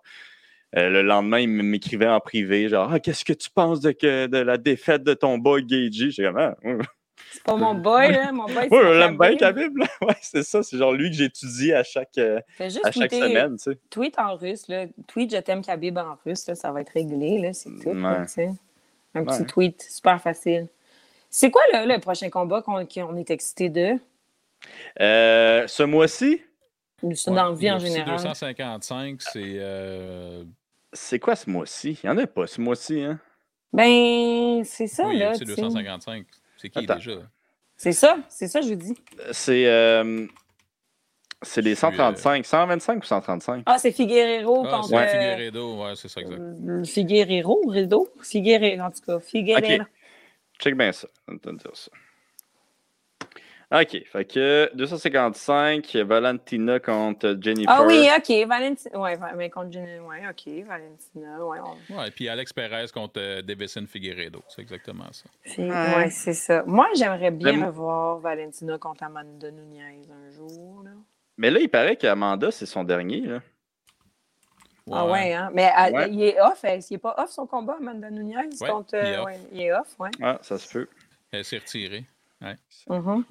euh, le lendemain, il m'écrivait en privé, genre, ah, qu'est-ce que tu penses de, que, de la défaite de ton boy Gagey? J'ai comme, ah, ouais, C'est pas mon boy, là. Mon boy, c'est Ouais, je l'aime bien, Khabib. Là. Ouais, c'est ça. C'est genre lui que j'étudie à chaque, euh, juste à chaque tweeter- semaine, tu sais. Tweet en russe, là. Tweet je t'aime Khabib en russe, là. Ça va être réglé, là. C'est tout, là, Ouais. tu sais. Un petit tweet super facile. C'est quoi le, le prochain combat qu'on qu'on est excité de? Euh, ce mois-ci, C'est Ouais, dans la vie en général. 255, c'est. euh, c'est quoi ce mois-ci? Il n'y en a pas ce mois-ci, hein? Ben, c'est ça, oui, là. Sais. 255. C'est qui Attends. déjà? C'est ça, c'est ça, je vous dis. C'est euh, c'est les 135, 125 ou 135? Ah, c'est Figueroa Ah, contre. c'est euh, Figueredo, ouais, c'est ça, exact. Figueroa, Rideau? Figueroa, en tout cas. Figueroa. Ok. Check bien ça. On va te dire ça. OK. Fait que 255, Valentina contre Jennifer. Ah oui, OK. Valentina. Ouais, mais contre Jenny. Ouais, OK. Valentina. Ouais, on- Ouais, puis Alex Perez contre euh, Davison Figueredo. C'est exactement ça. Puis- Ouais. ouais, c'est ça. Moi, j'aimerais bien revoir Valentina contre Amanda Nunez un jour. Là. Mais là, il paraît qu'Amanda, c'est son dernier. Là. Ah ouais, hein? Mais elle- Ouais. il est off. Il n'est pas off son combat, Amanda Nunez? Ouais, contre, il est euh, off. ouais, il est off, ouais. Ah, ça se peut. Elle s'est retirée. Mhm.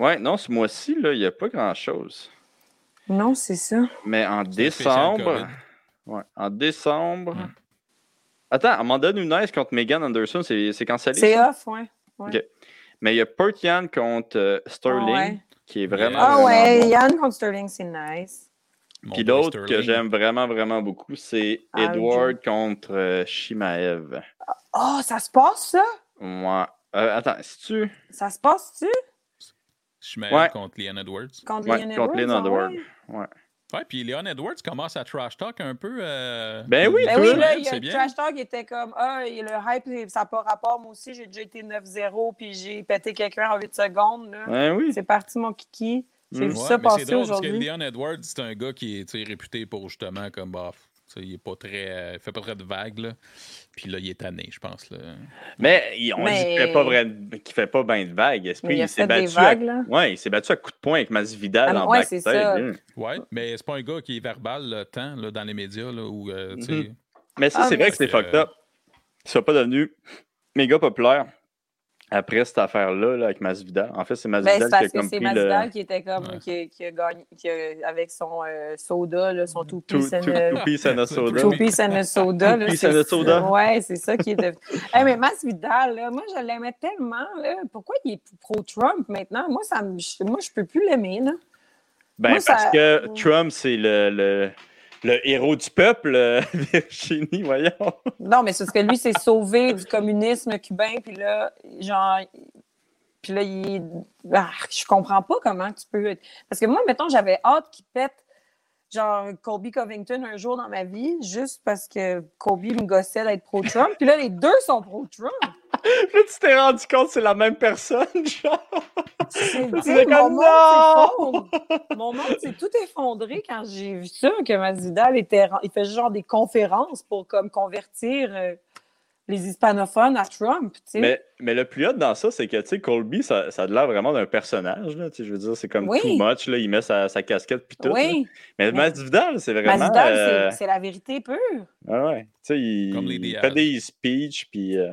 Ouais, non, ce mois-ci, là, il n'y a pas grand-chose. Non, c'est ça. Mais en décembre. Ouais, en décembre. Hmm. Attends, Amanda Nunes contre Megan Anderson, c'est c'est cancellé? C'est ça? off, ouais. ouais. Ok. Mais il y a Pertian contre euh, Sterling, Ah ouais. qui est vraiment. Ah ouais, bon. Yann contre Sterling, c'est nice. Mon Puis l'autre que j'aime vraiment, vraiment beaucoup, c'est Ah, Edward contre euh, Shimaev. Oh, ça se passe, ça? Ouais. Euh, attends, si tu. Ça se passe-tu? Schmel Ouais. contre Leon Edwards. Contre Ouais, Leon contre Edwards? Leon ah Edwards. ouais? Ouais. Ouais, puis Leon Edwards commence à trash talk un peu. euh, Ben oui, Ben oui, là, il y a c'est le bien. trash talk était comme Ah, et le hype, ça n'a pas rapport. Moi aussi, j'ai déjà été 9-0 puis j'ai pété quelqu'un en 8 secondes. Là. Ben oui. C'est parti, mon kiki. J'ai Mm. vu Ouais, ça mais c'est passer drôle parce que aujourd'hui. Leon Edwards, c'est un gars qui est tu sais, réputé pour justement comme bah, tu sais, il est pas très. euh, il fait pas très de vagues. Là. Puis là, il est tanné, je pense. Là. Mais il- on dit qu'il fait pas vrai, qu'il fait pas bien de vagues. Esprit, il a il s'est battu. vagues, à... là. Ouais, il s'est battu à coups de poing avec Masvidal Ah, en ouais, c'est backstage. ça. là. Ouais, mais c'est pas un gars qui est verbal le temps là, dans les médias. Là, où, euh, Mhm. Mais ça, Ah, c'est vrai que c'est c'est- fucked up. Il soit pas devenu méga populaire après cette affaire-là là, avec Masvidal. En fait, c'est Ben, Masvidal c'est qui parce a que c'est Masvidal le qui était comme Ouais. qui, a, qui a gagné qui a- avec son euh, soda, là, son two piece and a- a soda. two piece and a soda. Two piece c'est and a ça. soda. Ouais, c'est ça qui était. Hey, mais Masvidal, là, moi je l'aimais tellement. Là. Pourquoi il est pro-Trump maintenant? Moi, ça me, je- moi, je peux plus l'aimer. là. Ben, Moi, ça- parce que Trump, c'est le, le, le héros du peuple, euh, Virginie, voyons. Non, mais c'est parce que lui s'est sauvé du communisme cubain, puis là, genre, puis là, il. Ah, je comprends pas comment tu peux. être- Parce que moi, mettons, j'avais hâte qu'il pète, genre, Colby Covington un jour dans ma vie, juste parce que Colby me gossait d'être pro-Trump, puis là, les deux sont pro-Trump. Là, tu t'es rendu compte que c'est la même personne, genre. C'est- mon monde. Mon monde s'est tout effondré quand j'ai vu ça, que Masvidal était, il fait genre des conférences pour comme convertir euh, les hispanophones à Trump, tu sais. Mais, mais le plus hot dans ça, c'est que, tu sais, Colby, ça, ça a l'air vraiment d'un personnage, là. Tu sais, je veux dire, c'est comme Oui. too much, là. Il met sa, sa casquette puis tout. oui, Mais Mais- Masvidal, c'est vraiment... Masvidal, c'est- euh, c'est la vérité pure. ah ouais. Tu sais, il, Comme les il Diaz. fait des speeches, puis... euh,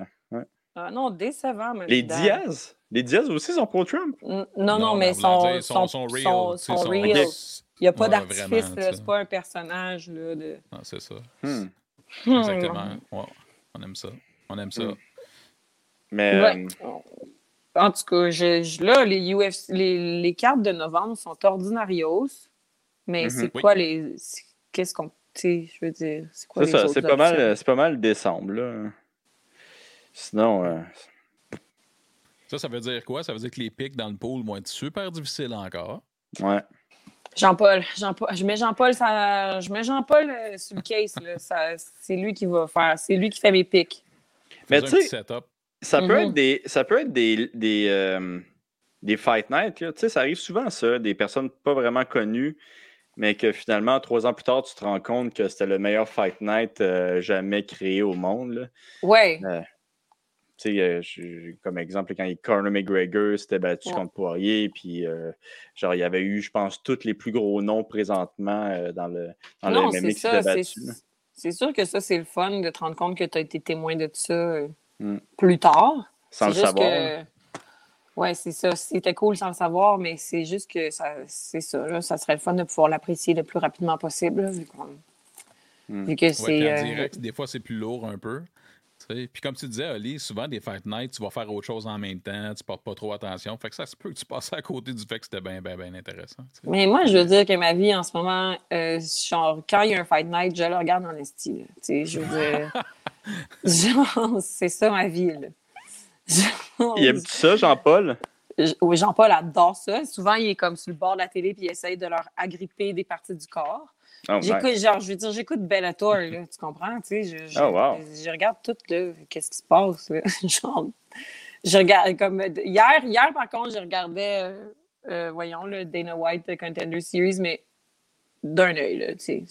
Ah non, décevant, Les. Diaz? Les Diaz aussi sont pro-Trump? N- Non, non, mais on voulait son, dire, son, son real. son- tu sais, son son- real. Il n'y a pas Ouais, d'artifice, c'est pas un personnage. Là, de... Ah, c'est ça. Hmm. Exactement. Ouais, on aime ça. On aime ça. Hmm. Mais... Ouais. euh, En tout cas, je, je- là, les, UFC, les, les cartes de novembre sont ordinarios, mais Mhm. c'est Oui. quoi les. c'est- Qu'est-ce qu'on. Tu sais, je veux dire, c'est quoi c'est les ça, c'est pas, mal, pas mal décembre, là. Sinon... euh, Ça, ça veut dire quoi? Ça veut dire que les pics dans le pool vont être super difficiles encore. ouais. Jean-Paul, Jean-Paul, je mets Jean-Paul, ça, je mets Jean-Paul euh, sur le case, là, ça- c'est lui qui va faire, c'est lui qui fait mes pics. Mais tu sais. Ça peut Mhm. être des, ça peut être des, des, euh, des fight nights. là. Tu sais, ça arrive souvent, ça, des personnes pas vraiment connues, mais que finalement, trois ans plus tard, tu te rends compte que c'était le meilleur fight night euh, jamais créé au monde. là. Ouais, sais, euh, je- comme exemple, quand il Conor McGregor s'était battu Ouais. contre Poirier, puis euh, genre, il y avait eu, je pense, tous les plus gros noms présentement euh, dans le, dans non, le c'est MMA qui ça, s'étaient c'est, sûr que ça, c'est le fun de te rendre compte que tu as été témoin de ça euh, Mm. plus tard. Sans le juste savoir. que- Ouais, c'est ça. C'était cool sans le savoir, mais c'est juste que ça, c'est ça. là. ça serait le fun de pouvoir l'apprécier le plus rapidement possible, là, vu, vu que Ouais, c'est. puis en euh, direct, des fois, c'est plus lourd un peu. Puis comme tu disais, Ali, souvent des fight nights, tu vas faire autre chose en même temps, tu portes pas trop attention. Fait que ça se peut que tu passes à côté du fait que c'était bien, bien, bien intéressant. Mais moi, je veux dire que ma vie en ce moment, euh, genre, quand il y a un fight night, je le regarde en esti. là. Tu sais, je veux dire. genre, c'est ça ma vie, là. Genre, Il aime ça, Jean-Paul? Je- Oui, Jean-Paul adore ça. Souvent, il est comme sur le bord de la télé puis il essaye de leur agripper des parties du corps. Oh, J'écoute, nice. genre, je veux dire, j'écoute Bellator, là, tu comprends? Tu sais, je, je, Oh, wow. je regarde tout, là, qu'est-ce qui se passe, là. genre, je regarde, comme, hier, hier, par contre, je regardais euh, euh, voyons, le Dana White Contender Series, mais d'un œil, là, tu sais.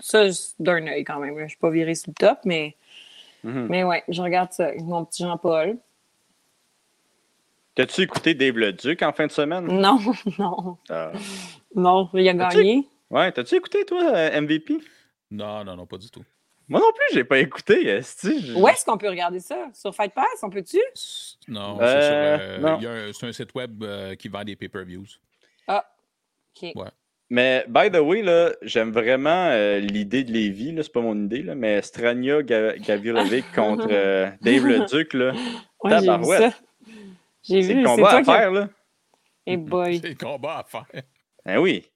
Ça, d'un œil quand même. là. Je suis pas virée sous le top, mais, Mhm. mais ouais, je regarde ça avec mon petit Jean-Paul. T'as-tu écouté Dave le Duc en fin de semaine? Non, non, Ah. non, il a As-tu- gagné. Ouais, t'as-tu écouté, toi, euh, MVP? Non, non, non, pas du tout. Moi non plus, j'ai pas écouté. esti, Où est-ce qu'on peut regarder ça? Sur Fight Pass, on peut-tu? Non, Euh, c'est sur. euh, y a un- C'est un site web euh, qui vend des pay-per-views. Ah, OK. Ouais. Mais, by the way, là, j'aime vraiment euh, l'idée de Lévi, là, c'est pas mon idée, là, mais Strania Ga- Gavirovic contre euh, Dave le Duc, là. Ouais, j'ai vu Tabarouette. ça. J'ai C'est vu, le c'est combat toi à faire, là. Eh boy. C'est le combat à faire. Ben oui.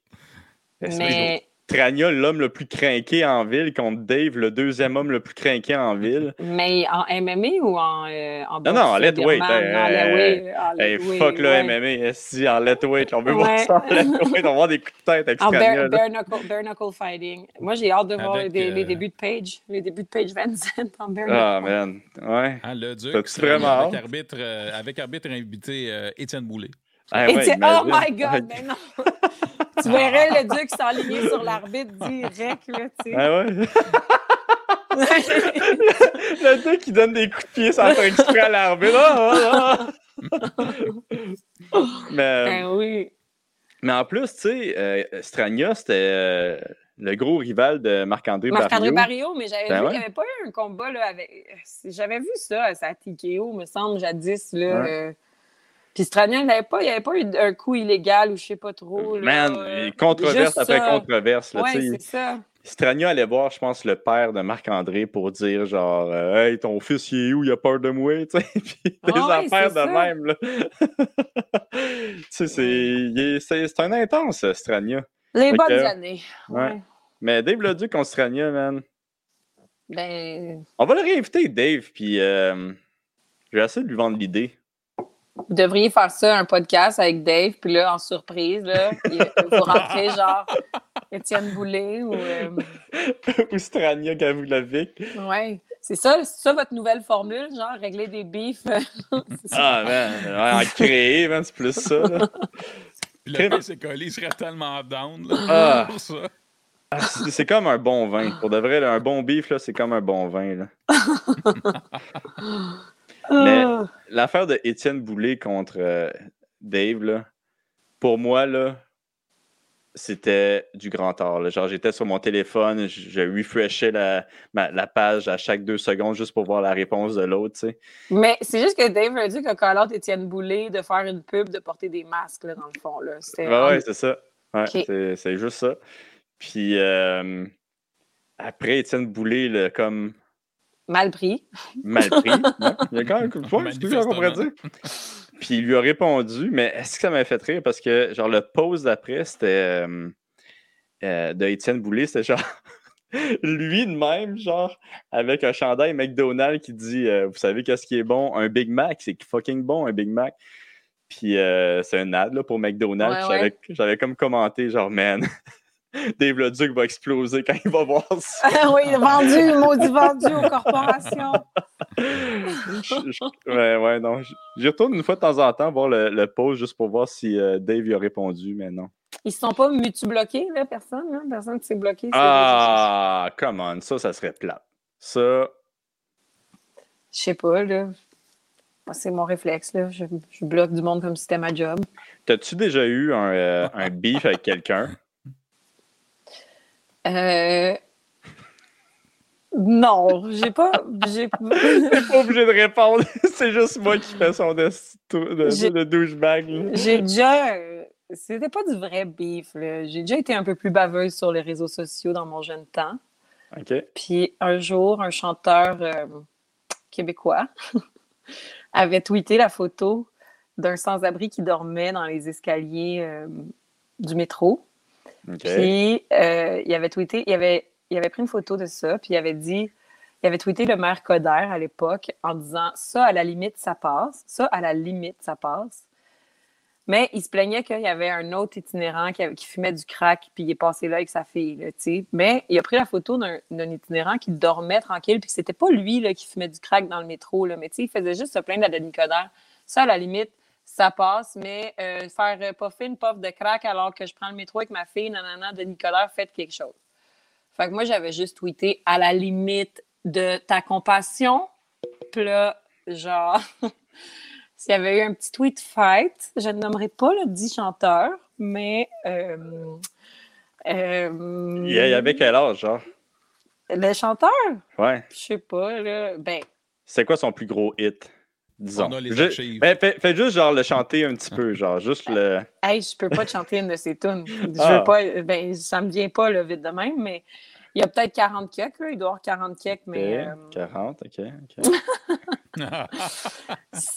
C'est Mais, Strania, l'homme le plus craqué en ville, contre Dave, le deuxième homme le plus craqué en ville? mais en MMA ou en, euh, en Non, non, en lightweight, euh, Hey, fuck le ouais. MMA, esti, en lightweight. On veut voir ça en lightweight. On va voir des coups de tête avec En Strania. bare, bare knuckle, bare knuckle fighting. Moi, j'ai hâte de voir Avec, les, les euh, débuts de Page. Les débuts de Page Vincent en bare Ah, man. Ouais. Hein, le Duc, vraiment avec hâte? arbitre, euh, avec arbitre invité euh, Étienne Boulet. Ah, Et ouais, tu- oh my God, mais non! tu verrais le Duc s'enligner sur l'arbitre direct, là, tu sais. Ah ouais? le gars qui donne des coups de pied sans faire exprès à l'arbitre. Ah, ah, mais, euh, Ben oui. mais en plus, tu sais, euh, Strania, c'était euh, le gros rival de Marc-André Marc-André Barriot. Barrio, mais j'avais Ben vu ouais. qu'il n'y avait pas eu un combat là, avec. J'avais vu ça à sa TKO, me semble, jadis. Là, Ouais. euh, Puis Stranion, il n'y avait, pas- il y avait pas eu un coup illégal ou je sais pas trop. là, Man, euh, controverse après ça. controverse. Là, Ouais, c'est ça. Strania allait voir, je pense, le père de Marc-André pour dire genre euh, Hey, ton fils, il est où? Il a peur de moi, tu sais. Puis des Ah ouais, affaires de ça. même, là. tu sais, c'est un intense, Strania. Les Fait bonnes que- années. ouais. Ouais. Mais Dave l'a dit contre Strania, man. Ben, On va le réinviter, Dave, puis euh, je vais essayer de lui vendre l'idée. Vous devriez faire ça, un podcast avec Dave, puis là, en surprise, là, vous rentrez genre Étienne Boulay ou. euh, Ou Strania Gavulovic. ouais. C'est ça, c'est ça votre nouvelle formule, genre régler des bifs. Ça. Ah, man, ouais, en créer, c'est plus ça. là. Le pire, c'est collé, il serait tellement down là, Ah. pour ça. Ah, c'est comme un bon vin. Pour de vrai, là, un bon beef, là, c'est comme un bon vin. Là. Mais Ah. l'affaire de Étienne Boulay contre euh, Dave, là, pour moi, là, c'était du grand art. là. Genre, j'étais sur mon téléphone, je, je refreshais la, ma- la page à chaque deux secondes juste pour voir la réponse de l'autre, tu sais. Mais c'est juste que Dave a dit que call out Étienne Boulay de faire une pub, de porter des masques, là, dans le fond. Là. C'était Ouais, ouais, c'est ça. Ouais, c'est- c'est juste ça. Puis euh, après, Étienne Boulay, là, comme mal pris. mal pris. Ouais, il a quand même c'est tout ce qu'on pourrait dire. Puis il lui a répondu, mais est-ce que ça m'a fait rire? Parce que, genre, le pause d'après, c'était euh, euh, de Étienne Boulay, c'était genre lui de même, genre, avec un chandail McDonald's qui dit euh, Vous savez qu'est-ce qui est bon? Un Big Mac, c'est fucking bon, un Big Mac. Puis euh, c'est un ad là, pour McDonald's. Ouais, ouais. j'avais comme commenté, genre, man, Dave le Duc va exploser quand il va voir ça. oui, vendu, maudit vendu aux corporations. Je- je- ouais, ouais, non. J'y retourne une fois de temps en temps voir le, le post juste pour voir si euh, Dave y a répondu, mais non. Ils se sont pas mutu-bloqués, là, personne, là? Personne qui s'est bloqué. Ah, come on, ça, ça serait plate. Ça. Je sais pas, là. Moi, C'est mon réflexe, là. Je, je bloque du monde comme si c'était ma job. t'as-tu déjà eu un, euh, un beef avec quelqu'un? Euh... Non, j'ai pas. J'ai pas obligé de répondre, c'est juste moi qui fais son de, de, J'ai- de douchebag. J'ai déjà. euh, C'était pas du vrai beef. J'ai déjà été un peu plus baveuse sur les réseaux sociaux dans mon jeune temps. OK. Puis un jour, un chanteur euh, québécois avait tweeté la photo d'un sans-abri qui dormait dans les escaliers euh, du métro. Puis euh, il avait tweeté, il avait, il avait pris une photo de ça, puis il avait dit, il avait tweeté le maire Coder à l'époque en disant ça à la limite ça passe, ça à la limite ça passe. Mais il se plaignait qu'il y avait un autre itinérant qui, fumait du crack, puis il est passé là avec sa fille. Mais il a pris la photo d'un itinérant qui dormait tranquille, puis c'était pas lui là, qui fumait du crack dans le métro, là, mais il faisait juste se plaindre à Denis Coderre. Ça, à la limite, ça passe, mais euh, faire euh, puffer une puff de crack alors que je prends le métro avec ma fille, nanana, de Nicolas, faites quelque chose. Fait que moi, j'avais juste tweeté à la limite de ta compassion. Puis là, genre, s'il y avait eu un petit tweet fight, je ne nommerai pas le dit chanteur, mais. euh, euh, Il y avait quel âge, genre? Le chanteur? Ouais. Je sais pas, là. Ben, C'est quoi son plus gros hit? Disons. On a les Je- archives. ben, fais, fais juste genre le chanter un petit peu, genre juste le. hey, je peux pas te chanter une de ses tunes. Je Ah. veux pas. Ben, ça me vient pas, là, vite de même, mais il y a peut-être 40 keks, là. Il doit y avoir 40 keks, mais. Ok, euh, 40, ok. ok.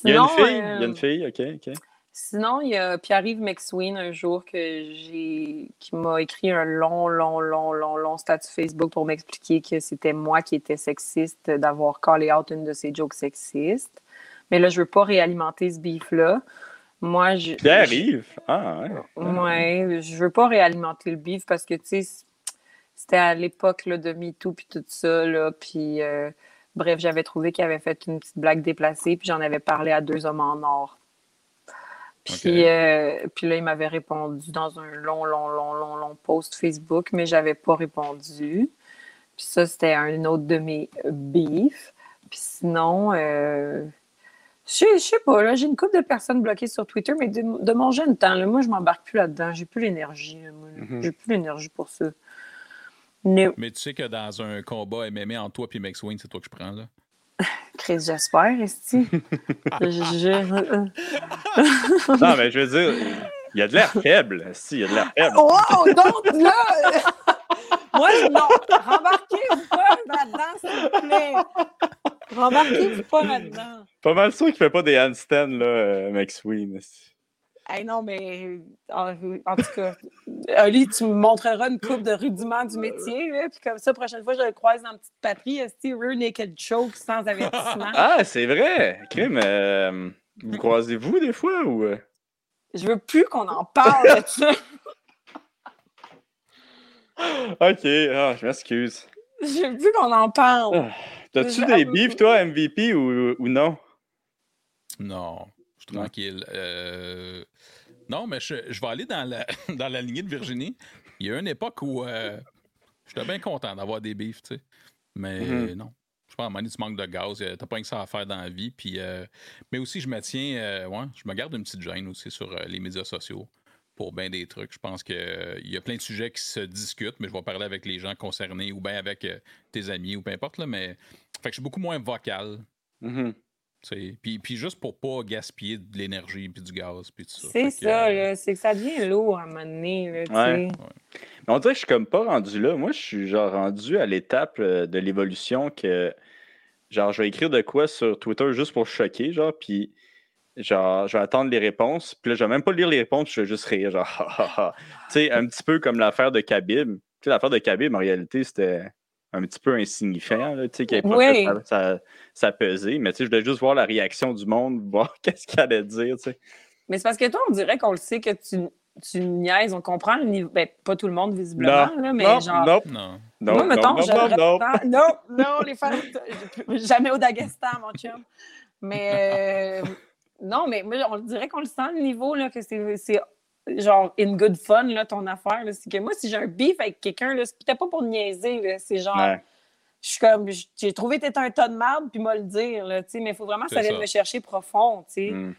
Il y a une fille, euh, il y a une fille, ok, ok. Sinon, il y a Pierre-Yves McSween un jour que j'ai qui m'a écrit un long, long, long, long, long statut Facebook pour m'expliquer que c'était moi qui étais sexiste d'avoir callé out une de ses jokes sexistes. Mais là, je veux pas réalimenter ce beef-là. Moi, je. Je- Yves. Ah, ouais. Ouais, je veux pas réalimenter le beef parce que, tu sais, c'était à l'époque de MeToo puis tout ça, là, puis euh, bref, j'avais trouvé qu'il avait fait une petite blague déplacée, puis j'en avais parlé à deux hommes en or. Puis, euh, puis là, il m'avait répondu dans un long, long, long, long, long post Facebook, mais j'avais pas répondu. Puis ça, c'était un autre de mes beefs. Puis sinon, euh, je sais- je sais pas, là, j'ai une couple de personnes bloquées sur Twitter, mais de, de mon jeune temps, là, moi, je m'embarque plus là-dedans. J'ai plus l'énergie. là. Mhm. J'ai plus l'énergie pour ça. No. Mais tu sais que dans un combat MMA entre toi et McSween, c'est toi que je prends, là. Chris, j'espère, Esti. Je- je- Non, mais je veux dire, il y a de l'air faible. Si, il y a de l'air faible. Wow, donc là, euh, moi, je- non, rembarquez-vous pas là-dedans, s'il vous plaît. Rembarquez-vous pas là-dedans. Pas mal sûr qu'il fait pas des handstands, là, euh, McSween. Hey, non, mais en, en tout cas, Oli, tu me montreras une coupe de rudiments du métier, là, puis comme ça, prochaine fois, je le croise dans une petite patrie, Esti, rear naked choke sans avertissement. Ah, c'est vrai! Crime, euh, vous croisez-vous des fois ou. euh? Je veux plus qu'on en parle de ça. Ok, ah, je m'excuse. Je veux plus qu'on en parle. T'as-tu des beefs, toi, MVP ou, ou non? Non, je suis tranquille. Euh, Non, mais je, je vais aller dans la, dans la lignée de Virginie. Il y a une époque où euh, j'étais bien content d'avoir des beefs, tu sais. Mais Mhm. non. Je pense à un moment donné, tu manques de gaz. euh, T'as pas que ça à faire dans la vie. Puis, euh, mais aussi, je me tiens. euh, ouais, je me garde une petite gêne aussi sur euh, les médias sociaux pour bien des trucs. Je pense qu'il y a plein de sujets qui se discutent, mais je vais parler avec les gens concernés ou bien avec euh, tes amis ou peu importe. Là, mais fait que je suis beaucoup moins vocal. Tu sais. Puis, puis juste pour pas gaspiller de l'énergie puis du gaz puis tout ça. C'est ça, euh, là, c'est que ça devient lourd à un moment donné. Là, tu Ouais. sais. Mais on dirait que je suis comme pas rendu là. Moi, je suis genre rendu à l'étape euh, de l'évolution que genre je vais écrire de quoi sur Twitter juste pour choquer, genre, puis genre je vais attendre les réponses, puis là je vais même pas lire les réponses, je vais juste rire, genre ha, ha, ha. Tu sais, un petit peu comme l'affaire de Khabib. Tu sais, l'affaire de Khabib, en réalité, c'était un petit peu insignifiant, là, tu sais, qu'il n'y avait pas Oui. ça, ça, ça pesait, mais tu sais, je voulais juste voir la réaction du monde, voir qu'est-ce qu'il allait dire, tu sais. Mais c'est parce que toi, on dirait qu'on le sait que tu, tu niaises. On comprend le niveau. Ben, pas tout le monde, visiblement, Non, là, mais non, genre. non, Non. non, Moi, non, mettons, non, je non, non. ressens. Non, non, les femmes, jamais au Dagestan, mon chum. Mais euh, non, mais moi, on dirait qu'on le sent, le niveau, là, que c'est c'est genre in good fun, là, ton affaire. C'est que moi, si j'ai un beef avec quelqu'un, là, c'est peut-être pas pour niaiser, c'est genre. Ouais. Je suis comme, j'ai trouvé que t'étais un tas de merde, puis moi le dire, là, tu sais, mais il faut vraiment que ça vienne me chercher profond, tu sais. Mm.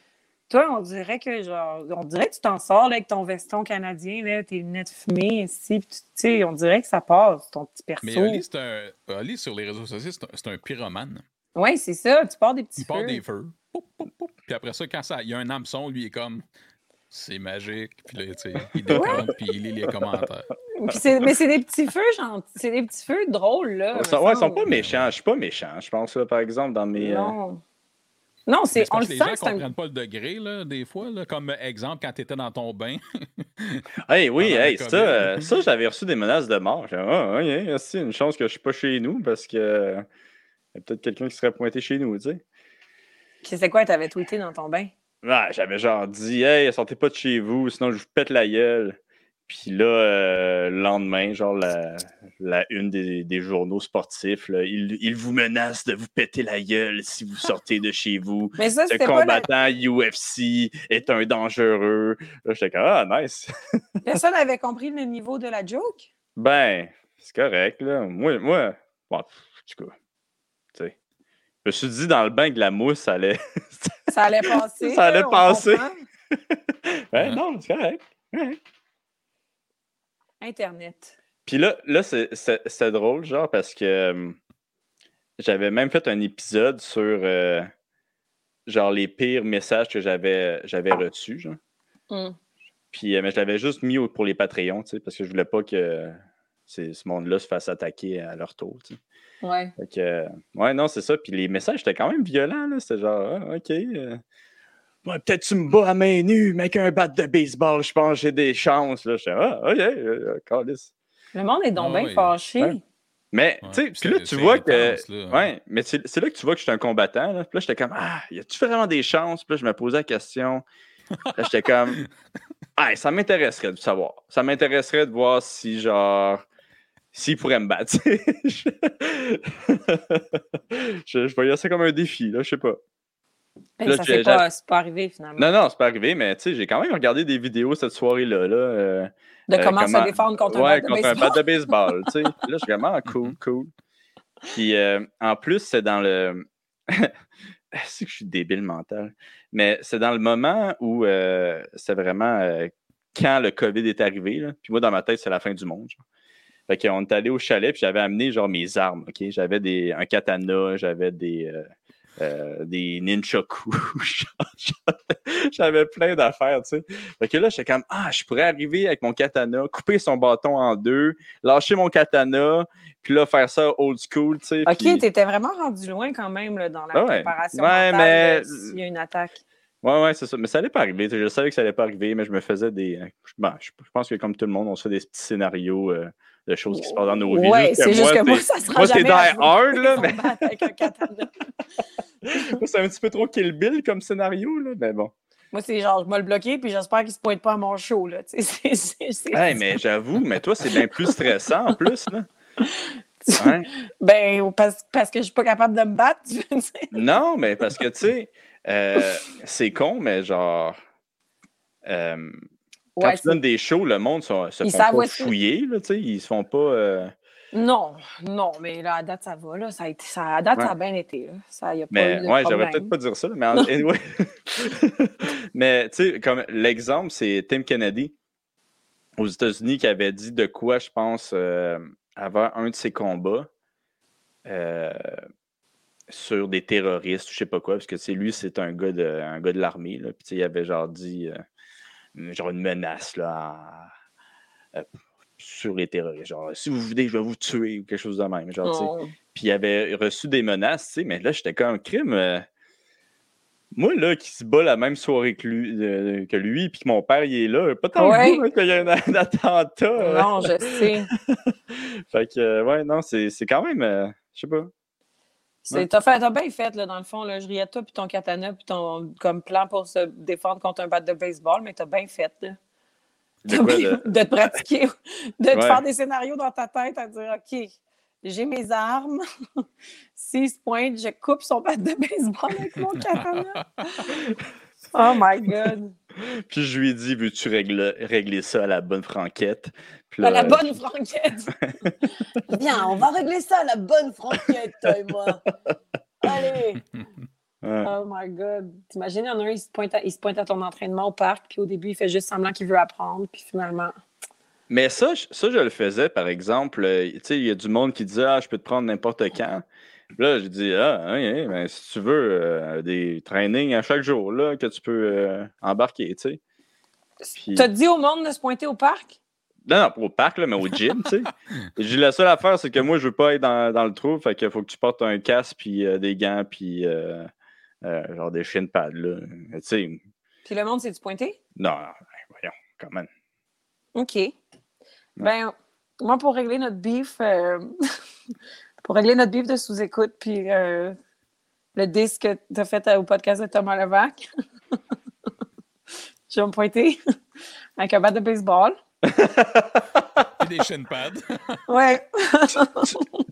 Toi, on dirait que, genre, on dirait que tu t'en sors, là, avec ton veston canadien, là, tes lunettes fumées, ici, tu sais, on dirait que ça passe, ton petit perso. Mais Oli, c'est un. Oli, sur les réseaux sociaux, c'est un, pyromane. Oui, c'est ça, tu pars des petits Il part feux. des feux. Poup, poup, poup. Puis après ça, quand ça, il y a un hameçon, lui, il est comme. C'est magique. Puis là, tu sais, il décompte, puis il lit les commentaires. Puis c'est- mais c'est des petits feux, genre, c'est des petits feux drôles, là. Ils sont, ouais, ils sont pas méchants. Je suis pas méchant, je pense, là, par exemple, dans mes. euh, Non. Non, c'est, c'est on le que les sent gens que c'est un... comprennent pas le degré, là, des fois. Là, comme euh, exemple, quand tu étais dans ton bain. Hey, oui, hey, ça, euh, ça j'avais reçu des menaces de mort. J'ai dit, ah, oui, hein, c'est une chance que je suis pas chez nous parce que euh, y a peut-être quelqu'un qui serait pointé chez nous, tu sais. C'est quoi, t'avais tweeté dans ton bain? J'avais genre dit, hey, sortez pas de chez vous, sinon je vous pète la gueule. Puis là, euh, le lendemain, genre la, la une des, des journaux sportifs, là, il, il vous menace de vous péter la gueule si vous sortez de chez vous. Mais ça, Le la... combattant UFC est un dangereux. Là, j'étais comme, ah, nice. Personne n'avait compris le niveau de la joke? Ben, c'est correct, là. Moi, moi, bon, en tout cas, tu sais. Je me suis dit, dans le bain que la mousse, ça allait. Ça allait passer. Ça allait passer. ouais, non, c'est correct. Ouais. Internet. Puis là, là c'est- c'est c'est drôle, genre, parce que euh, j'avais même fait un épisode sur, euh, genre, les pires messages que j'avais j'avais reçus, genre. Hum. Puis, euh, mais je l'avais juste mis pour les Patreons, tu sais, parce que je voulais pas que ces- ce monde-là se fasse attaquer à leur tour, tu sais. Ouais. Fait que, euh, ouais, non, c'est ça. Puis les messages étaient quand même violents, là. C'était genre, ah, OK. euh, Ouais, peut-être tu me bats à main nue, mais avec un bat de baseball, je pense que j'ai des chances, là. J'étais, ah, OK, euh, câlisse. Le monde est donc Ah bien oui. fâché. Ouais. Mais, Ouais, tu sais, là, tu vois que. Ouais, mais c'est c'est là que tu vois que je suis un combattant. Là. Puis là, j'étais comme, ah, y a-tu vraiment des chances? Puis là, je me posais la question. Là, j'étais comme, ah, ça m'intéresserait de savoir. Ça m'intéresserait de voir si, genre, s'il pourrait me battre. je, je, je voyais ça comme un défi, là, je sais pas. Ben, Là, ça s'est pas, arrivé finalement. Non, non, c'est pas arrivé, mais tu sais, j'ai quand même regardé des vidéos cette soirée-là. Là, euh, de euh, comment, se défendre contre ouais, un bat de contre un baseball. bat de baseball. tu sais. Là, je suis vraiment cool, cool. Puis euh, en plus, c'est dans le. c'est que je suis débile mental. Mais c'est dans le moment où c'est vraiment quand le COVID est arrivé. Là. Puis moi, dans ma tête, c'est la fin du monde. genre. Fait qu'on est allé au chalet, puis j'avais amené genre mes armes. ok? J'avais des, un katana, j'avais des, euh, euh, des j'avais plein d'affaires, tu sais. Fait que là, j'étais comme, ah, je pourrais arriver avec mon katana, couper son bâton en deux, lâcher mon katana, puis là, faire ça old school, tu sais. Ok, puis- t'étais vraiment rendu loin quand même là, dans la Ah ouais. préparation Ouais, mentale mais- s'il y a une attaque. Ouais, ouais, c'est ça. Mais ça allait pas arriver. Je savais que ça allait pas arriver, mais je me faisais des. Bon, je je pense que comme tout le monde, on se fait des petits scénarios euh, de choses qui se passent dans nos vies. Ouais, c'est juste que moi, ça sera moi, c'est die hard, là, mais batte avec un katana. moi, c'est un petit peu trop Kill Bill comme scénario, là, mais bon. Moi, c'est genre, je vais le bloquer, puis j'espère qu'il se pointe pas à mon show. Là. Tu sais, c'est- c'est- c'est- Hey, mais j'avoue, mais toi, c'est bien plus stressant en plus, là. Ben, parce, parce que je suis pas capable de me battre. tu veux dire. Non, mais parce que, tu sais, euh, c'est con, mais genre. euh, quand Ouais, tu donnes des shows, le monde se, se Ils font pas fouiller, là, tu sais, ils se font pas. euh, Non, non, mais là, à date, ça va. Là. Ça a été, ça, à date, Ouais. ça a bien été. Là. Ça, y a pas Mais eu de ouais, j'aurais peut-être pas dire ça, là, mais en- anyway. mais tu sais, comme l'exemple, c'est Tim Kennedy aux États-Unis qui avait dit de quoi, je pense, euh, avant un de ses combats euh, sur des terroristes, je sais pas quoi, parce que lui, c'est un gars de un gars de l'armée, puis il avait genre dit euh, genre une menace là sur les terroristes. Genre, si vous venez, je vais vous tuer ou quelque chose de même. Genre, tu sais. Oh. Puis il avait reçu des menaces, tu sais, mais là, j'étais comme crime. euh, moi, là, qui se bat la même soirée que lui, euh, que lui puis que mon père, il est là, pas tant Ouais. hein, qu'il y a un, un attentat. Non, je sais. fait que, ouais, non, c'est c'est quand même, euh, je sais pas. C'est-. T'as fait- t'as bien fait, là, dans le fond. Là, je riais de toi, puis ton katana, puis ton comme plan pour se défendre contre un bat de baseball, mais t'as bien fait. Là. De quoi, de- de te pratiquer, de te faire des scénarios dans ta tête, à dire OK, j'ai mes armes. S'il se pointe, je coupe son bat de baseball avec mon katana. Oh my God. Puis je lui ai dit, veux-tu régler, régler ça à la bonne franquette? Puis À la bonne franquette. Viens, on va régler ça à la bonne franquette, toi et moi. Allez. ouais. Oh my God. T'imagines, il y en a un, il se, pointe à, il se pointe à ton entraînement au parc, puis au début, il fait juste semblant qu'il veut apprendre, puis finalement. Mais ça, je- ça, je le faisais, par exemple. euh, Tu sais, il y a du monde qui disait, ah, je peux te prendre n'importe quand. Là, j'ai dit, ah, oui, mais si tu veux, euh, des trainings à chaque jour, là, que tu peux euh, embarquer, tu sais. Puis- T'as dit au monde de se pointer au parc? Non, non, pas au parc, là, mais au gym, tu sais. J'ai la seule affaire, c'est que moi, je veux pas être dans, dans le trou, fait qu'il faut que tu portes un casque, puis euh, des gants, puis genre des shin pads, là. Tu sais, Puis le monde s'est-tu pointé? non, non, voyons, quand même. OK. Ben, moi, pour régler notre beef, pour régler notre beef de sous-écoute, puis euh, le disque que tu as fait au podcast de Thomas Levac, je vais me pointer avec un bat de baseball. Puis des shin pads. Ouais.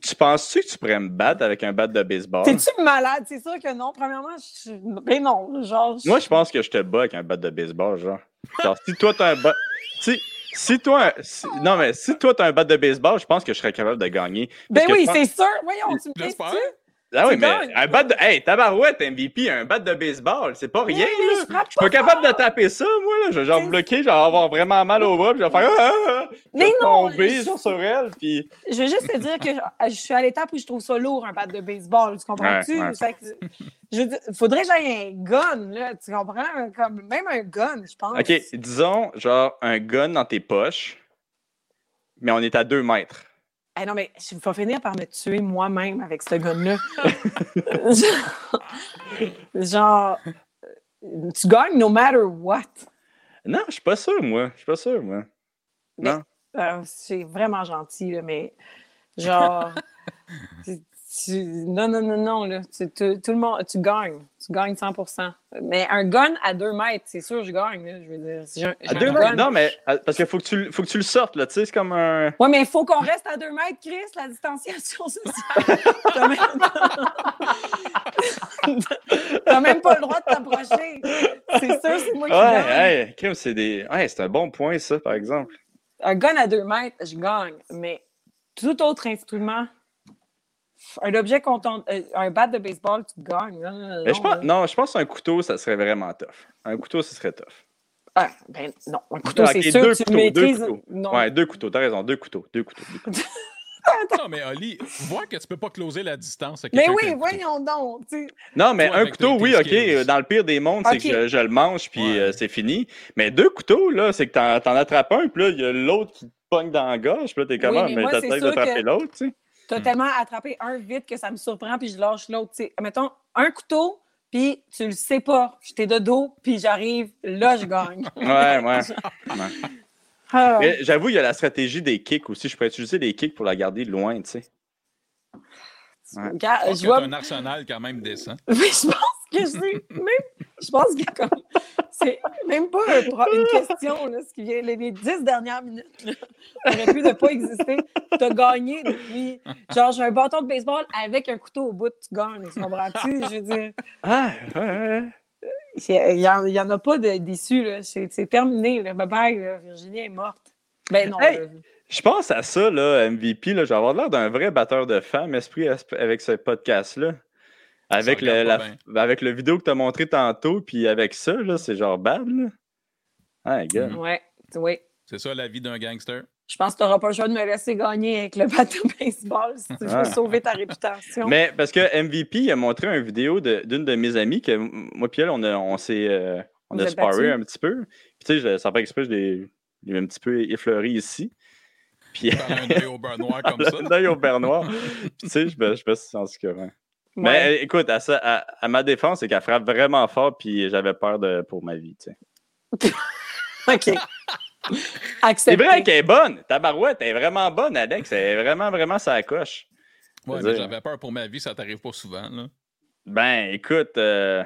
Tu penses-tu que tu pourrais me battre avec un bat de baseball? T'es-tu malade? C'est sûr que non. Premièrement, je... ben non. Genre, Moi, je pense que je te bats avec un bat de baseball, genre. Genre, si toi, t'as un bat. Si, si toi. si- Non, mais si toi, t'as un bat de baseball, je pense que je serais capable de gagner. Ben oui, c'est sûr. Voyons, tu me J'espère. Ah oui, mais un bat de. Hey, tabarouette, MVP, un bat de baseball, c'est pas rien, là. je suis pas capable de taper ça, moi, là. Je vais genre bloquer, je vais avoir vraiment mal au bras, puis je vais faire. Ah, ah, ah. Je Mais vais non, tomber je- sur elle, puis. Je veux juste te dire que je, suis à l'étape où je trouve ça lourd, un bat de baseball. Tu comprends-tu? Ouais, ouais. Fait que, je veux dire, faudrait que j'aille un gun, là. Tu comprends? Comme, même un gun, je pense. Ok, disons, genre, un gun dans tes poches, mais on est à deux mètres. Eh non, mais je vais finir par me tuer moi-même avec ce gun-là. genre, genre, tu gagnes no matter what. Non, je suis pas sûr, moi. Je suis pas sûr, moi. Non. Euh, c'est vraiment gentil, là, mais genre. tu- non, non, non, non, là. Tu, tu- tout le monde, tu gagnes. Tu gagnes 100 Mais un gun à deux mètres, c'est sûr, je gagne. Là, je veux dire. Si À j'ai deux un mètres? gun- Non, mais euh, parce qu'il faut, que tu le- faut que tu le sortes, là. Tu sais, c'est comme un. Ouais, mais il faut qu'on reste à deux mètres, Chris, la distanciation sociale. T'as même... Pas le droit de t'approcher. C'est sûr, c'est moi qui gagne. Hey, c'est des. Ouais, c'est un bon point, ça, par exemple. Un gun à deux mètres, je gagne. Mais tout autre instrument, un objet content, euh, un bat de baseball, tu gagnes. Non, Mais je pense, non, je pense qu'un couteau, ça serait vraiment tough. Un couteau, ce serait tough. Ah, ben non, un couteau, c'est sûr, deux tu couteaux, maîtrises. deux couteaux. Non. Ouais, deux couteaux, t'as raison, deux couteaux, deux couteaux. deux couteaux. Non, mais Oli, vois que tu peux pas closer la distance. à mais oui, un couteau. voyons donc. tu. Non, mais Toi, un couteau, oui, ok. euh, Dans le pire des mondes, c'est que je, je le mange, puis Ouais. euh, c'est fini. Mais deux couteaux, là, c'est que t'en, t'en attrapes un, puis là, il y a l'autre qui te pogne dans la gorge, puis là, t'es comme, Oui, ah, mais mais t'essayes d'attraper que- l'autre, tu sais. T'as Hmm. tellement attrapé un vite que ça me surprend, puis je lâche l'autre. tu sais. Mettons, un couteau, puis tu le sais pas. J'étais de dos, puis j'arrive, là, je gagne. Ouais, ouais. Ah. J'avoue, il y a la stratégie des kicks aussi. Je pourrais utiliser les kicks pour la garder loin, tu sais. Ouais. Je je vois. un arsenal quand même décent. Oui, je pense c'est même. Je pense que comme. C'est même pas un pro- une question, là, ce qui vient. Les, les dix dernières minutes, là, aurait pu ne pas exister. Tu as gagné depuis. Genre, j'ai un bâton de baseball avec un couteau au bout, tu gagnes. Tu comprends-tu? Je veux dire, Ah, ouais, ouais. il n'y en, a pas d'issue, là. C'est terminé, là. Bye bye, là. Virginie est morte. Ben non. Hey! Je pense à ça, là, MVP. Là, je vais avoir l'air d'un vrai batteur de femmes, esprit avec ce podcast-là. Avec Ça le, la, avec le vidéo que tu as montré tantôt, puis avec ça, là, c'est genre bad, là. Ah, gars. Ouais, oui. C'est ça la vie d'un gangster? Je pense que tu n'auras pas le choix de me laisser gagner avec le de baseball si tu veux Ah. sauver ta réputation. Mais parce que MVP il a montré une vidéo de- d'une de, mes amies que moi puis elle, on a, on s'est euh, on a sparé un petit peu. Puis tu sais, je- sans pas exprès, je l'ai un petit peu effleuré ici. Puis un œil au beurre noir comme ça. l'œil au beurre noir. Puis tu sais, je me suis senti que ouais. Mais Ouais. euh, écoute, à, ça, à, à ma défense, c'est qu'elle frappe vraiment fort, puis j'avais peur de, pour ma vie. tu sais. OK. C'est vrai qu'elle est bonne. Ta barouette, est vraiment bonne, Alex. Elle est vraiment, vraiment sa coche. Ouais, mais j'avais peur pour ma vie, ça t'arrive pas souvent. Là. Ben, écoute, euh,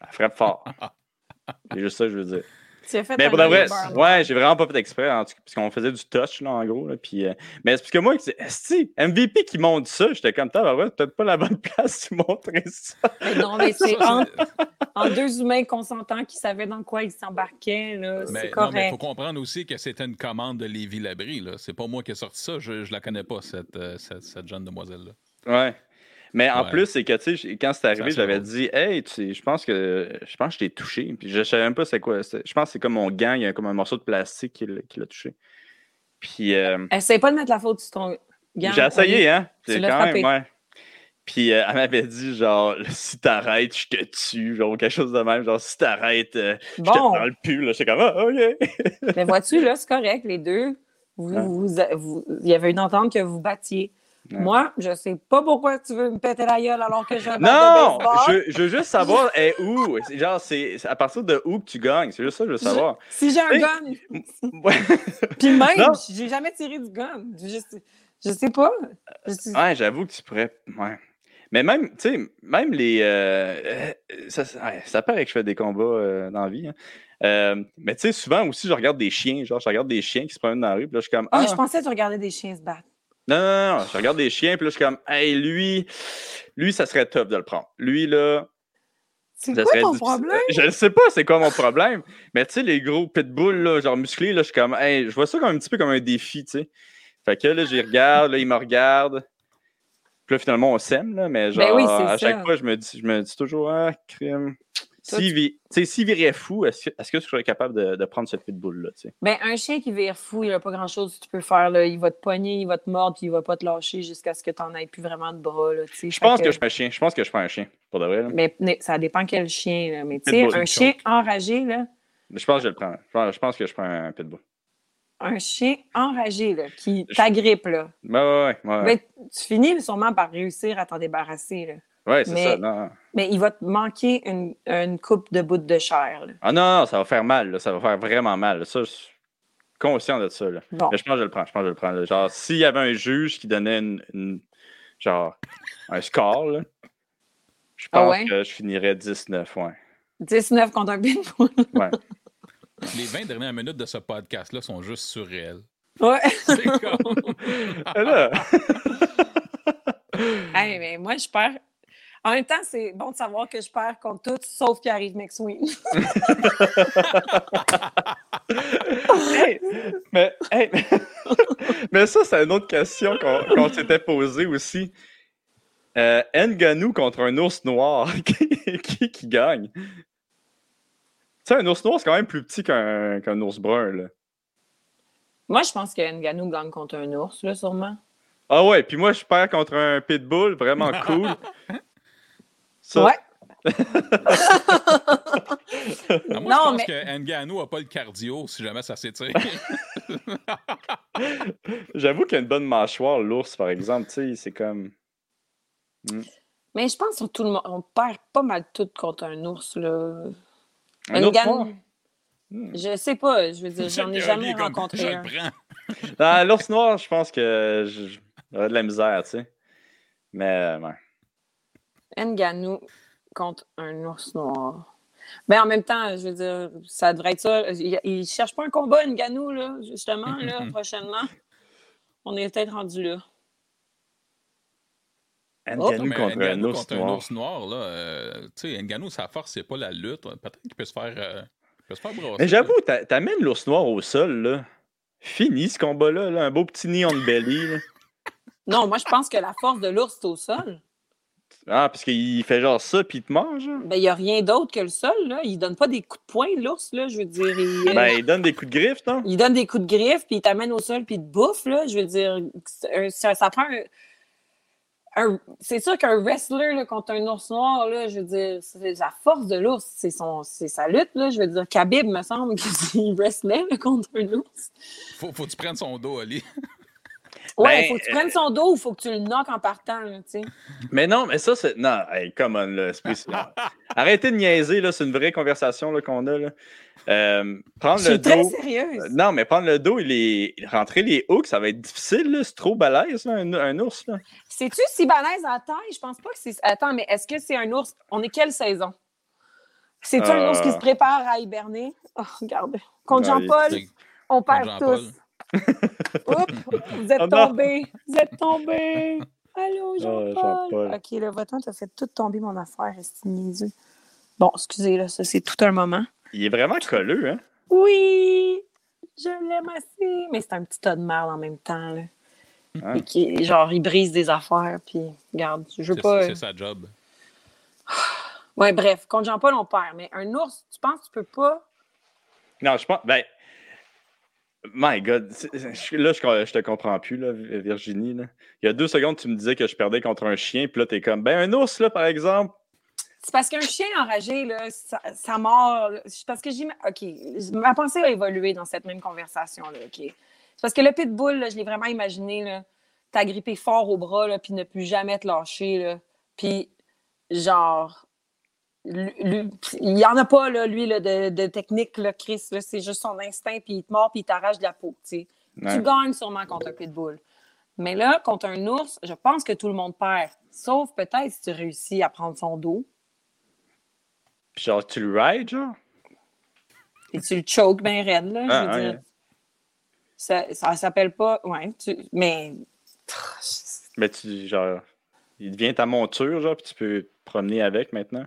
elle frappe fort. C'est juste ça que je veux dire. Tu as fait Mais pour de vrai, beurre ouais, j'ai vraiment pas fait exprès, en tout cas, parce qu'on faisait du touch, là, en gros. Là, puis, euh, mais c'est parce que moi, c'est esti, MVP qui montre ça, j'étais comme, t'as ouais, peut-être pas la bonne place de montrer ça. Mais non, mais c'est entre deux humains consentants qui savaient dans quoi ils s'embarquaient. C'est il faut comprendre aussi que c'était une commande de Lévi Labrie. Là. C'est pas moi qui ai sorti ça. Je, je la connais pas, cette, euh, cette, cette jeune demoiselle-là. Ouais. Mais en Ouais. plus, c'est que, tu sais, quand c'est arrivé, j'avais dit, hey, tu sais, je pense que je pense que je t'ai touché. Puis je savais même pas c'est quoi. Je pense que c'est comme mon gant, il y a comme un morceau de plastique qui l'a touché. Puis. euh, Essaye pas de mettre la faute sur ton gant. J'ai essayé, hein? Tu l'as quand frappé. même, ouais. Puis euh, elle m'avait dit, genre, si t'arrêtes, je te tue, genre, quelque chose de même. Genre, si t'arrêtes, euh, je te prends le pu, là. J'étais comme, ah, OK. Mais vois-tu, là, c'est correct, les deux. Vous- vous- il y avait une entente que vous battiez. Ouais. Moi, je sais pas pourquoi tu veux me péter la gueule alors que de Non! baseball. Je, je veux juste savoir, est où? Genre, c'est à partir de où que tu gagnes? C'est juste ça que je veux savoir. Si j'ai un gun, puis même, j'ai jamais tiré du gun. Je, je sais pas. Je sais- Ouais, j'avoue que tu pourrais. Ouais. Mais même, tu sais, même les. euh, euh, ça, ouais, ça paraît que je fais des combats euh, dans la vie. hein. Euh, mais tu sais, souvent aussi, je regarde des chiens. Genre, je regarde des chiens qui se promènent dans la rue. Puis là, je suis comme. Ah, Ah, je pensais que tu regardais des chiens se battre. Non, non, non, je regarde des chiens. Puis là, je suis comme. Hey, lui, lui, ça serait top de le prendre. Lui, là. C'est quoi ton difficile. problème? Je ne sais pas c'est quoi mon problème. mais tu sais, les gros pitbulls, là, genre musclés, là, je suis comme. Hey, je vois ça comme un petit peu comme un défi, tu sais. Fait que là, j'y regarde, là, il me regarde. Puis là, finalement, on s'aime, là, mais genre, Ben oui, c'est à chaque fois, je me dis, je me dis toujours, ah, crime. S'il s'il virait fou, est-ce que, est-ce que tu serais capable de, de prendre ce pitbull-là? Ben, un chien qui vire fou, il n'y a pas grand-chose que tu peux faire. Là. Il va te pogner, il va te mordre, puis il va pas te lâcher jusqu'à ce que tu n'en aies plus vraiment de bras. Là. Je pense que, je prends un chien. Je pense que je prends un chien, pour de vrai. là. Mais, mais ça dépend quel chien. Là. Mais tu sais, un chien enragé, là, je pense que je le prends. Je pense, que je prends un pitbull. un chien enragé là, qui t'agrippe, là, Ouais, ouais, ouais. Ouais, ben, tu finis sûrement par réussir à t'en débarrasser. Là. Ouais, c'est mais- ça. Non. Mais il va te manquer une, une coupe de bouts de chair. là. Ah non, non, ça va faire mal. là. Ça va faire vraiment mal. là. Ça, je suis conscient de ça. Là. Bon. Mais je pense que je le prends. Je pense que je le prends. là. Genre, s'il y avait un juge qui donnait une, une- genre, un score, là, je Ah pense ouais? que je finirais 19, ouais. 19 contre un pitbull. ouais. Les 20 dernières minutes de ce podcast-là sont juste surréelles. ouais. C'est comme. Ah. Hey, mais moi, je perds. En même temps, c'est bon de savoir que je perds contre tout, sauf qu'il arrive McSween. Hey, mais, hey, mais ça, c'est une autre question qu'on s'était posée aussi. Euh, Nganou contre un ours noir, qui, qui, qui gagne? Tu sais, un ours noir, c'est quand même plus petit qu'un qu'un ours brun, là. moi, je pense que Nganou gagne contre un ours, là, sûrement. Ah ouais, puis moi, je perds contre un pitbull, vraiment cool. Ça, Ouais. Moi, Non, je pense mais- que Ngannou n'a pas le cardio si jamais ça s'étire. J'avoue qu'il y a une bonne mâchoire, l'ours, par exemple, tu sais, c'est comme... Mais je pense que tout le monde, on perd pas mal tout contre un ours, là. Un ours Nganou- noir? Hmm. Je sais pas, je veux dire, j'en ai jamais rencontré Je un. le prends. Ah, l'ours noir, je pense que je- j'aurais de la misère, tu sais. Mais, ouais. Nganou contre un ours noir. Ben, en même temps, je veux dire, ça devrait être ça. Il, il cherche pas un combat, Nganou, là, justement, là, prochainement. On est peut-être rendu là. Ngannou Mais contre un ours contre un noir. ours noir, là, euh, tu sais, Ngannou, sa force, c'est pas la lutte. Peut-être qu'il peut se faire, euh, il peut se faire brasser. Mais j'avoue, t'a- t'amènes l'ours noir au sol, là. Fini ce combat-là, là. un beau petit nid on belly. Là. Non, moi, je pense que la force de l'ours, c'est au sol. Ah, parce qu'il fait genre ça, puis il te mange. hein? Ben, il n'y a rien d'autre que le sol, là. Il donne pas des coups de poing, l'ours, là, je veux dire. Il, euh, Ben, il donne des coups de griffe, non? il donne des coups de griffe, puis il t'amène au sol, puis il te bouffe, là. Je veux dire, c'est- ça, ça prend un... un- c'est sûr qu'un wrestler là, contre un ours noir, là, je veux dire, c'est la force de l'ours, c'est son, c'est sa lutte, là. Je veux dire, Khabib, me semble qu'il wrestlait là, contre un ours. Faut, faut que tu prennes son dos, Ali. Ouais, Ben, faut que tu prennes son dos ou faut que tu le knockes en partant, là, tu sais. Mais non, mais ça, c'est. Non, hey, come on, là. Arrêtez de niaiser, là. C'est une vraie conversation là, qu'on a, là. Euh, prendre Je le suis très dos. sérieuse. Euh, Non, mais prendre le dos, il est... rentrer les hooks, ça va être difficile, là. C'est trop balèze, là, un, un ours, là. C'est-tu si balèze à taille? Je pense pas que c'est. Attends, mais est-ce que c'est un ours? On est quelle saison? C'est-tu un Euh. ours qui se prépare à hiberner? Oh, regarde. Contre Ouais, Jean-Paul, on perd tous. Oups, vous êtes Oh non. tombés. Vous êtes tombés. Allô, Jean-Paul. Jean-Paul. OK, là, va-t'en, t'as fait tout tomber mon affaire, est niaiseux. Bon, excusez, là, ça, c'est tout un moment. Il est vraiment colleux, hein? Oui, je l'aime assez. Mais c'est un petit tas de merde en même temps, là. Ah. Et qui, genre, il brise des affaires, puis, regarde, je veux pas... c'est sa job. Ouais, bref, contre Jean-Paul, on perd. Mais un ours, tu penses que tu peux pas? Non, je pense. Ben. My God. Là, je, te comprends plus, là, Virginie. Il y a deux secondes, tu me disais que je perdais contre un chien, puis là, t'es comme, ben, un ours, là, par exemple. C'est parce qu'un chien enragé, là, ça, ça mord. parce que j'ai. OK, ma pensée a évolué dans cette même conversation-là, OK? C'est parce que le pitbull, là, je l'ai vraiment imaginé, là, t'agripper fort au bras, là, puis ne plus jamais te lâcher, là. Puis, genre. Il n'y en a pas, là, lui, là, de, de technique, là, Chris. c'est juste son instinct, puis il te mord, puis il t'arrache de la peau, tu sais. Ouais. Tu gagnes sûrement contre un pitbull. Mais là, contre un ours, je pense que tout le monde perd. Sauf peut-être si tu réussis à prendre son dos Puis genre, tu le rides, genre? et tu le choques bien raide. Là, je Ah, veux dire. Ça, ça s'appelle pas. Ouais, tu- mais. Mais tu, genre, il devient ta monture, genre, puis tu peux te promener avec maintenant?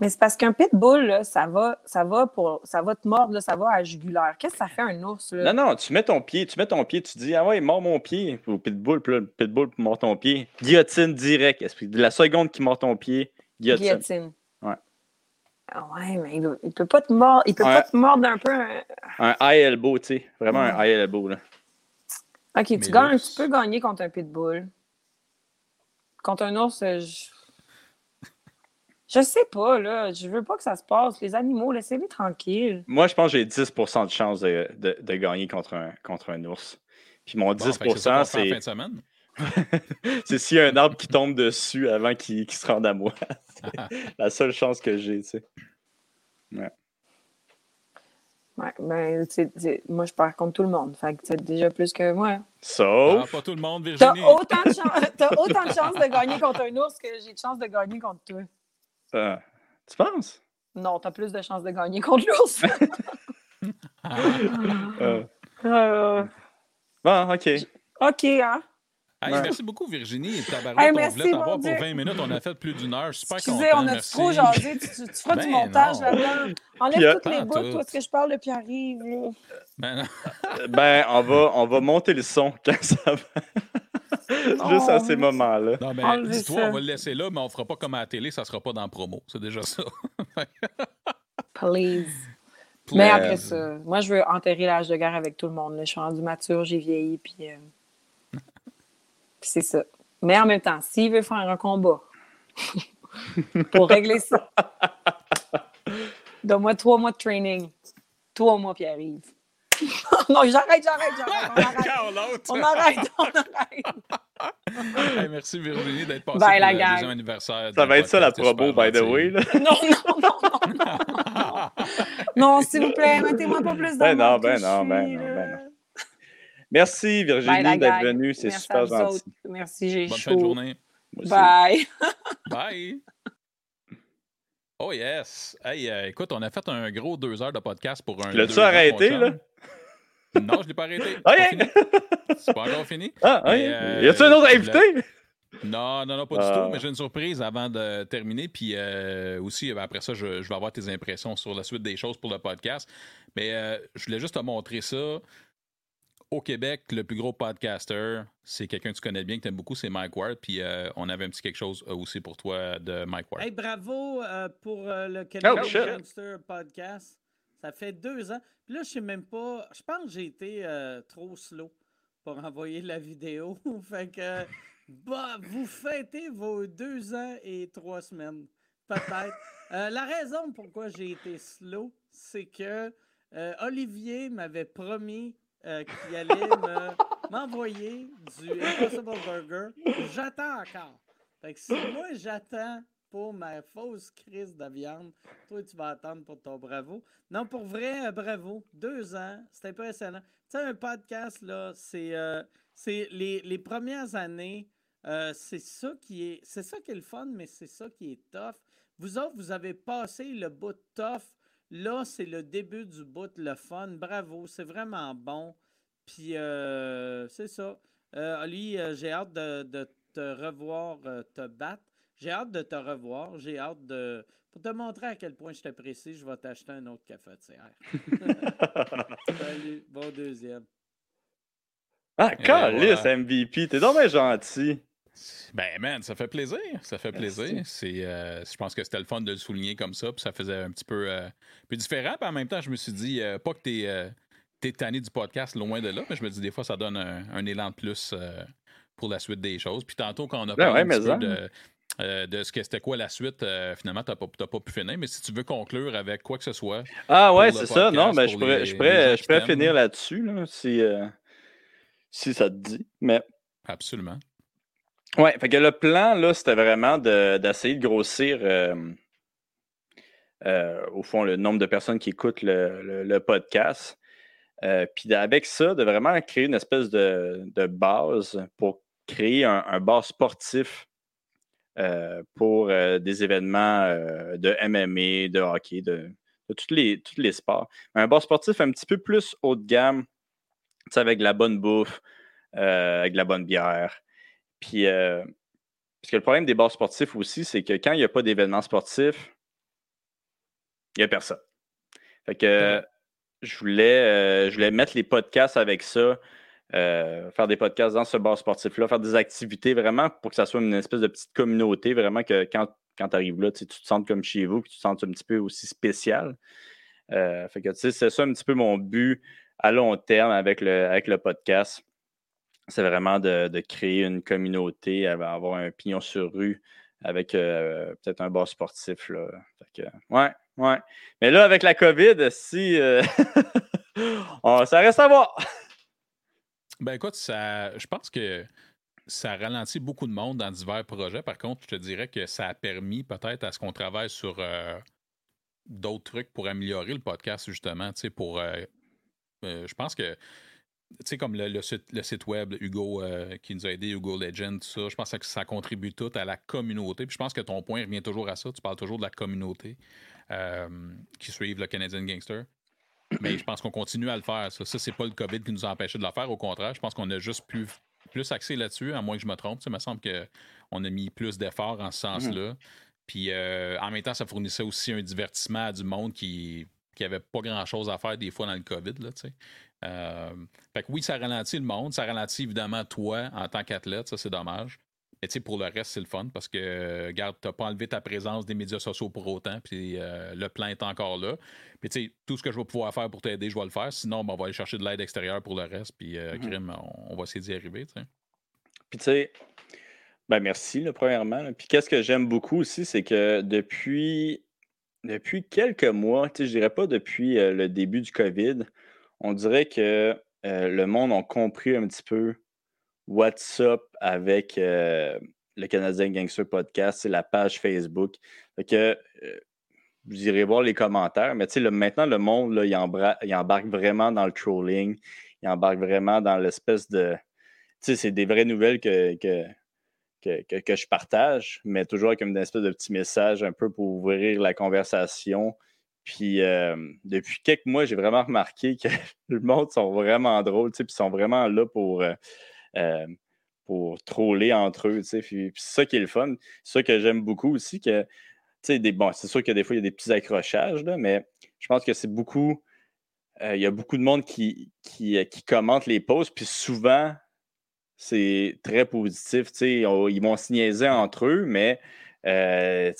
Mais c'est parce qu'un pitbull, là, ça va, ça va pour. ça va te mordre, là, ça va à la jugulaire. Qu'est-ce que ça fait un ours? Là? Non, non, tu mets ton pied, tu mets ton pied, tu dis, ah ouais, mords mon pied. Au pitbull, puis là, le pitbull mord ton pied. Guillotine direct. La seconde qui mord ton pied, guillotine. Guillotine. Ouais. Ah ouais, mais il, il peut pas te mordre. Il peut pas te mordre un peu. un- Un high elbow, tu sais. Vraiment un high elbow, là. Ok, tu, gagnes, tu peux gagner contre un pitbull. Contre un ours, je. Je sais pas, là. Je veux pas que ça se passe. Les animaux, laissez-les tranquilles. Moi, je pense que j'ai 10% de chance de, de- de gagner contre un, contre un ours. Puis mon Bon, fait que c'est ça 10%, qu'on fait en fin de c'est semaine. c'est s'il y a un arbre qui tombe dessus avant qu'il se rende à moi. C'est la seule chance que j'ai, tu sais. Ouais, ben, c'est- c'est- moi, je perds contre tout le monde. Fait que c'est déjà plus que moi. Ah, Sauf. pas tout le monde, T'as Virginie. autant, de t'as autant de chances de gagner contre un ours que j'ai de chances de gagner contre toi. Euh, tu penses? Non, t'as plus de chances de gagner contre l'ours. Euh, Euh, bon, ok. OK, hein? Hey, Ouais. Merci beaucoup, Virginie. Tabarouette, Hey, on merci, voulait mon t'avoir pour Dieu. 20 minutes. On a fait plus d'une heure. Super Excusez, content. on a merci. trop jasé. Tu, tu- tu feras du Ben montage là-dedans. Enlève euh, toutes les bouts, tout. toi, ce que je parle de Pierre-Yves. Ben non. Ben, on va, on va monter le son quand ça va. Juste à ces moments-là. Non, mais Enlevez dis-toi, ça. on va le laisser là, mais on fera pas comme à la télé, ça sera pas dans la promo. C'est déjà ça. Please. Please. Mais après ça, moi, je veux enterrer l'âge de guerre avec tout le monde. là. Je suis rendue mature, j'ai vieilli, puis, euh, puis c'est ça. Mais en même temps, s'il veut faire un combat pour régler ça, donne-moi trois mois de training. Trois mois, Pierre-Yves. Non, j'arrête, j'arrête, j'arrête. On arrête. On arrête, on arrête. Hey, merci Virginie d'être passée Bye, pour la le gang. deuxième anniversaire. Ça va être ça la promo, by the way. Là. Non, non, non, non, non, non. S'il vous plaît, mettez-moi pas plus Ben d'amour non, ben que je non, ben non, ben non. Merci Virginie d'être venue, c'est Merci à super vous gentil. autres. Merci, j'ai Bonne fin de journée. Bye. Bye. Oh yes. Hey, euh, écoute, on a fait un gros deux heures de podcast pour un. L'as-tu arrêté, là? Non, je l'ai pas arrêté. Ah, C'est pas encore fini. Ah, Mais, hein? euh, y a-tu un autre invité? Non, non, non, pas Ah. du tout. Mais j'ai une surprise avant de terminer. Puis euh, aussi, euh, après ça, je, je vais avoir tes impressions sur la suite des choses pour le podcast. Mais euh, je voulais juste te montrer ça. Au Québec, le plus gros podcaster, c'est quelqu'un que tu connais bien, que tu aimes beaucoup, c'est Mike Ward. Puis euh, on avait un petit quelque chose euh, aussi pour toi de Mike Ward. Hey, bravo euh, pour euh, le Canadian Oh, Podcast. Ça fait deux ans. Puis là, je sais même pas. Je pense que j'ai été euh, trop slow pour envoyer la vidéo. fait que bah, vous fêtez vos deux ans et trois semaines. Peut-être. Euh, la raison pourquoi j'ai été slow, c'est que euh, Olivier m'avait promis qu'il allait me- m'envoyer du Impossible Burger. J'attends encore. Fait que si moi j'attends pour ma fausse crise de viande, toi tu vas attendre pour ton bravo. Non, pour vrai, bravo. Deux ans, c'est impressionnant. Tu sais, un podcast, là, c'est euh, les, premières années, euh, c'est ça qui est. C'est ça qui est le fun, mais c'est ça qui est tough. Vous autres, vous avez passé le bout tough. Là, c'est le début du bout, le fun. Bravo, c'est vraiment bon. Puis, euh, c'est ça. Euh, j'ai hâte de, de te revoir te battre. J'ai hâte de te revoir. J'ai hâte de. Pour te montrer à quel point je t'apprécie, je vais t'acheter un autre cafetière. Salut, bon deuxième. Ah, Et calice, voilà. MVP, t'es donc bien gentil. Ben, man, ça fait plaisir. Ça fait plaisir. C'est, euh, je pense que c'était le fun de le souligner comme ça. Puis ça faisait un petit peu, euh, peu différent. Puis en même temps, je me suis dit, euh, pas que t'es, euh, t'es tanné du podcast, loin de là, mais je me dis, des fois, ça donne un, un élan de plus euh, pour la suite des choses. Puis tantôt, quand on a Ben parlé ouais, un petit mais peu ça. de, euh, de ce que c'était quoi la suite, euh, finalement, t'as pas, t'as pas pu finir. Mais si tu veux conclure avec quoi que ce soit, Ah ouais, c'est ça. Non, mais je pour pourrais, les- je pourrais, je pourrais finir là. là-dessus, là, si, euh, si ça te dit. Mais absolument. ouais, fait que le plan, là, c'était vraiment de- d'essayer de, grossir, au fond, le nombre de personnes qui écoutent le, le- le podcast. Puis avec ça, de vraiment créer une espèce de, de base pour créer un, un bar sportif pour euh, des événements euh, de MMA, de hockey, de, de tous, les, tous les sports. Un bar sportif un petit peu plus haut de gamme, avec de la bonne bouffe, euh, avec de la bonne bière. Puis, euh, parce que le problème des bars sportifs aussi, c'est que quand il n'y a pas d'événement sportif, il n'y a personne. Fait que je, voulais, euh, je voulais mettre les podcasts avec ça, euh, faire des podcasts dans ce bar sportif-là, faire des activités vraiment pour que ça soit une espèce de petite communauté, vraiment que quand, quand tu arrives là, tu te sens comme chez vous, que tu te sens un petit peu aussi spécial. Euh, fait que c'est ça un petit peu mon but à long terme avec le, avec le podcast. C'est vraiment de, de créer une communauté, avoir un pignon sur rue avec euh, peut-être un bar sportif. Là. Fait que, ouais, ouais. Mais là, avec la COVID, si on- ça reste à voir. Ben écoute, ça, je pense que ça ralentit beaucoup de monde dans divers projets. Par contre, je te dirais que ça a permis peut-être à ce qu'on travaille sur euh, d'autres trucs pour améliorer le podcast, justement. Tu sais, pour. euh, euh, je pense que. Tu sais, comme le, site, le site web, Hugo qui nous a aidé, Hugo Legend, tout ça, je pense que ça contribue tout à la communauté. Puis je pense que ton point revient toujours à ça. Tu parles toujours de la communauté qui suivent le Canadian Gangster. Mais je pense qu'on continue à le faire. Ça, ça c'est pas le COVID qui nous a empêché de le faire. Au contraire, je pense qu'on a juste plus, plus axé là-dessus, à moins que je me trompe. Il me semble qu'on a mis plus d'efforts en ce sens-là. Puis euh, en même temps, ça fournissait aussi un divertissement à du monde qui qui avait pas grand-chose à faire des fois dans le COVID. Là. Euh, fait que oui, ça ralentit le monde. Ça ralentit évidemment toi en tant qu'athlète. Ça, c'est dommage. Mais tu sais, pour le reste, c'est le fun parce que, euh, regarde, t'as pas enlevé ta présence des médias sociaux pour autant, puis euh, le plan est encore là. Puis tu sais, tout ce que je vais pouvoir faire pour t'aider, je vais le faire. Sinon, ben, on va aller chercher de l'aide extérieure pour le reste, puis euh, Mhm. crime, on, on va essayer d'y arriver, tu sais. Puis tu sais, ben merci, là, premièrement. là. Puis qu'est-ce que j'aime beaucoup aussi, c'est que depuis, depuis quelques mois, tu sais, je dirais pas depuis euh, le début du COVID, on dirait que euh, le monde a compris un petit peu what's up avec euh, le Canadien Gangster Podcast, c'est la page Facebook. Que euh, vous irez voir les commentaires, mais maintenant, le monde, là, il, embarque vraiment dans le trolling, il embarque vraiment dans l'espèce de. Tu sais, c'est des vraies nouvelles que, que, que, je partage, mais toujours avec une espèce de petit message un peu pour ouvrir la conversation. Puis euh, depuis quelques mois, j'ai vraiment remarqué que le monde sont vraiment drôles, puis sont vraiment là pour, euh, pour troller entre eux, c'est ça qui est le fun. C'est ça que j'aime beaucoup aussi, que, bon, c'est sûr que des fois, il y a des petits accrochages, là, mais je pense que c'est beaucoup, euh, il y a beaucoup de monde qui, euh, qui commente les posts, puis souvent, c'est très positif. ils vont se niaiser entre eux, mais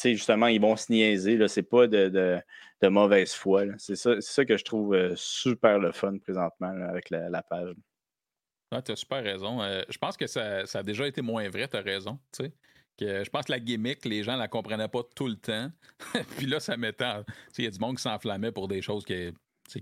justement, ils vont se niaiser. Ce n'est pas de, de- mauvaise foi. C'est ça, ça que je trouve super le fun présentement avec la, la page. Ouais, tu as super raison. Euh, je pense que ça, ça a déjà été moins vrai, tu as raison. Que je pense que la gimmick, les gens la comprenaient pas tout le temps. puis là, ça mettait. Il y a du monde qui s'enflammait pour des choses qui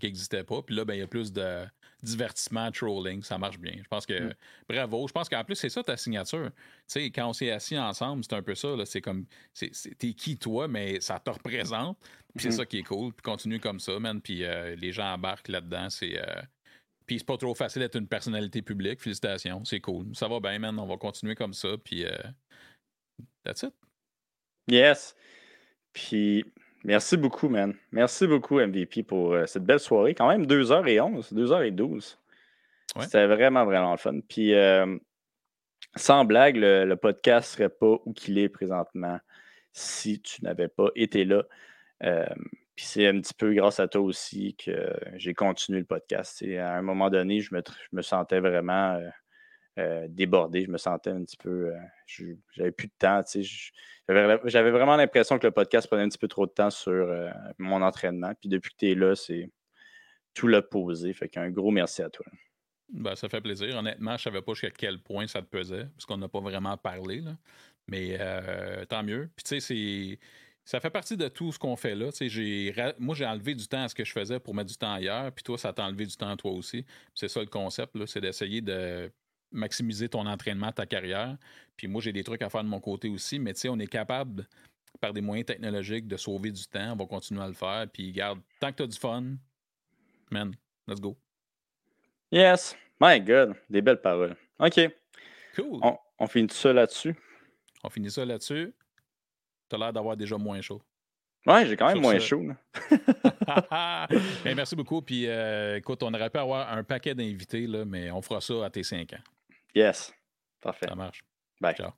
n'existaient pas. Puis là, ben, il y a plus de divertissement, trolling. Ça marche bien. Je pense que. Mm. Bravo. Je pense qu'en plus, c'est ça ta signature. Sais, quand on s'est assis ensemble, c'est un peu ça. C'est comme. T'es qui, toi, mais ça te représente. Puis c'est ça qui est cool. Puis continue comme ça, man. Puis euh, les gens embarquent là-dedans. C'est. euh, puis c'est pas trop facile d'être une personnalité publique. Félicitations, c'est cool. Ça va bien, man. On va continuer comme ça. Puis euh, that's it. Yes. Puis merci beaucoup, man. Merci beaucoup, MVP, pour euh, cette belle soirée. Quand même 2h11, 2h12. Ouais. C'était vraiment, vraiment le fun. Puis euh, sans blague, le, le podcast serait pas où qu'il est présentement si tu n'avais pas été là. Puis c'est un petit peu grâce à toi aussi que j'ai continué le podcast. À un moment donné, je me, je me sentais vraiment euh, euh, débordé. Je me sentais un petit peu. euh, J'avais plus de temps. J'avais vraiment l'impression que le podcast prenait un petit peu trop de temps sur mon entraînement. Puis depuis que tu es là, c'est tout l'opposé. Fait qu'un gros merci à toi. Ben, ça fait plaisir. Honnêtement, je savais pas jusqu'à quel point ça te pesait, parce qu'on n'a pas vraiment parlé. Là. Mais tant mieux. Puis tu sais, c'est. Ça fait partie de tout ce qu'on fait là. J'ai Moi, j'ai enlevé du temps à ce que je faisais pour mettre du temps ailleurs. Puis toi, ça t'a enlevé du temps à toi aussi. Puis C'est ça le concept, là, c'est d'essayer de maximiser ton entraînement, ta carrière. Puis moi, j'ai des trucs à faire de mon côté aussi. Mais tu sais, on est capable, par des moyens technologiques, de sauver du temps. On va continuer à le faire. Puis garde, tant que tu as du fun, man, let's go. Yes. My God. Des belles paroles. OK. Cool. On, on finit ça là-dessus? On finit ça là-dessus. T'as l'air d'avoir déjà moins chaud. Ouais, j'ai quand même Sur moins chaud. merci beaucoup. Puis euh, écoute, on aurait pu avoir un paquet d'invités, là, mais on fera ça à tes 5 ans. Yes. Parfait. Ça marche. Bye. Ciao.